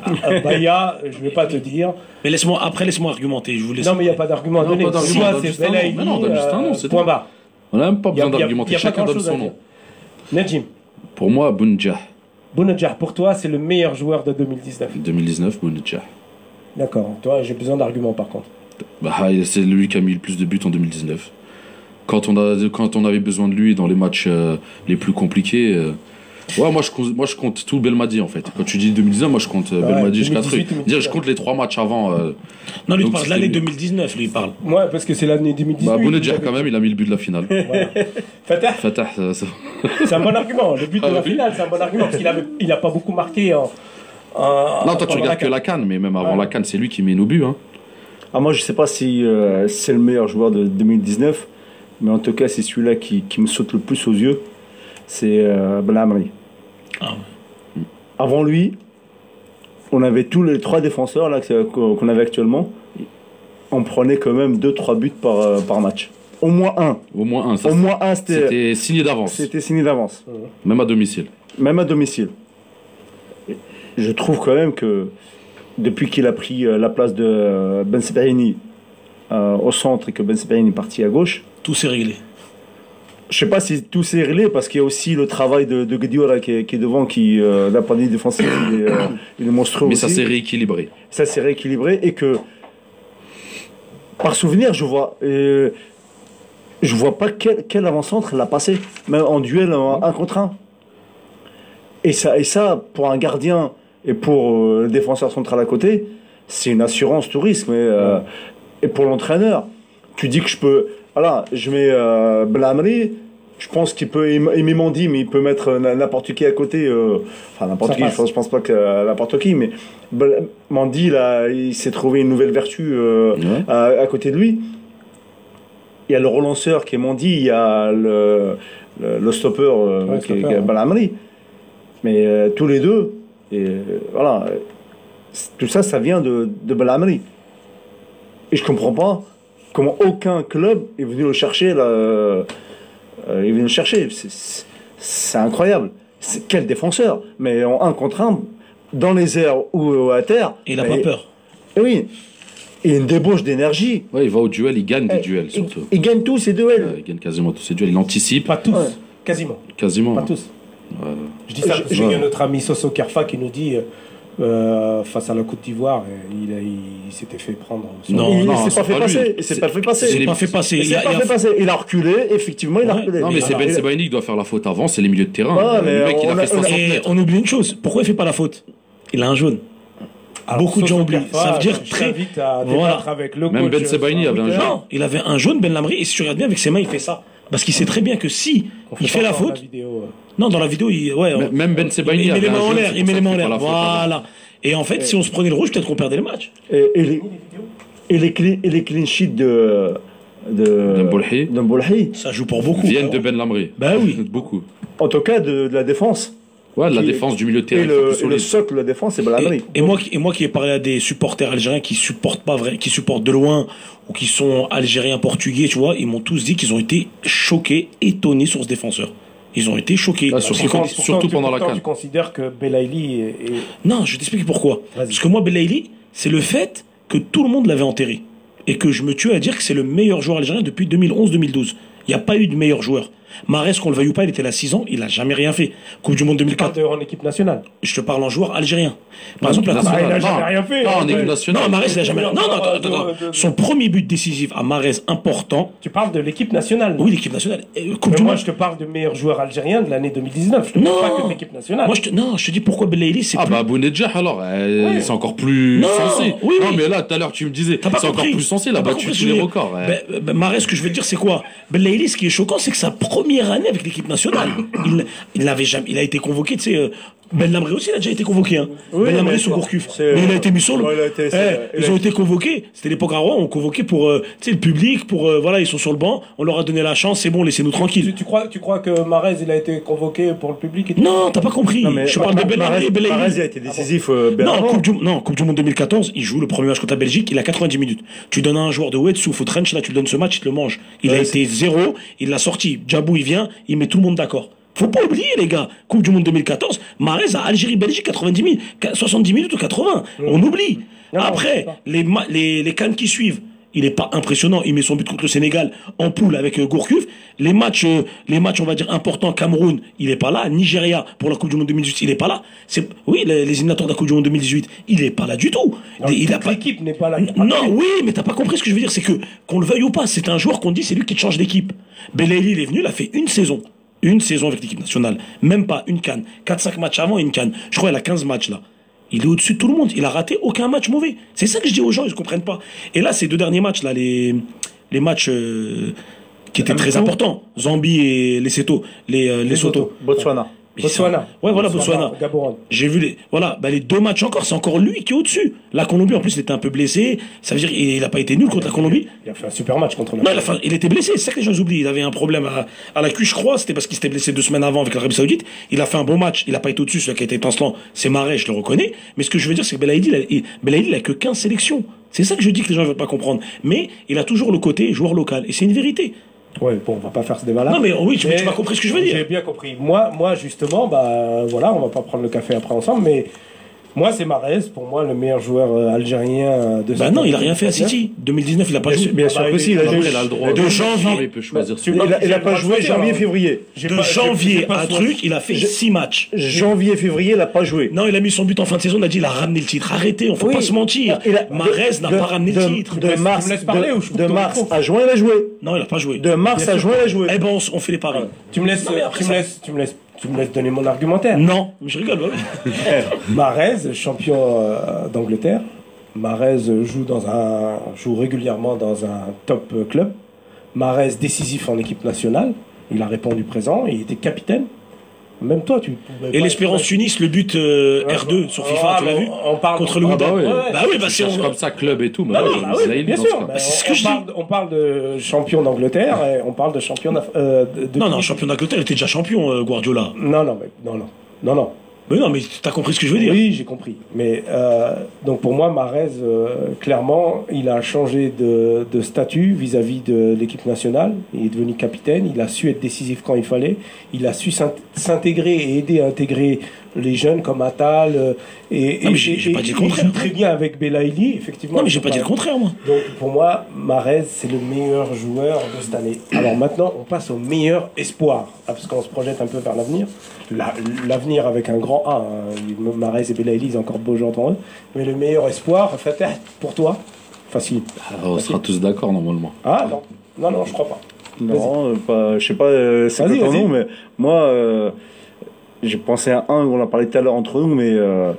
<laughs> Baya, je vais pas te dire. Mais laisse-moi, après, laisse-moi argumenter. Je vous laisse. Non, mais il n'y a pas d'argument à Non, donner. pas d'argument, Soit c'est un. Belaïli, Mais non, donne juste un nom, c'est point barre. On n'a même pas Il y a- besoin d'argumenter. il y a pas Chacun donne son nom. Najim, Pour moi, Bounjah. Bounedjah, pour toi, c'est le meilleur joueur de 2019. 2019, Bounjah. D'accord. Toi, j'ai besoin d'arguments par contre. Bah, c'est lui qui a mis le plus de buts en 2019. Quand on, a, quand on avait besoin de lui dans les matchs euh, les plus compliqués. euh, ouais, moi je, compte, moi je compte tout Belmadi en fait. Quand tu dis 2019, moi je compte euh, Ouais, Belmadi jusqu'à 2018, truc. Dire, je compte les trois matchs avant. euh, Non, lui, il Donc, parle de l'année mieux. 2019, lui, il parle. Ouais, parce que c'est l'année 2018. bah, Bounedjah quand même, il a mis le but de la finale. <laughs> Fatah, Fatah, ça- c'est un bon argument. Le but de Ah la oui. finale, c'est un bon argument parce qu'il avait, il a pas beaucoup marqué en. en- Non, toi tu regardes que la canne, mais même avant Ouais. la canne, c'est lui qui met nos buts. Hein. Ah, moi, je sais pas si euh, c'est le meilleur joueur de 2019, mais en tout cas, c'est celui-là qui, qui me saute le plus aux yeux. C'est euh, Belhamri. Ah Avant lui, on avait tous les trois défenseurs là que- qu'on avait actuellement. On prenait quand même 2-3 buts par, euh, par match. Au moins un. Au moins un. ça, Au moins un, c'était C'était signé d'avance, c'était signé d'avance. même à domicile. Même à domicile. Je trouve quand même que depuis qu'il a pris euh, la place de euh, Ben Sebaini euh, au centre et que Ben Sebaini est parti à gauche, Tout s'est réglé. Je sais pas si tout s'est réglé parce qu'il y a aussi le travail de, de Guediola qui est, qui est devant, qui euh, la pandémie défensive, il est, euh, il est monstrueux Mais aussi. ça s'est rééquilibré. ça s'est rééquilibré et que par souvenir je vois euh, je vois pas quel, quel avant-centre l'a passé même en duel en un contre un et ça et ça pour un gardien et pour euh, le défenseur central à côté c'est une assurance tout risque mais euh, et pour l'entraîneur tu dis que je peux voilà je mets euh, Blamry je pense qu'il peut il met Mendy mais il peut mettre n'importe qui à côté euh, enfin n'importe qui je passe. pense, je pense pas que euh, n'importe qui mais Mendy là il s'est trouvé une nouvelle vertu euh, à, à côté de lui il y a le relanceur qui est Mendy il y a le, le, le stopper, euh, Ouais, qui, est- stopper, qui est ouais. Belhamri. mais euh, tous les deux et euh, voilà tout ça ça vient de, de et je comprends pas comment aucun club est venu le chercher là, euh, euh, est venu le chercher c'est- incroyable quel défenseur mais en un contre un dans les airs ou à terre Et il a mais- pas peur. oui et une débauche d'énergie Ouais, il va au duel, il gagne des Eh, duels il, surtout. il gagne tous ces duels Ouais, il gagne quasiment tous ses duels. Il anticipe Pas tous, Ouais. quasiment. quasiment. Pas tous. Ouais. Je dis ça Je- parce qu'il y a ouais. notre ami Soso Kerfa qui nous dit, euh, face à la Côte d'Ivoire, euh, il, s'était fait prendre. Non, il non, s'est pas fait pas passer il s'est pas fait passer Il les- pas fait passer. il Il s'est pas fait passer il a reculé effectivement il a reculé Non, mais c'est Ben Sebaini qui doit faire la faute avant, c'est les milieux de terrain. Ouais, le mais mec, il on a a- fait on a- 60 Et mètres. on oublie une chose. Pourquoi il fait pas la faute? Il a un jaune. Alors, beaucoup de gens oublient. Ça veut dire très- t'invite à Voilà. avec le Même coach, Ben Sebaini avait un jaune. Non, il avait un jaune, Ben Lamry, et si tu regardes bien avec ses mains, il fait ça. Parce qu'il sait très bien que si il fait la faute, vidéo. Non, dans la vidéo, il, ouais, M- on- Même Ben il, Sebaini il met les mains en l'air, il met les mains en l'air. Voilà. Et en fait, si on se prenait le rouge, peut-être qu'on perdait le match. et, et les, et les clean, et les clean sheets de de Ça joue pour beaucoup. Viennent de Ben Lamri. Bah oui. <laughs> Beaucoup. en tout cas de, de la défense Ouais, de la défense du milieu de terrain. et le, et socle de la défense c'est Belhamri Et, et moi, qui- et moi qui ai parlé à des supporters algériens qui supportent pas vrai, qui supportent de loin ou qui sont algériens portugais, tu vois, ils m'ont tous dit qu'ils ont été choqués, étonnés sur ce défenseur. Ils ont été choqués. Ah, surtout quand- surtout pendant la CAN. Tu considères que Belaïli est, Non, je t'explique pourquoi. Parce que moi, Belaïli, c'est le fait que tout le monde l'avait enterré. Et que je me tue à dire que c'est le meilleur joueur algérien depuis 2011-2012. Il n'y a pas eu de meilleur joueur. Marès, qu'on le veuille ou pas, il était là 6 ans, il n'a jamais rien fait. Coupe du Monde tu parles 2004, de en équipe nationale. je te parle en joueur algérien. Par exemple, la Coupe- Ah, il a non. jamais rien fait. Non, en équipe nationale. Non, Marès, il n'a jamais rien. Non, non, attends, attends, Son premier but décisif à Marès, important. Tu parles de l'équipe nationale. Oui, l'équipe nationale. Euh, Coupe Mais du moi, Monde. je te parle de meilleur joueur algérien de l'année 2019. Je te parle pas que de l'équipe nationale. Moi, je te, non, je te dis pourquoi Belaïli, c'est Ah bah Bounedjah alors, euh, c'est encore plus Non, sensé. oui, non mais là tout à l'heure tu me disais, c'est encore plus sensé, il a battu tous les records. Ben, ben, Marès, ce que je veux dire, c'est quoi? Belaïli, ce qui est choquant, c'est que sa première année avec l'équipe nationale, il, il n'avait jamais, il a été convoqué, tu sais. Euh, Ben Lamri aussi, il a déjà été convoqué. Hein. Oui, ben mais sous Gourcuff. Mais il a été mis sur le. Ouais, il a été- Eh, ils a ont été- été convoqués. C'était l'époque à Rouen, on convoquait pour euh, tu sais, le public, pour euh, voilà, ils sont sur le banc, on leur a donné la chance, c'est bon, laissez-nous tranquilles. tu crois, tu crois que Marez il a été convoqué pour le public et tout? Non, t'as pas compris. Non, mais je parle de Ben Belaïli. Mahrez, il a été décisif euh, bien Non avant. coupe, du, non, coupe du Monde 2014, il joue le premier match contre la Belgique, il a 90 minutes. Tu donnes à un joueur de Wetsu, faut trench, là, tu lui donnes ce match, il te le mange. Il a été zéro, il l'a sorti. Djabou, il vient, il met tout le monde d'accord. Faut pas oublier, les gars. Coupe du Monde 2014, Mahrez à Algérie-Belgique, 90 minutes, 70 minutes ou 80. On oublie. Non, Après, les, les, les cannes qui suivent, il est pas impressionnant. Il met son but contre le Sénégal en poule avec euh, Gourcuff. Les matchs, euh, les matchs, on va dire importants, Cameroun, il est pas là. Nigeria pour la Coupe du Monde 2018, il est pas là. C'est oui, les, les éliminatoires de la Coupe du Monde 2018, il est pas là du tout. Non, il a pas. L'équipe n'est pas là. Non, oui, mais t'as pas compris ce que je veux dire, c'est que qu'on le veuille ou pas, c'est un joueur qu'on dit c'est lui qui te change d'équipe. Belaïli, il est venu, il a fait une saison. Une saison avec l'équipe nationale. Même pas une canne. 4-5 matchs avant une canne. Je crois qu'il a 15 matchs là. Il est au-dessus de tout le monde. Il a raté aucun match mauvais. C'est ça que je dis aux gens, ils ne comprennent pas. Et là, ces deux derniers matchs là, les, les matchs euh, qui étaient très importants. Zambie et Lesotho. Les, euh, Lesotho. Botswana. Botswana. Ouais, voilà, Botswana. Gaborone. J'ai vu les, voilà, bah, les deux matchs encore, c'est encore lui qui est au-dessus. La Colombie, en plus, il était un peu blessé. Ça veut dire qu'il a pas été nul contre la Colombie. Il a fait un super match contre la Non, il, il était blessé, c'est ça que les gens oublient. Il avait un problème à, à la cuisse, je crois. C'était parce qu'il s'était blessé deux semaines avant avec l'Arabie Saoudite. Il a fait un bon match. Il a pas été au-dessus. Celui qui a été étincelant, c'est Marais, je le reconnais. Mais ce que je veux dire, c'est que Belaïdi, il a, il, Belaïdi, il a que 15 sélections. C'est ça que je dis que les gens ne veulent pas comprendre. Mais il a toujours le côté joueur local. Et c'est une vérité. Ouais, bon, on va pas faire ce débat-là. Non, mais oui, tu, tu m'as compris ce que je veux J'ai dire. bien compris. Moi, moi, justement, bah voilà, on va pas prendre le café après ensemble, mais moi, c'est Marez, pour moi, le meilleur joueur euh, algérien euh, de Bah cette non, il a rien fait à 2019. City. 2019, il a pas Bien joué. sûr, bien sûr bah, que il si, il a Après, joué. il a le droit. De janvier. Il peut choisir. Il a- pas joué droit de janvier, à truc, il a fait je- 6 matchs. Janvier, février, il a pas joué. Non, il a mis son but en fin de saison, il a dit il a ramené le titre. Arrêtez, on faut Oui. pas se mentir. Marez n'a pas ramené de- le titre. De mars, de- mars à juin, il a joué. Non, il a pas joué. De mars à juin, il a joué. Eh ben, on, fait les paris. Tu me laisses, Non, mais après, tu me ça- laisses, tu me laisses, tu me laisses donner mon argumentaire. Non, je rigole. bah oui. <laughs> Marez, champion euh, d'Angleterre. Marez joue dans un joue régulièrement dans un top euh, club. Marez décisif en équipe nationale. Il a répondu présent. Il était capitaine. Même toi, tu. pouvais Et l'Espérance Tunis, le but euh, R2 sur FIFA, Ah, tu l'as mais vu on parle Contre le Ah bah ouais. Bah oui, bah c'est comme ça club et tout. Mais Bah oui, bah oui, bien sûr. Bah, c'est ce on- que on je parle- On parle de champion d'Angleterre et on parle de champion euh, de, de- Non, non, champion d'Angleterre, il était déjà champion, euh, Guardiola. Non, non, mais non, non, non, non. Mais non, mais t'as compris ce que je veux dire. Oui, j'ai compris. Mais euh, donc pour moi, Marez, euh, clairement, il a changé de, de statut vis-à-vis de l'équipe nationale. Il est devenu capitaine. Il a su être décisif quand il fallait. Il a su s'int- s'intégrer et aider à intégrer les jeunes comme Attal. euh, et, Non, et- mais j'ai- pas dit le contraire. joue très bien avec Belaïli, effectivement. Non, mais j'ai pas dit le contraire, moi. Donc pour moi, Marez, c'est le meilleur joueur de cette année. Alors maintenant, on passe au meilleur espoir, Ah, parce qu'on se projette un peu vers l'avenir. La- L'avenir avec un grand A. hein. Marez et Belaïli, ils ont encore beaux jours devant eux. Mais le meilleur espoir, peut-être pour toi, facile. Ah, On sera tous d'accord normalement. Ah non, non, non, je crois pas. Non, pas, je sais pas, euh, c'est quoi ton nom, mais moi, euh, j'ai pensé à un, on en parlait tout à l'heure entre nous, mais euh,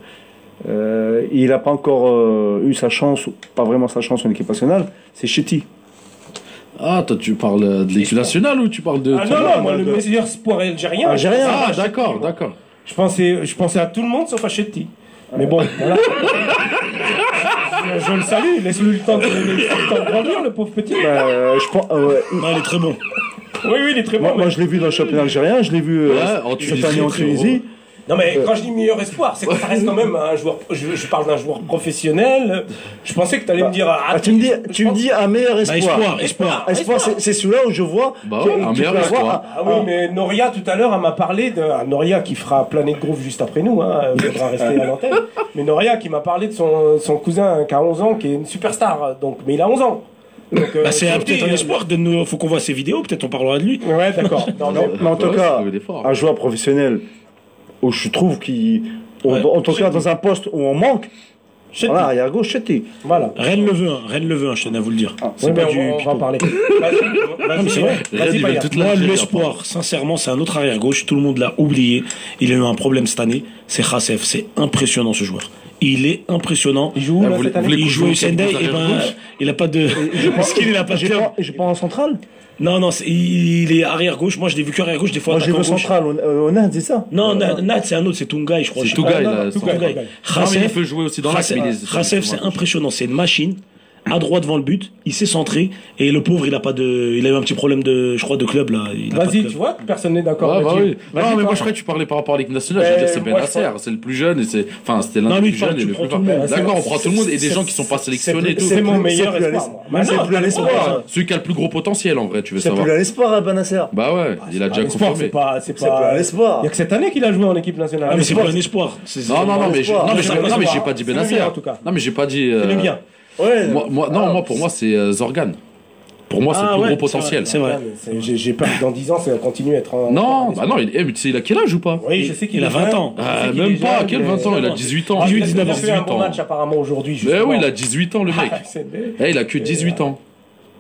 euh, il n'a pas encore euh, eu sa chance, ou pas vraiment sa chance en équipe nationale, c'est Chetty. Ah, toi, tu parles de l'équipe nationale ou tu parles de. Ah non, non, moi, le meilleur espoir algérien. Algérien. Ah, à d'accord, d'accord. Je pensais, je pensais à tout le monde sauf à Chetty. Mais bon, voilà. <laughs> je, le salue, laisse-lui le temps de, le temps de grandir, le pauvre petit. Euh, je pense, euh, ouais. Non, il est très bon. Oui, oui, il est très bon. moi, mais- moi, je l'ai vu dans le championnat algérien, je l'ai vu euh, Ouais, en cette année en Tunisie. Non mais quand je dis meilleur espoir, c'est que ça reste quand même un joueur. Je, je parle d'un joueur professionnel. Je pensais que tu allais me dire. Ah, tu me dis, tu me dis un meilleur Bah, espoir. espoir, espoir. Ah, espoir, c'est- c'est celui-là où je vois. Bah que- un tu meilleur avoir espoir. Ah oui, mais Noria tout à l'heure, elle m'a parlé de ah, Noria qui fera Planet Groove juste après nous. Hein, elle viendra rester à l'antenne. Mais Noria qui m'a parlé de son, son cousin qui a 11 ans, qui est une superstar. Donc, mais il a 11 ans. Euh, Bah, c'est euh, te peut-être un espoir. Donne-nous- Faut qu'on voit ses vidéos, peut-être on parlera de lui. Ouais, d'accord. Non, <laughs> Non, mais- en tout cas, un joueur professionnel où je trouve qu'il. Ouais. En tout cas, dans un poste où on manque, voilà, arrière gauche, Chetty. Voilà. Rennes le veut, hein. Rennes le veut, hein, je tenais à vous le dire. Oui, C'est pas on, du on va en parler. Moi, l'espoir, sincèrement, c'est un autre arrière gauche. Tout le monde l'a oublié. Il a eu un problème cette année. C'est Khassef. C'est impressionnant ce joueur. Il est impressionnant. Il joue où, là, cette année Il joue au Sendai. Et ben, arrière gauche. il a pas de. <laughs> Parce qu'il il a pas de J'ai club. pas, j'ai pas en centrale Non, non, il est arrière gauche. Moi, je l'ai vu qu'arrière gauche des fois. Moi, j'ai vu central, au, euh, au Inde, c'est ça Non, Na- Nat, c'est un autre, c'est Tungai, je crois. C'est je non, là. Non, mais il peut jouer aussi dans l'axe, Khassef, c'est impressionnant. C'est une machine. À droit devant le but, il s'est centré et le pauvre, il a pas de, il a eu un petit problème de, je crois, de club là. Vas-y, tu vois, personne n'est d'accord. Ouais, bah oui. Non, mais toi. moi je croyais que tu parlais par rapport à l'équipe nationale. Je veux dire, c'est Benacer, crois- c'est le plus jeune et c'est. Enfin, c'était l'un des plus jeunes et le plus. D'accord, on C'est- prend tout le monde et des c'est- gens qui sont pas c'est- sélectionnés et tout. C'est mon plus- meilleur c'est plus espoir. c'est plus un espoir. Celui qui a le plus gros potentiel en vrai, tu veux C'est savoir. plus à l'espoir, à Benasser. Bah ouais, il a Ah, déjà l'espoir, confirmé. C'est pas, c'est C'est plus pas. à l'espoir. Il y a que cette année qu'il a joué en équipe nationale. Ah, mais c'est L'espoir, pas un espoir. C'est- Non, non, non, mais j'ai l'espoir. non, mais C'est j'ai- le non, mais j'ai espoir. pas dit C'est Benacer. en tout cas. Non, mais j'ai pas dit. C'est le. Ouais. Moi, moi- non, moi pour moi c'est euh, Zorgan. Pour moi c'est Ah le plus ouais, gros potentiel. c'est vrai. J'ai peur que dans 10 ans, ça continue à être un. Non, un bah non, il, eh, mais tu sais, il a quel âge ou pas? Oui, je sais qu'il Il a est 20 jeune. ans. Ah, Même pas, jeune, quel mais- 20 ans? Il a 18 ans. 18, Il a 19 fait un 18 bon ans. match apparemment aujourd'hui. Mais justement. oui, il a 18 ans le mec. <laughs> Ah. Eh, il a que 18 ans.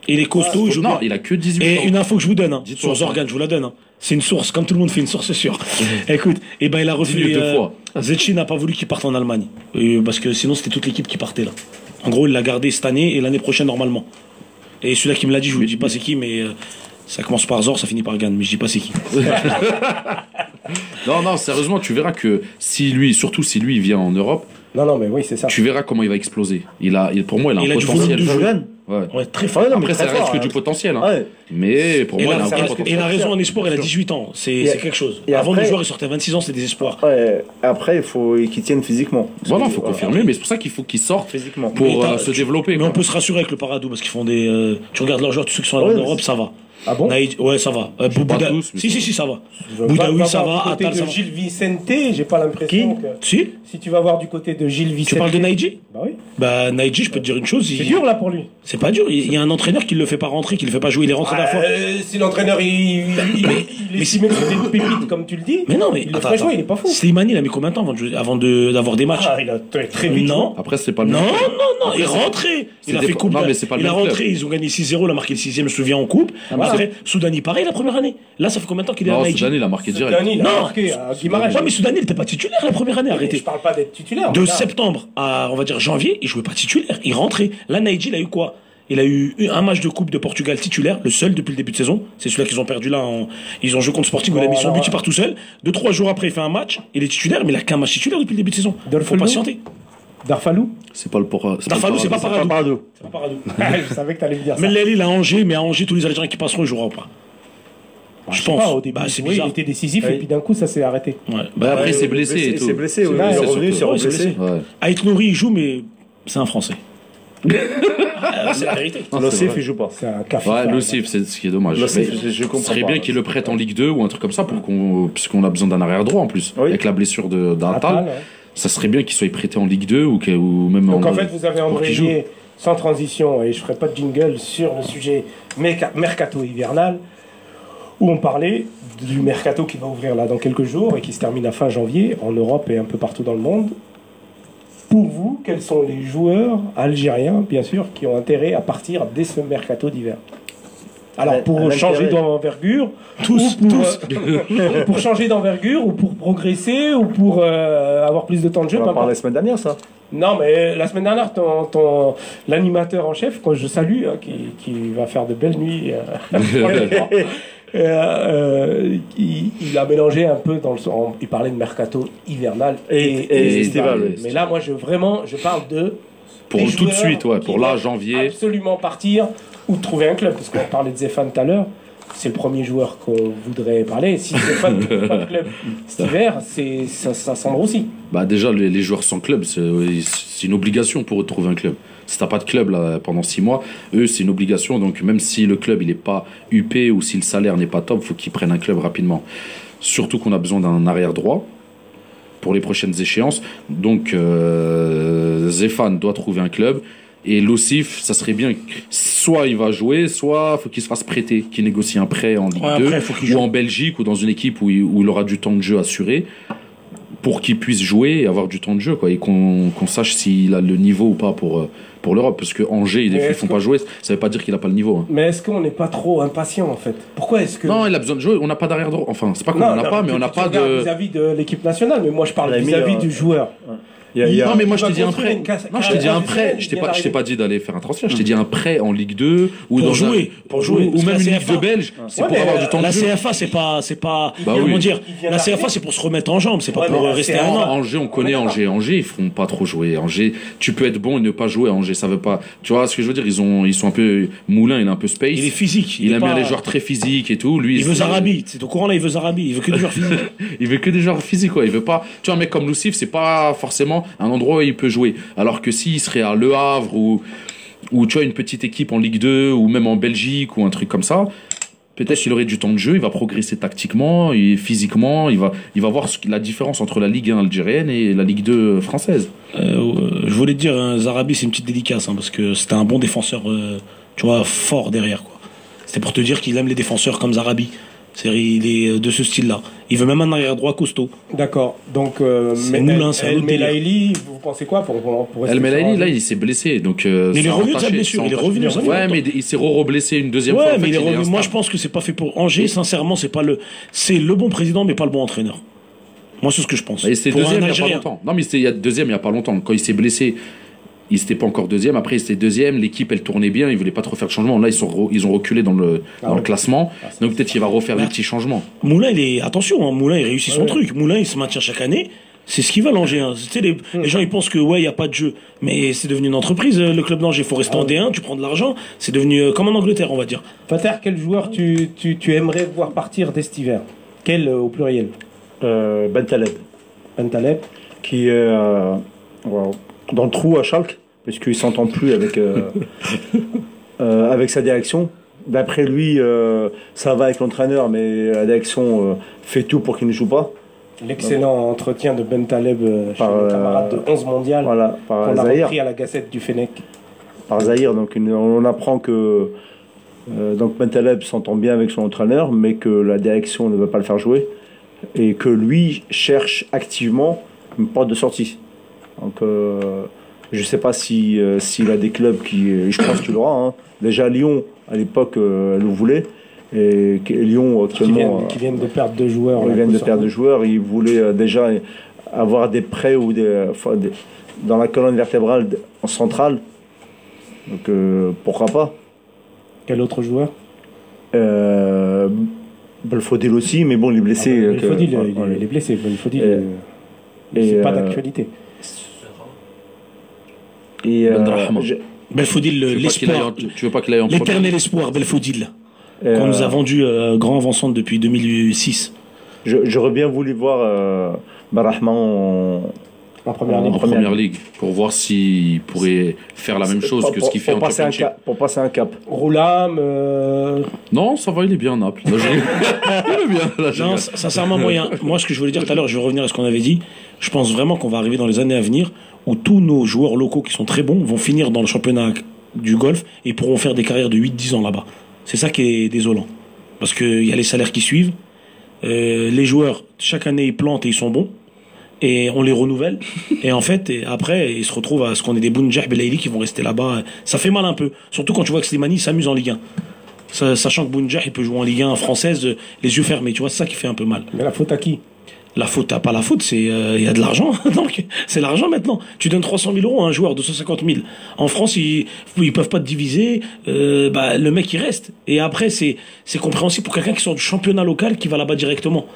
Il est costaud, il joue Non, il a que 18 Et ans. une info que je vous donne, hein, sur. Zorgan, je vous la donne. hein. C'est une source, comme tout le monde fait une source sûre. <laughs> Écoute, et ben il a refusé. Deux fois. Zetchi n'a pas voulu qu'il parte en Allemagne. Et parce que sinon, c'était toute l'équipe qui partait là. En gros, il l'a gardé cette année et l'année prochaine normalement. Et celui-là qui me l'a dit, je vous le dis pas c'est qui, mais euh, Ça commence par Zor, ça finit par Gann, mais je dis pas c'est qui. <laughs> Non, non, sérieusement, tu verras que si lui, surtout si lui il vient en Europe, Non, non, mais oui, c'est ça. tu verras comment il va exploser. Il a, il- pour moi, il a Il un a du volume potentiel. de jeu. Ouais. Ouais, très fort. Mais Après, ça reste que hein. du potentiel. hein. Ouais. Mais pour Et, moi, il a un et la raison en espoir, il a 18 ans. C'est c'est quelque chose. et Avant, après- le joueur, il sortait à 26 ans, c'était des espoirs. Ouais, après, il faut qu'il tienne physiquement. Voilà, faut confirmer, mais c'est pour ça qu'il faut qu'il sorte Physiquement. pour euh, se tu- développer. Mais quoi. on peut se rassurer avec le Paradou parce qu'ils font des. euh, tu regardes leurs joueurs, tous ceux qui sont en Europe, ça va. Ah bon? Naïd- ouais, ça va. Euh, Bouda- tous, Si, ça si, si, ça va. Boudaoui, ça voir va. Du côté Attal, ça de va. Gilles Vicente, j'ai pas l'impression que. Si Si tu vas voir du côté de Gilles Vicente. Tu parles de Naïdji Bah oui. Bah, Naïdji, je peux te dire une chose. C'est il- dur là pour lui. C'est pas dur. Il y a un entraîneur qui le fait pas rentrer, qui le fait pas jouer. Il est rentré la fois. Euh, si l'entraîneur il, il estimait que c'était une pépite comme tu le dis, Mais non, mais. attends, jouer, attends. il est pas fou. Slimani, il a mis combien de temps avant de jouer- avant de- d'avoir des matchs Ah, il a très, très vite. Non. Après, c'est pas le Non, même. non, non, il est rentré. Il a fait coupe. non, mais c'est pas le il a même club. rentré, ils ont gagné 6-0, il a marqué le 6 je me souviens en coupe. voilà. Après, Soudani, pareil, la première année. Là, ça fait combien de temps qu'il est à Non, Naïdji Soudan, il a marqué direct. Dani, il a Non. marqué à mais Soudani, il était pas titulaire la première année, Je arrêtez. parle pas d'être titulaire. De mais septembre à, on va dire, janvier, il jouait pas titulaire. Il rentrait. Là, Naïdji, il a eu quoi? Il a eu un match de Coupe de Portugal titulaire, le seul depuis le début de saison. C'est celui-là qu'ils ont perdu là. En... Ils ont joué contre Sporting, où il a mis son but, il part tout seul. Deux, trois jours après, il fait un match. Il est titulaire, mais il a qu'un match titulaire depuis le début de saison. Faut Dolphin patienter. Darfalou C'est pas le pour. c'est pas le Darfalou, c'est pas Paradou. C'est pas Paradou. <laughs> Je savais que t'allais me dire ça. Mais Lely, il a Angers, mais à Angers, tous les Algériens qui passeront, ils joueront pas. je Je pense. pas, au début, Bah, c'est oui, bizarre. il était décisif et puis d'un coup ça s'est arrêté. Ouais. Bah, après, il s'est Ouais, blessé Il s'est blessé, oui. Il est c'est revenu, il il reblessé. blessé. Aït Nouri, il joue, mais c'est un Français. Ah, c'est la vérité. Vrai. il joue pas. C'est un café. Ouais, l'Ossif, c'est ce qui est dommage. Je- je Ce comprends serait pas. bien qu'il le prête en Ligue 2 ou un truc comme ça, pour qu'on, puisqu'on a besoin d'un arrière droit en plus. Oui. Avec la blessure de- d'un Attal, Tal, ouais. ça serait bien qu'il soit prêté en Ligue 2 ou, que- ou même Donc en. en fait, vous avez embrayé sans transition, et je ferai pas de jingle sur le sujet merca- mercato hivernal, où on parlait du mercato qui va ouvrir là dans quelques jours et qui se termine à fin janvier en Europe et un peu partout dans le monde. Pour vous, quels sont les joueurs algériens, bien sûr, qui ont intérêt à partir dès ce mercato d'hiver? Alors pour changer d'envergure, Tous, ou pour, tous. euh, <laughs> pour changer d'envergure, ou pour progresser, ou pour euh, avoir plus de temps de jeu, On en la semaine dernière, ça. Non, mais la semaine dernière, ton, ton- l'animateur en chef, que je salue, hein, qui, qui va faire de belles nuits, euh, <laughs> <laughs> euh, il, il a mélangé un peu dans le sens. Il parlait de mercato hivernal et, Et- et estival, oui. Mais là, moi, je vraiment, je parle de Pour tout de suite, ouais. Pour là, janvier. absolument partir ou trouver un club, parce qu'on parlait de Zéphane tout à l'heure. C'est le premier joueur qu'on voudrait parler. Si Zéphane ne <laughs> trouve pas de club cet hiver, ça, ça aussi. Bah déjà, les, les joueurs sans club, c'est une obligation pour eux de trouver un club. Si t'as pas de club là, pendant six mois, eux, c'est une obligation. Donc même si le club il est pas UP ou si le salaire n'est pas top, faut qu'ils prennent un club rapidement. Surtout qu'on a besoin d'un arrière droit pour les prochaines échéances. Donc euh, Zéphane doit trouver un club. Et l'Ossif, ça serait bien, soit il va jouer, soit faut qu'il se fasse prêter, qu'il négocie un prêt en Ligue Ouais, 2, après, faut qu'il ou en Belgique, ou dans une équipe où il, où il aura du temps de jeu assuré pour qu'il puisse jouer et avoir du temps de jeu quoi et qu'on qu'on sache s'il a le niveau ou pas pour euh, pour l'Europe parce que Angers ils ne font que- pas jouer ça veut pas dire qu'il a pas le niveau hein. Mais est-ce qu'on n'est pas trop impatient en fait? Pourquoi est-ce que. non il a besoin de jouer on n'a pas d'arrière droit enfin c'est pas qu'on Non, en a pas mais on n'a pas de vis-à-vis de l'équipe nationale, mais moi je parle vis-à-vis euh, du joueur. Non mais moi je t'ai dit un prêt non je t'ai dit un prêt je t'ai pas je t'ai pas dit d'aller faire un transfert je t'ai dit un prêt en Ligue 2 ou Pour dans jouer, un, pour jouer, ou, même une Ligue CFA de Belge c'est pour avoir du temps La de jeu CFA, c'est pas, c'est pas, Bah comment dire, la. CFA, c'est pour se remettre en jambes, c'est pas pour rester un an. Angers, on connaît Angers. Angers, ils feront pas trop jouer. Angers, tu peux être bon et ne pas jouer à Angers. Ça veut pas. Tu vois ce que je veux dire? Ils ont, ils sont un peu moulin. Il est un peu space. Il est physique. Il aime bien les joueurs très physiques et tout. Lui, Il veut Zarabi. C'est au courant là, il veut Zarabi. Il veut que des joueurs <laughs> physiques. Il veut que des joueurs physiques, quoi. Il veut pas. Tu vois, un mec comme Lucif, c'est pas forcément un endroit où il peut jouer. Alors que s'il serait à Le Havre ou, ou tu vois, une petite équipe en Ligue 2 ou même en Belgique ou un truc comme ça, peut-être qu'il aurait du temps de jeu, il va progresser tactiquement et physiquement, il va, il va voir la différence entre la Ligue 1 algérienne et la Ligue 2 française. Euh, euh, je voulais te dire, hein, Zarabi, c'est une petite dédicace, hein, parce que c'était un bon défenseur, euh, tu vois, fort derrière, quoi. C'était pour te dire qu'il aime les défenseurs comme Zarabi. C'est-à-dire, il est de ce style-là. Il veut même un arrière droit costaud. D'accord. Donc, euh, C'est El délire. Melaili, vous pensez quoi pour, pour, pour rester El Melaili, là, il s'est blessé, donc. euh, Mais il est revenu de sa blessure, il est revenu, Ouais, mais il s'est re-blessé une deuxième fois. Ouais, fait, mais il est il est revenu. Moi, je pense que c'est pas fait pour Angers. Sincèrement, c'est pas le, c'est le bon président, mais pas le bon entraîneur. Moi, c'est ce que je pense. Et c'était Pour un deuxième il y a pas longtemps. Non, mais c'était il y a deuxième il y a pas longtemps. Quand il s'est blessé, Ils n'étaient pas encore deuxième. Après, ils étaient deuxième. L'équipe, elle tournait bien. Ils voulaient pas trop faire de changement. Là, ils, sont re- ils ont reculé dans le, dans le classement. Donc peut-être qu'il va refaire des petits changements. Moulin, il est. Attention, hein, Moulin, il réussit son Ouais. truc. Moulin, il se maintient chaque année. C'est ce qui va l'Angers. Hein. Sais, les, les gens, ils pensent que, ouais, il n'y a pas de jeu. Mais c'est devenu une entreprise, euh, le club d'Angers. Il faut rester en D1, tu prends de l'argent. C'est devenu euh, comme en Angleterre, on va dire. Fater, quel joueur tu, tu, tu aimerais voir partir dès cet hiver Quel euh, au pluriel? Euh, ben Taleb, Bentaleb qui est euh, voilà, dans le trou à Schalke, puisqu'il s'entend plus avec, euh, <laughs> euh, avec sa direction. D'après lui, euh, ça va avec l'entraîneur, mais la direction fait tout pour qu'il ne joue pas. L'excellent entretien de Bentaleb chez Par, nos euh, camarades de 11 mondial Voilà, par qu'on a Zahir. repris à la Gazette du Fennec. par Zahir. Donc une- on apprend que euh, donc Bentaleb s'entend bien avec son entraîneur, mais que la direction ne veut pas le faire jouer et que lui cherche activement une porte de sortie. Donc euh, je ne sais pas si euh, s'il a des clubs qui, je pense qu'il aura. hein. Déjà Lyon à l'époque euh, le voulait et Lyon Qui viennent, actuellement euh, qui viennent de perdre deux joueurs. ils viennent de perdre sur de joueurs. Ils voulaient euh, déjà avoir des prêts ou des, enfin, des- dans la colonne vertébrale en centrale. Donc euh, pourquoi pas. Quel autre joueur? Euh, Belfodil aussi, mais bon, il est blessé. Ah, euh, Belfodil, il, ouais, il est blessé. Belfodil, euh, c'est pas euh, d'actualité. Et, euh, Belfodil, l'espoir. en- tu- veux pas qu'il aille en L'éternel espoir, Belfodil. euh, Qu'on nous a vendu euh, grand avant-centre depuis 2006. je- J'aurais bien voulu voir Barahman en, En première en ligne. en première ligue pour voir s'il pourrait faire la même chose pour- que ce qu'il fait pour en passer un championship. cap, Pour passer un cap. Roulam, euh, Non, ça va, il est bien à Naples. Là, <laughs> il est bien. Là, Non, sincèrement, a- moi, ce que je voulais dire tout à l'heure, je vais revenir à ce qu'on avait dit. Je pense vraiment qu'on va arriver dans les années à venir où tous nos joueurs locaux qui sont très bons vont finir dans le championnat du golf et pourront faire des carrières de 8-10 ans là-bas. C'est ça qui est désolant. Parce qu'il y a les salaires qui suivent. Euh, les joueurs, chaque année, ils plantent et ils sont bons. Et on les renouvelle. <laughs> et en fait, et après, ils se retrouvent à ce qu'on ait des Bounjah Belaïli qui vont rester là-bas. Ça fait mal un peu. Surtout quand tu vois que Slimani s'amuse en Ligue 1. Sa- Sachant que Bounjah, il peut jouer en Ligue 1 française, les yeux fermés. Tu vois, c'est ça qui fait un peu mal. mais la faute à qui? La faute, t'as pas la faute, c'est il y a de l'argent. <laughs> Donc c'est l'argent maintenant. Tu donnes 300 000 euros à un joueur, 250 000. En France, ils ils peuvent pas te diviser. euh, bah, le mec il reste. Et après c'est c'est compréhensible pour quelqu'un qui sort du championnat local qui va là-bas directement.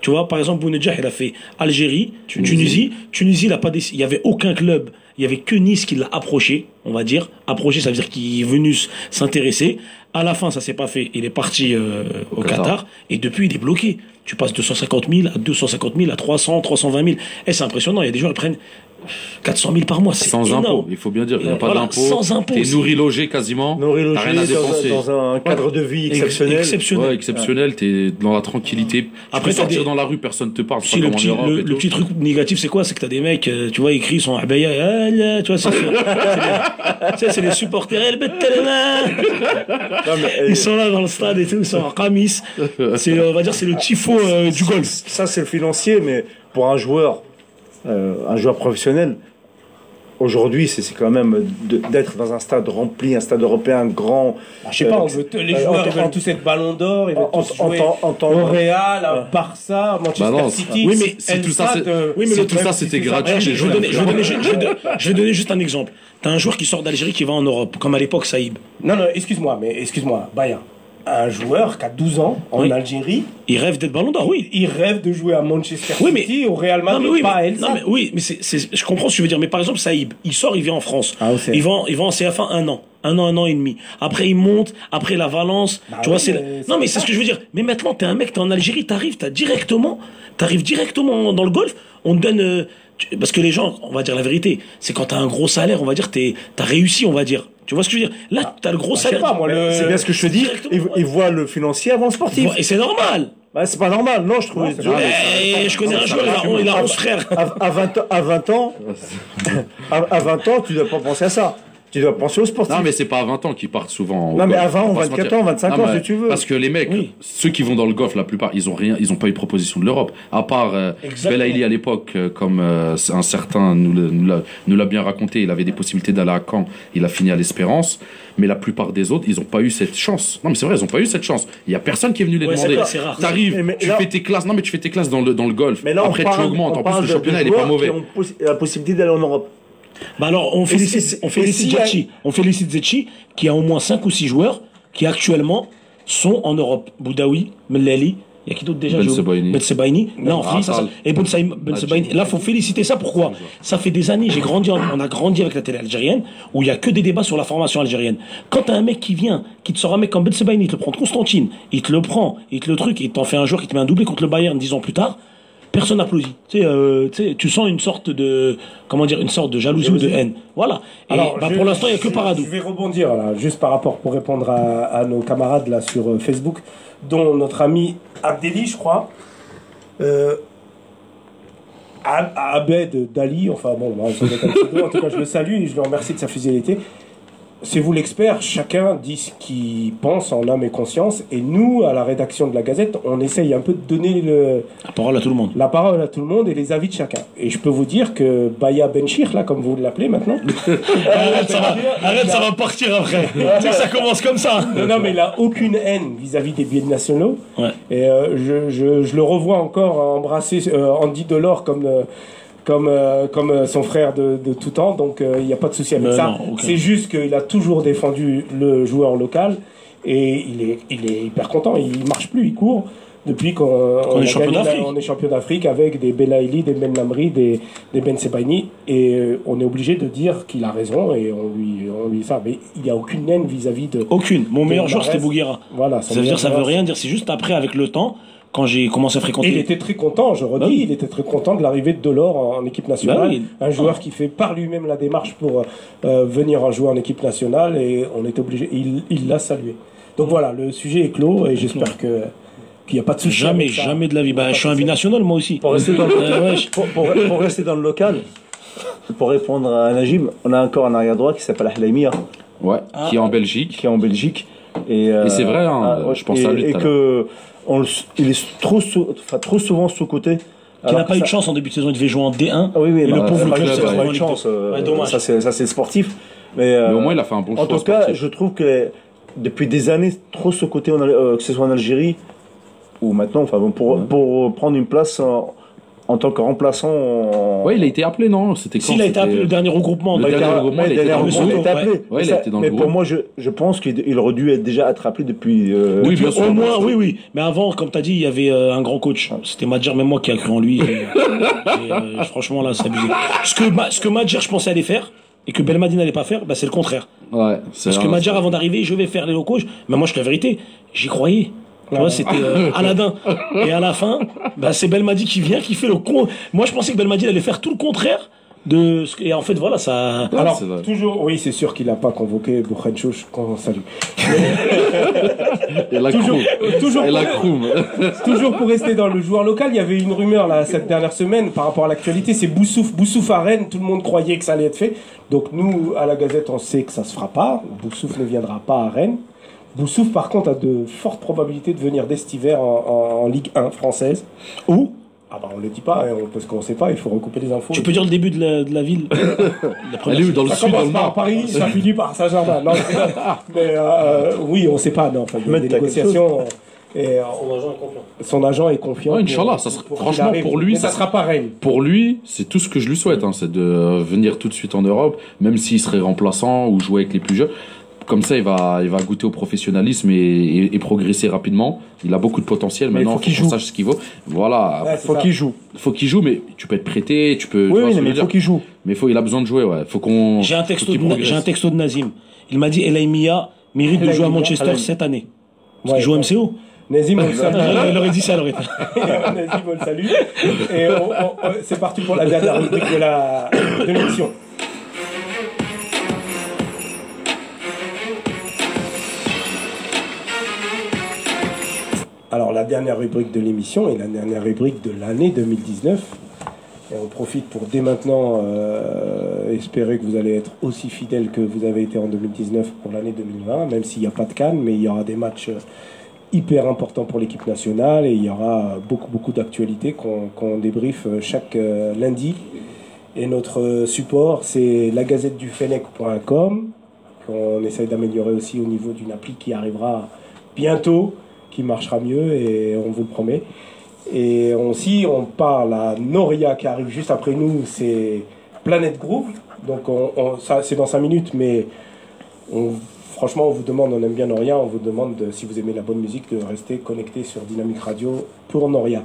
Tu vois, par exemple, Bounedjah, il a fait Algérie, Tunisie. Tunisie, il a pas déc- il y avait aucun club. Il y avait que Nice qui l'a approché, on va dire. Approché, ça veut dire qu'il est venu s'intéresser. À la fin, ça s'est pas fait. Il est parti euh, au Qatar. Qatar. Et depuis, il est bloqué. Tu passes de 150 000 à 250 000 à 300, 320 000. Et c'est impressionnant. Il y a des gens qui prennent 400 000 par mois. C'est Sans énorme. impôt, il faut bien dire. Il n'y a Euh, pas voilà, d'impôt. sans impôt, T'es nourri logé quasiment. Nourri T'as rien à logé dans, dépenser. dans un cadre de vie Ex- exceptionnel. exceptionnel. Ouais, exceptionnel, t'es dans la tranquillité. Tu Après, peux t'as sortir des- dans la rue, personne te parle. Si le petit, Europe le, le petit truc négatif, c'est quoi? C'est que t'as des mecs, euh, tu vois, ils crient, ils sont abaya, ah, là, tu vois, c'est c'est tu c'est les supporters, euh, Ils sont là dans le stade et tout, ils sont en camis. C'est, on va dire, c'est le tifo euh, du golf. ça c'est le financier, mais pour un joueur, euh, un joueur professionnel, aujourd'hui c'est quand même d'être dans un stade rempli, un stade européen grand. Bah, Je sais pas, Euh, on veut te- les euh, joueurs ils veulent tous être ballon d'or, ils veulent En, tous en, jouer au Real, à Barça, Manchester Bah non, City. oui, mais si tout ça, euh, c'était gratuit, Je vais joueurs, donner, je vais donner, je vais donner- je vais donner juste un exemple. T'as un joueur qui sort d'Algérie qui va en Europe, comme à l'époque Saïb. Non, non, excuse-moi, mais excuse-moi, Baya. Un joueur qui a 12 ans en Oui. Algérie, Il rêve d'être ballon d'or, oui. il rêve de jouer à Manchester Oui, mais- City, au Real Non, Madrid, mais oui, pas à El non, mais oui, mais c'est, c'est- je comprends ce que tu veux dire. Mais par exemple, Saïb, il sort, il vient en France. Ah, il, va, en- il va en CF1 un an. Un an, un an et demi. Après, il monte. Après, la Valence. Bah tu vois, c'est. Non, mais c'est ce que je veux dire. Mais maintenant, t'es un mec, t'es en Algérie, t'arrives, t'as directement. T'arrives directement dans le golf. On te donne. euh, parce que les gens, on va dire la vérité, c'est quand t'as un gros salaire, on va dire, t'es, t'as réussi, on va dire. Tu vois ce que je veux dire? Là, t'as le gros Bah, je sais salaire. pas, moi, le- C'est bien ce que je te dis. ouais. ils voient le financier avant le sportif. Et c'est normal. Bah, c'est pas normal, non, je trouve. Non, normal. Je connais un joueur, il a, il a 11 frères. à, à 20, ans- à 20 ans, à, à 20 ans, tu dois pas penser à ça. Tu dois penser au sportif. Non, mais c'est pas à 20 ans qu'ils partent souvent. Non, mais à 20 on ans, va se 24 mentir. ans, 25 Non, ans, si tu veux. Parce que les mecs, Oui. ceux qui vont dans le golf, la plupart, ils ont rien, ils ont pas eu de proposition de l'Europe. À part euh. Belaïli à l'époque, euh, comme euh, un certain nous l'a bien raconté, il avait des possibilités d'aller à Caen, il a fini à l'Espérance. Mais la plupart des autres, ils ont pas eu cette chance. Non, mais c'est vrai, ils ont pas eu cette chance. Il y a personne qui est venu les Ouais, demander. T'arrives, tu là- fais tes classes. Non, mais tu fais tes classes dans le, dans le golf. Mais là, Après, parle, tu augmentes. En plus, le championnat, il est pas mauvais. qui ont la possibilité d'aller en Europe. Bah alors, on félicite, on félicite Zetchi. On félicite Zetchi, qui a au moins 5 ou 6 joueurs qui actuellement sont en Europe. Boudaoui, Mellali, il y a qui d'autre déjà Ben Sebaini. Ben Sebaini. Là, ça. Atal. Et Ben Ben Sebaini. Là, faut féliciter ça. Pourquoi? Ça fait des années, j'ai grandi, en- on a grandi avec la télé algérienne, où il y a que des débats sur la formation algérienne. Quand t'as un mec qui vient, qui te sort un mec comme Ben Sebaini, il te le prend de Constantine, il te le prend, il te le truc, il t'en fait un joueur qui te met un doublé contre le Bayern 10 ans plus tard, personne n'applaudit. Tu sais, euh, tu sais, tu sens une sorte de, comment dire, une sorte de jalousie ou de haine. Voilà. Et bah, je- pour l'instant, il n'y a que Paradou. Je vais rebondir là, juste par rapport pour répondre à, à nos camarades là sur euh, Facebook, dont notre ami Abdeli, je crois. Euh, Ab- Abed Dali, enfin bon, pseudo. en tout cas je le salue et je le remercie de sa fidélité. C'est vous l'expert, chacun dit ce qu'il pense en âme et conscience, et nous, à la rédaction de la Gazette, on essaye un peu de donner le, La parole à tout le monde. la parole à tout le monde et les avis de chacun. Et je peux vous dire que Baya Benchir, là, comme vous l'appelez maintenant, <laughs> Arrête, ça va, arrête, ça va partir après. tu sais ça commence comme ça. Non, non, mais il a aucune haine vis-à-vis des billets nationaux. Ouais. Et euh, je, je, je le revois encore embrasser euh, Andy Delors comme, euh, comme, euh, comme euh, son frère de, de tout temps. Donc euh, il n'y a pas de souci avec Mais ça. C'est juste qu'il a toujours défendu le joueur local. Et il est, il est hyper content. Il marche plus, il court. Depuis qu'on on est champion d'Afrique. on est champion d'Afrique avec des Belaïli, des Ben Lamri, des, des Ben Sebaini. Et euh, on est obligé de dire qu'il a raison et on lui, on lui ça. Mais il n'y a aucune haine vis-à-vis de. Aucune. Mon meilleur joueur, c'était. Bouguera. Voilà, Ça veut dire, ça veut rien dire. C'est juste après, avec le temps, quand j'ai commencé à Et il fréquenter. était très content, je redis, Bah oui. il était très content de l'arrivée de Delors en, en équipe nationale. Bah oui. Un joueur qui fait par lui-même la démarche pour euh, venir en jouer en équipe nationale et on était obligé. Il il l'a salué. Donc voilà, le sujet est clos et j'espère que qu'il n'y a pas de souci. Jamais, jamais de la vie. Bah, je suis un binational, moi aussi. Pour rester dans le, Euh, pour, pour- pour rester dans le local, pour répondre à Najim, on a encore un arrière droit qui s'appelle Ahlamia, Ouais, qui est en Belgique. qui est en Belgique. Et, euh, Et c'est vrai, hein, je pense et, à lui Et que on le- il est trop, sou- enfin, trop souvent sous-côté. Qui n'a pas eu de chance en début de saison. Il devait jouer en D1. Ah oui, oui, Et non, le pauvre club, c'est pas une une chance. euh, Ouais, dommage. Ça, c'est ça, c'est sportif. Mais, euh, Mais au moins, il a fait un bon choix En tout cas, sportif. je trouve que depuis des années, trop ce côté, euh, que ce soit en Algérie ou maintenant, enfin, bon, pour, pour prendre une place en, en tant que remplaçant. en- Ouais, il a été appelé, non C'était quand S'il a été appelé le dernier regroupement. Le bah, dernier il a- regroupement, il il était appelé. Ouais, il a été dans le mais pour moi, je, je pense qu'il il aurait dû être déjà attrapé depuis. euh, Oui, Depuis bien sûr. au moins, oui, oui. Mais avant, comme tu as dit, il y avait euh, un grand coach. C'était Madjer, même moi qui a cru en lui. Et, et, euh, <laughs> franchement, là, c'est abusé. Ce que, Ma- ce que Madjer, je pensais aller faire, et que Belmadi n'allait pas faire, bah, c'est le contraire. Ouais, c'est Parce que Madjer, avant d'arriver, je vais faire les locaux. Mais moi, je te la vérité, j'y croyais. Tu vois, c'était euh, <laughs> Aladdin. Et à la fin, bah, c'est Belmadi qui vient, qui fait le con. Moi, je pensais que Belmadi allait faire tout le contraire de ce que- Et en fait, voilà, ça. Alors, toujours, oui, c'est sûr qu'il n'a pas convoqué Bouchenchouch, qu'on salue. <laughs> Et la Toujours, euh, toujours, Et la croum. <laughs> toujours pour rester dans le joueur local, il y avait une rumeur là cette dernière semaine par rapport à l'actualité, c'est Boussouf, Boussouf à Rennes, tout le monde croyait que ça allait être fait. Donc nous, à la Gazette, on sait que ça se fera pas. Boussouf ne viendra pas à Rennes. Boussouf, par contre, a de fortes probabilités de venir dès cet hiver en, en- en Ligue 1 française. Où Ah bah on le dit pas, hein, parce qu'on sait pas, il faut recouper les infos. Tu peux dire le début de la, de la ville <laughs> La première Elle est où Dans le Ça sud, dans commence le par nord Paris, ça <laughs> finit par Saint-Germain. Non, mais euh, oui, on sait pas. Non, enfin, il y a des négociations. Et euh, son agent est confiant. Ouais, pour- Inch'Allah, ça sera- pour franchement, pour lui, ça ça sera Rennes. Pour lui, c'est tout ce que je lui souhaite, hein, c'est de euh, venir tout de suite en Europe, même s'il serait remplaçant ou jouer avec les plus jeunes. Comme ça, il va, il va goûter au professionnalisme et, et- et progresser rapidement. Il a beaucoup de potentiel. Mais il Maintenant, faut qu'il sache ce qu'il vaut. Voilà. Ouais, faut ça. qu'il joue. faut qu'il joue, mais tu peux être prêté, tu peux. Oui, mais il veux faut qu'il joue. Mais faut, il a besoin de jouer, ouais. Faut qu'on. J'ai un, texto j'ai un texto de Nazim. Il m'a dit El Mia mérite de jouer à Manchester cette année. Parce qu'il joue. MCO. Nazim, on le <laughs> salue. Il aurait dit ça, il. <laughs> Nazim, on le salue. Et on- on- on- c'est parti pour la dernière rubrique de la de l'émission. Alors, la dernière rubrique de l'émission et la dernière rubrique de l'année 2019. Et on profite pour dès maintenant euh, espérer que vous allez être aussi fidèles que vous avez été en 2019 pour l'année 2020, même s'il n'y a pas de Cannes, mais il y aura des matchs euh, hyper importants pour l'équipe nationale et il y aura beaucoup, beaucoup d'actualités qu'on qu'on débriefe euh, chaque lundi. Et notre support, c'est lagazetteDuFennec.com qu'on essaye d'améliorer aussi au niveau d'une appli qui arrivera bientôt, qui marchera mieux et on vous le promet. Et on, si on parle à Noria qui arrive juste après nous, c'est Planète Groove. Donc on- ça c'est dans 5 minutes, mais on- franchement on vous demande, on aime bien Noria, on vous demande de- si vous aimez la bonne musique de rester connecté sur Dynamique Radio pour Noria.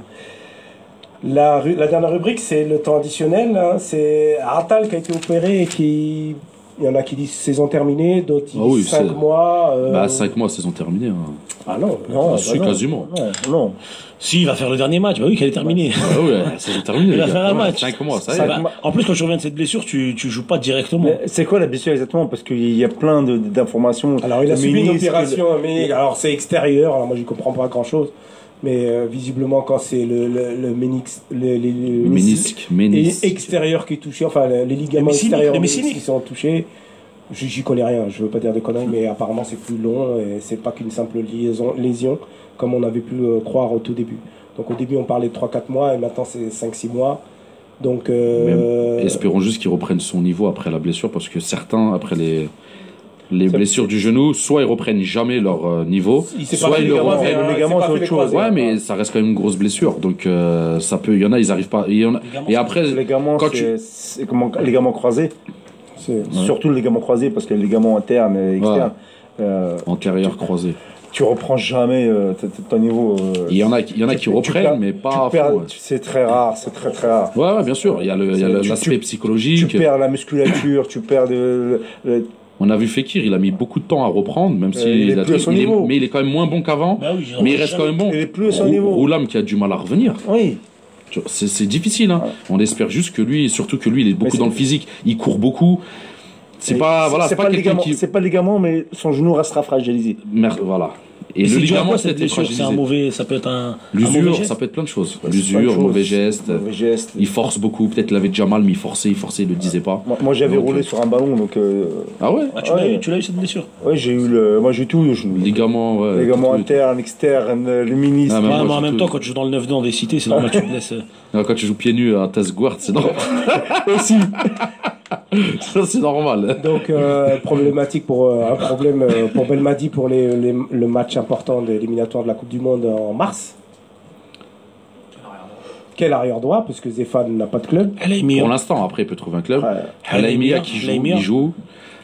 La, la dernière rubrique c'est le temps additionnel, hein. c'est Atal qui a été opéré et qui... Il y en a qui disent saison terminée, d'autres ils Ah oui, disent 5 c'est- mois. euh, Bah, 5 mois, saison terminée. Hein. Ah non, Non, Ah, bah non. quasiment. Non, non. Si, il va faire le dernier match, bah oui, qu'elle est terminée. Ah ouais, saison terminée. <laughs> Il va faire un match. 5 mois, ça y est. Bah, en plus, quand tu reviens de cette blessure, tu, tu joues pas directement. C'est quoi la blessure exactement? Parce qu'il y a plein de- d'informations. Alors il a subi une opération, mais alors c'est extérieur, alors moi je comprends pas grand chose. Mais euh, visiblement quand c'est le, le, le ménix, le, les- le Le ménisque, extérieur qui est touché, enfin les, ligaments extérieurs les qui sont touchés, j'y connais rien, je veux pas dire des conneries, mais apparemment c'est plus long et c'est pas qu'une simple liaison, lésion comme on avait pu le croire au tout début. Donc au début on parlait de 3-4 mois et maintenant c'est 5-6 mois. Donc euh, Espérons juste qu'il reprenne son niveau après la blessure parce que certains, après les, les blessures du genou, soit ils reprennent jamais leur euh, niveau, il soit ils le reprennent. le ligament, pas c'est autre chose. Ouais, hein. mais ça reste quand même une grosse blessure. Donc euh, ça peut, il y en a, ils arrivent pas. Et, il y en a- et après, Les ligaments, quand comment ligaments croisés, surtout le ligament croisé parce que les ligaments internes et externes. euh, antérieur croisé. tu reprends jamais euh, ton niveau. euh, Il y en a, il y en a tu- qui tu reprennent, perds- mais tu pas. à perds- fond, ouais. C'est très rare, c'est très très rare. Ouais, ouais, bien sûr. Il y a le- il y a le- Tu- l'aspect tu- psychologique. Tu perds la musculature, tu perds de, le- On a vu Fekir, il a mis beaucoup de temps à reprendre, même Euh, si il est a- plus à son il est- niveau. mais il est quand même moins bon qu'avant. Bah oui, mais il reste quand même bon. il est plus à son Rou- niveau. Roulam qui a du mal à revenir. Oui. C'est difficile. Hein. On espère juste que lui, surtout que lui, il est beaucoup dans le physique. Il court beaucoup. C'est pas, voilà, c'est pas, le quelqu'un ligament, qui. c'est pas le ligament, mais son genou restera fragilisé. Merde, voilà. Et le ligament, blessure C'est un fragilisé. mauvais, ça peut être un, L'usure, ça peut être plein de choses. L'usure, mauvais geste. Mauvais geste. Il force beaucoup. Peut-être qu'il avait déjà mal, mais il forçait, il forçait, il le disait pas. Moi, moi, j'avais roulé euh, sur un ballon, donc euh, Ah ouais? Ah, tu l'as Ouais. eu, tu l'as eu cette blessure? Ouais, j'ai eu le, moi j'ai eu tout le genou. Ligament, ouais. Ligament interne, externe, le ministre. Ah, mais en même temps, quand tu joues dans le 9 dans des cités, c'est normal que tu te blesses. <laughs> Quand tu joues pieds nus à Tesguard, c'est <laughs> normal. aussi. <laughs> <laughs> Ça, c'est normal. Donc euh, problématique pour euh, un problème euh, pour Belmadi pour les, les- le match important de l'éliminatoire de la Coupe du Monde en mars. Quel arrière droit parce que Zéphane n'a pas de club. Pour l'instant, après, il peut trouver un club. Halaimia qui joue, il joue.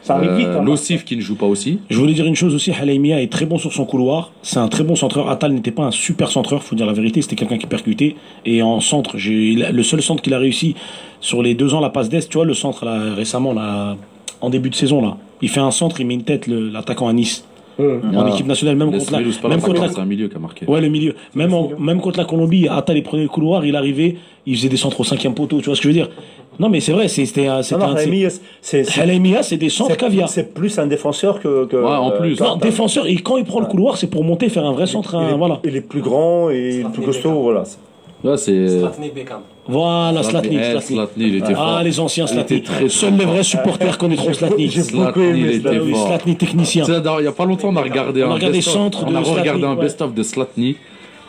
Ça arrive vite. Euh, hein. Lossif qui ne joue pas aussi. Je voulais dire une chose aussi, Halaimia est très bon sur son couloir. C'est un très bon centreur. Atal n'était pas un super centreur, faut dire la vérité. C'était quelqu'un qui percutait. Et en centre, j'ai le seul centre qu'il a réussi sur les deux ans, la passe d'Est, tu vois, le centre là, récemment, là, en début de saison, là. Il fait un centre, il met une tête, le- l'attaquant à Nice. En Ah. équipe nationale, même contre la, même contre la, c'est un milieu qui a marqué. Ouais, le milieu. Même, en- même contre la Colombie, Atal, il prenait le couloir, il arrivait, il faisait des centres au cinquième poteau, tu vois ce que je veux dire? Non, mais c'est vrai, c'est- c'était un. Non, non, c'est des centres caviar. c'est plus un défenseur que. que Ouais, en euh, plus. Non, défenseur, et quand il prend le couloir, c'est pour monter, faire un vrai centre, il, un- est, voilà. il est plus grand et il est plus costaud, voilà. Là, c'est. Voilà, Slatny. Eh, Slatny. Slatny, il était fort. Ah, les anciens Il Slatny. Seuls les vrais supporters connaîtront Slatny. J'ai Slatny, beaucoup aimé il était oui, fort. Slatny technicien. Il y a pas longtemps, on a regardé On a un On a regardé un best-of de Slatny.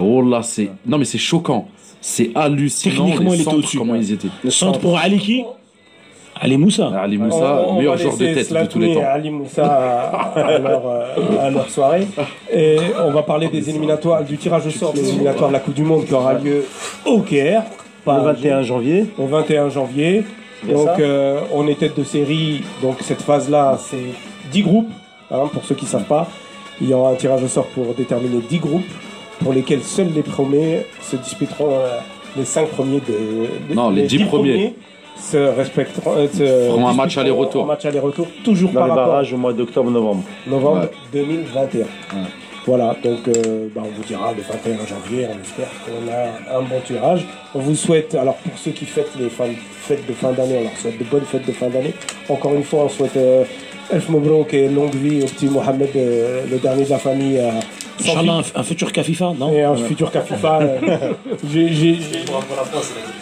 Oh là, c'est. Non, mais c'est choquant. C'est hallucinant. Techniquement, les il était centres, au-dessus. Comment ils étaient. Centre pour Aliki. Ali Moussa. Ali On- Moussa, on meilleur va joueur de tête de tous les temps. Ali Moussa à, à leur, euh, à leur soirée. Et on va parler des éliminatoires, du tirage au sort des éliminatoires de la Coupe du Monde qui aura lieu au Caire. pas Le à 21 janvier. au 21 janvier. Donc euh, on est tête de série, donc cette phase-là c'est 10 groupes, hein, pour ceux qui ne savent pas. Il y aura un tirage au sort pour déterminer 10 groupes, pour lesquels seuls les premiers se disputeront euh, les 5 premiers de... de- Non, les 10 premiers. se respecteront... euh, se Feront un match aller-retour. Un match aller-retour, toujours Dans par les rapport barrages au mois d'octobre-novembre. novembre Ouais. 2021. Voilà, donc euh, bah, on vous dira le 21 janvier, on espère qu'on a un bon tirage. On vous souhaite, alors pour ceux qui fêtent les fin- fêtes de fin d'année, on leur souhaite de bonnes fêtes de fin d'année. Encore une fois, on souhaite euh, Elf Mobrouk et longue vie au petit Mohamed, euh, le dernier de la famille. Sans Inch'Allah, un, un futur Kafifa, non et un futur Kafifa. euh, <laughs> j'ai-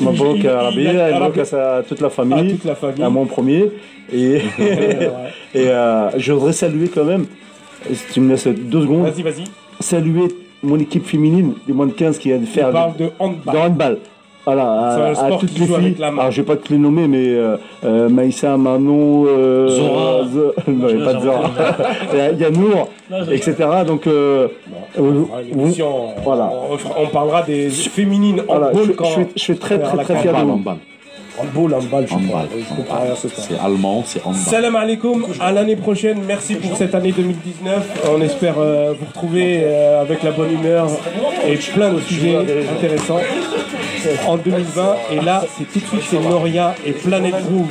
Mabrouk il- à a- Mabrouk à toute la à famille, toute la famille. à mon premier. <laughs> Et, euh, je voudrais saluer quand même, si tu me laisses deux secondes, Vas-y, vas-y. saluer mon équipe féminine du moins de 15 qui vient de On faire parle de de handball. Voilà, à, à, toutes les filles. Alors, je vais pas te les nommer, mais euh, euh, Maïssa, Manon, euh, Zora, euh, <laughs> Zora, <laughs> etc. Donc, euh, voilà. on, parlera des féminines en voilà, je, quand je, je, suis très, très, très fier de vous. Handball, handball, je comprends C'est allemand, c'est en handball. Salam alaikum, à l'année prochaine, merci pour cette année 2019. On espère vous retrouver avec la bonne humeur et plein de sujets intéressants en 2020. Et là, c'est tout de suite, c'est Noria et Planet Groove.